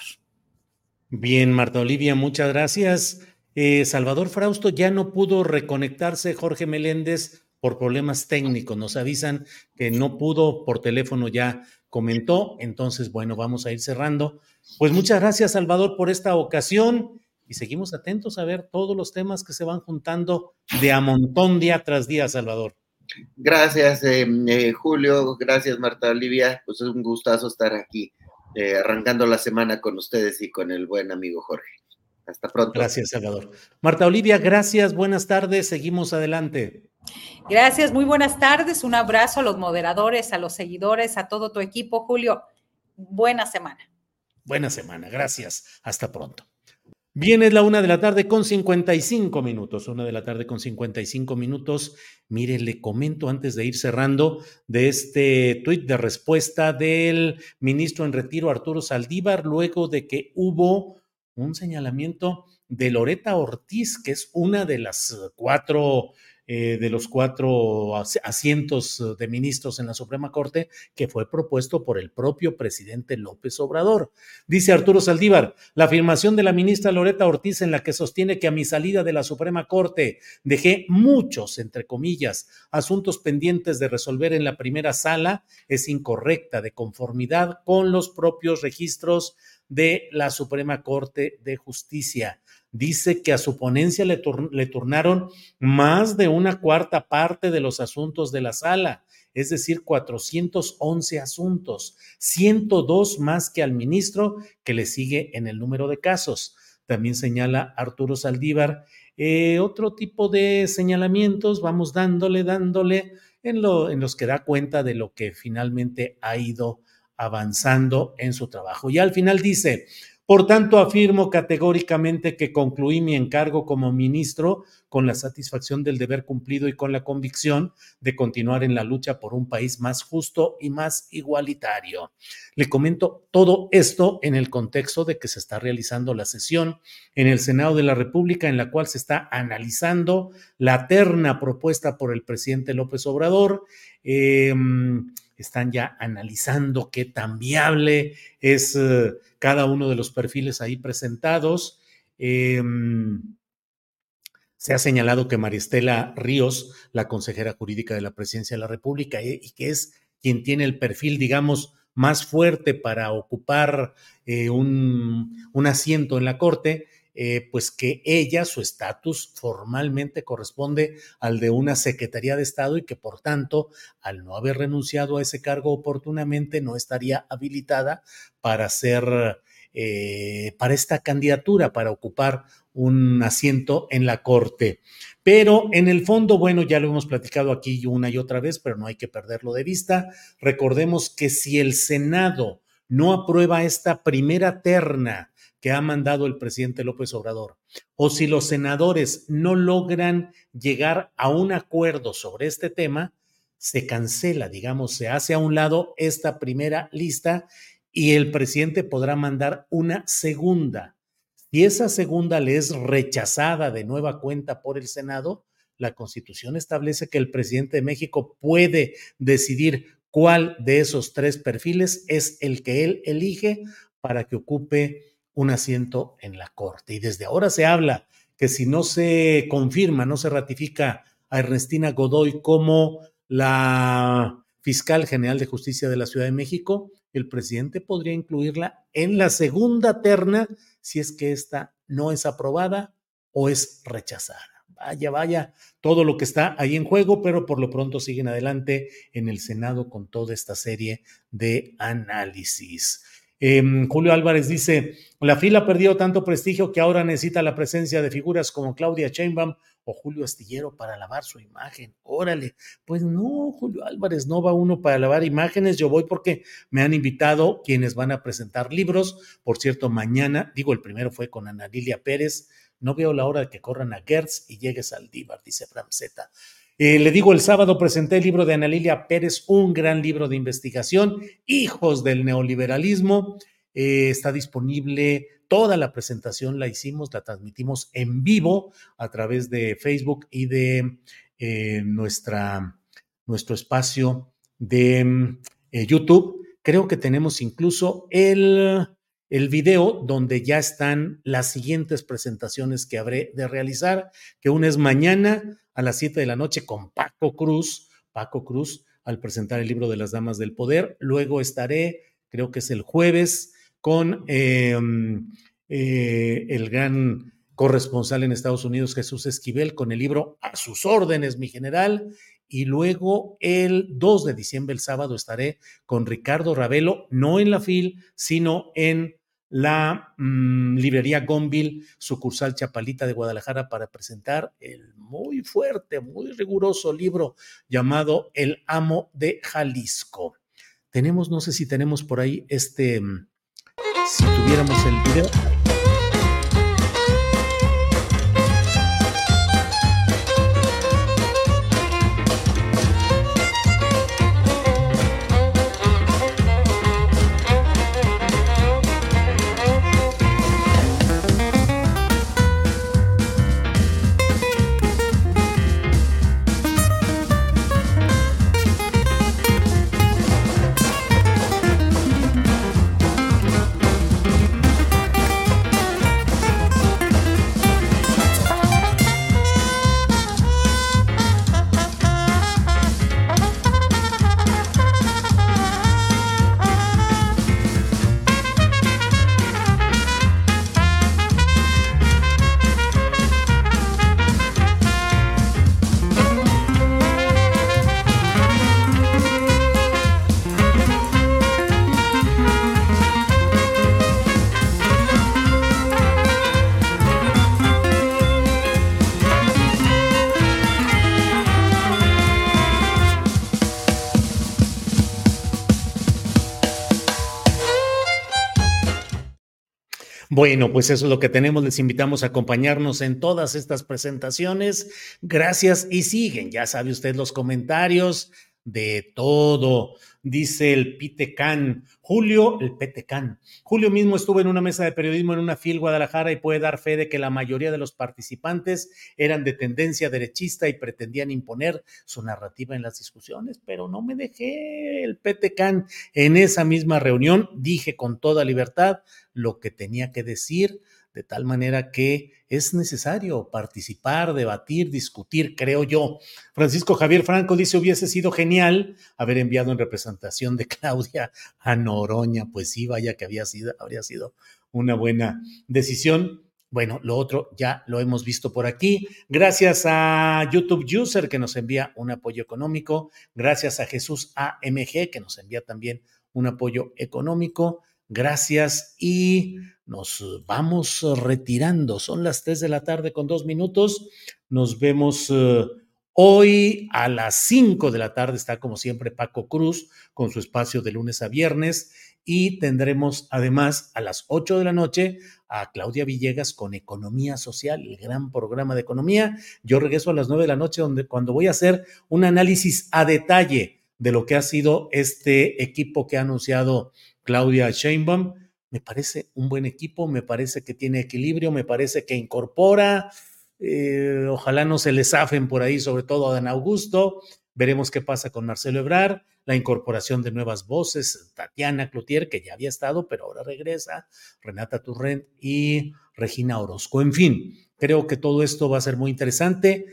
Bien, Marta Olivia, muchas gracias. Eh, Salvador Frausto ya no pudo reconectarse Jorge Meléndez por problemas técnicos. Nos avisan que no pudo por teléfono ya comentó. Entonces, bueno, vamos a ir cerrando. Pues muchas gracias, Salvador, por esta ocasión y seguimos atentos a ver todos los temas que se van juntando de a montón día tras día, Salvador. Gracias, eh, eh, Julio. Gracias, Marta Olivia. Pues es un gustazo estar aquí, eh, arrancando la semana con ustedes y con el buen amigo Jorge. Hasta pronto. Gracias, Salvador. Marta Olivia, gracias. Buenas tardes. Seguimos adelante. Gracias, muy buenas tardes. Un abrazo a los moderadores, a los seguidores, a todo tu equipo, Julio. Buena semana. Buena semana. Gracias. Hasta pronto. Bien, es la una de la tarde con 55 minutos. Una de la tarde con 55 minutos. Mire, le comento antes de ir cerrando de este tuit de respuesta del ministro en retiro Arturo Saldívar, luego de que hubo un señalamiento de Loreta Ortiz, que es una de las cuatro eh, de los cuatro asientos eh, de ministros en la Suprema Corte que fue propuesto por el propio presidente López Obrador. Dice Arturo Saldívar, la afirmación de la ministra Loreta Ortiz en la que sostiene que a mi salida de la Suprema Corte dejé muchos, entre comillas, asuntos pendientes de resolver en la primera sala es incorrecta de conformidad con los propios registros de la Suprema Corte de Justicia. Dice que a su ponencia le, turnaron más de una cuarta parte de los asuntos de la sala es decir, 411 asuntos, 102 más que al ministro que le sigue en el número de casos. También señala Arturo Saldívar eh, otro tipo de señalamientos, vamos dándole, dándole en los que da cuenta de lo que finalmente ha ido avanzando en su trabajo. Y al final dice, por tanto, afirmo categóricamente que concluí mi encargo como ministro con la satisfacción del deber cumplido y con la convicción de continuar en la lucha por un país más justo y más igualitario. Le comento todo esto en el contexto de que se está realizando la sesión en el Senado de la República en la cual se está analizando la terna propuesta por el presidente López Obrador. Eh, están ya analizando qué tan viable es eh, cada uno de los perfiles ahí presentados. Em, se ha señalado que Maristela Ríos, la consejera jurídica de la Presidencia de la República, eh, y que es quien tiene el perfil, digamos, más fuerte para ocupar eh, un, un, asiento en la Corte, eh, pues que ella, su estatus formalmente corresponde al de una Secretaría de Estado y que por tanto, al no haber renunciado a ese cargo oportunamente, no estaría habilitada para ser, eh, para esta candidatura, para ocupar un asiento en la Corte. Pero en el fondo, bueno, ya lo hemos platicado aquí una y otra vez, pero no hay que perderlo de vista. Recordemos que si el Senado no aprueba esta primera terna, que ha mandado el presidente López Obrador, o si los senadores no logran llegar a un acuerdo sobre este tema, se cancela, digamos, se hace a un lado esta primera lista y el presidente podrá mandar una segunda. Si esa segunda le es rechazada de nueva cuenta por el Senado, la Constitución establece que el presidente de México puede decidir cuál de esos tres perfiles es el que él elige para que ocupe un asiento en la Corte. Y desde ahora se habla que si no se confirma, no se ratifica a Ernestina Godoy como la fiscal general de justicia de la Ciudad de México, el presidente podría incluirla en la segunda terna si es que esta no es aprobada o es rechazada. Vaya, vaya, todo lo que está ahí en juego, pero por lo pronto siguen adelante en el Senado con toda esta serie de análisis. Em, Julio Álvarez dice, la fila ha perdido tanto prestigio que ahora necesita la presencia de figuras como Claudia Sheinbaum o Julio Astillero para lavar su imagen. Órale, pues no, Julio Álvarez, no va uno para lavar imágenes, yo voy porque me han invitado quienes van a presentar libros. Por cierto, mañana, digo, el primero fue con Ana Lilia Pérez, no veo la hora de que corran a Gertz y llegue Saldívar, dice Framzeta. Eh, le digo, el sábado presenté el libro de Ana Lilia Pérez, un gran libro de investigación, Hijos del Neoliberalismo. Eh, está disponible, toda la presentación la hicimos, la transmitimos en vivo a través de Facebook y de eh, nuestra, nuestro espacio de YouTube. Creo que tenemos incluso el, el video donde ya están las siguientes presentaciones que habré de realizar, que una es mañana a las 7 de la noche con Paco Cruz, Paco Cruz, al presentar el libro de las Damas del Poder. Luego estaré, creo que es el jueves, con em, eh, el gran corresponsal en Estados Unidos, Jesús Esquivel, con el libro A sus órdenes, mi general. Y luego el 2 de diciembre, el sábado, estaré con Ricardo Ravelo, no en la FIL, sino en la mm, librería Gonville, sucursal Chapalita de Guadalajara, para presentar el muy fuerte, muy riguroso libro llamado El amo de Jalisco. Tenemos, no sé si tenemos por ahí este, mm, si tuviéramos el video. Bueno, pues eso es lo que tenemos. Les invitamos a acompañarnos en todas estas presentaciones. Gracias y siguen, ya sabe usted los comentarios de todo. Dice el Pitecán, Julio, el Petecán. Julio mismo estuvo en una mesa de periodismo en una FIL Guadalajara y puede dar fe de que la mayoría de los participantes eran de tendencia derechista y pretendían imponer su narrativa en las discusiones, pero no me dejé el Petecán. En esa misma reunión dije con toda libertad lo que tenía que decir de tal manera que es necesario participar, debatir, discutir, creo yo. Francisco Javier Franco dice, hubiese sido genial haber enviado en representación de Claudia a Noroña. Pues sí, vaya que había sido, habría sido una buena decisión. Bueno, lo otro ya lo hemos visto por aquí. Gracias a YouTube User que nos envía un apoyo económico. Gracias a Jesús AMG que nos envía también un apoyo económico. Gracias y nos vamos retirando. Son las 3 de la tarde con dos minutos. Nos vemos eh, hoy a las 5 de la tarde. Está como siempre Paco Cruz con su espacio de lunes a viernes. Y tendremos además a las 8 de la noche a Claudia Villegas con Economía Social, el gran programa de economía. Yo regreso a las 9 de la noche donde, cuando voy a hacer un análisis a detalle de lo que ha sido este equipo que ha anunciado Claudia Sheinbaum. Me parece un buen equipo, me parece que tiene equilibrio, me parece que incorpora. Eh, ojalá no se le zafen por ahí, sobre todo a Dan Augusto. Veremos qué pasa con Marcelo Ebrar, la incorporación de nuevas voces, Tatiana Cloutier, que ya había estado, pero ahora regresa, Renata Turrent y Regina Orozco. En fin, creo que todo esto va a ser muy interesante.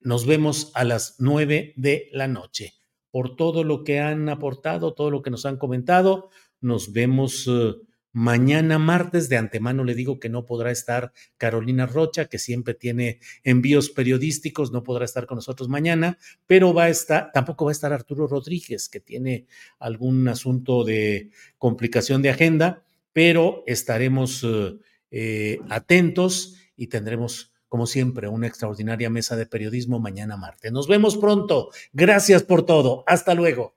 Nos vemos a las nueve de la noche. Por todo lo que han aportado, todo lo que nos han comentado, nos vemos eh, mañana martes. De antemano le digo que no podrá estar Carolina Rocha, que siempre tiene envíos periodísticos, no podrá estar con nosotros mañana, pero va a estar, tampoco va a estar Arturo Rodríguez, que tiene algún asunto de complicación de agenda, pero estaremos eh, eh, atentos y tendremos como siempre, una extraordinaria mesa de periodismo mañana martes. Nos vemos pronto. Gracias por todo. Hasta luego.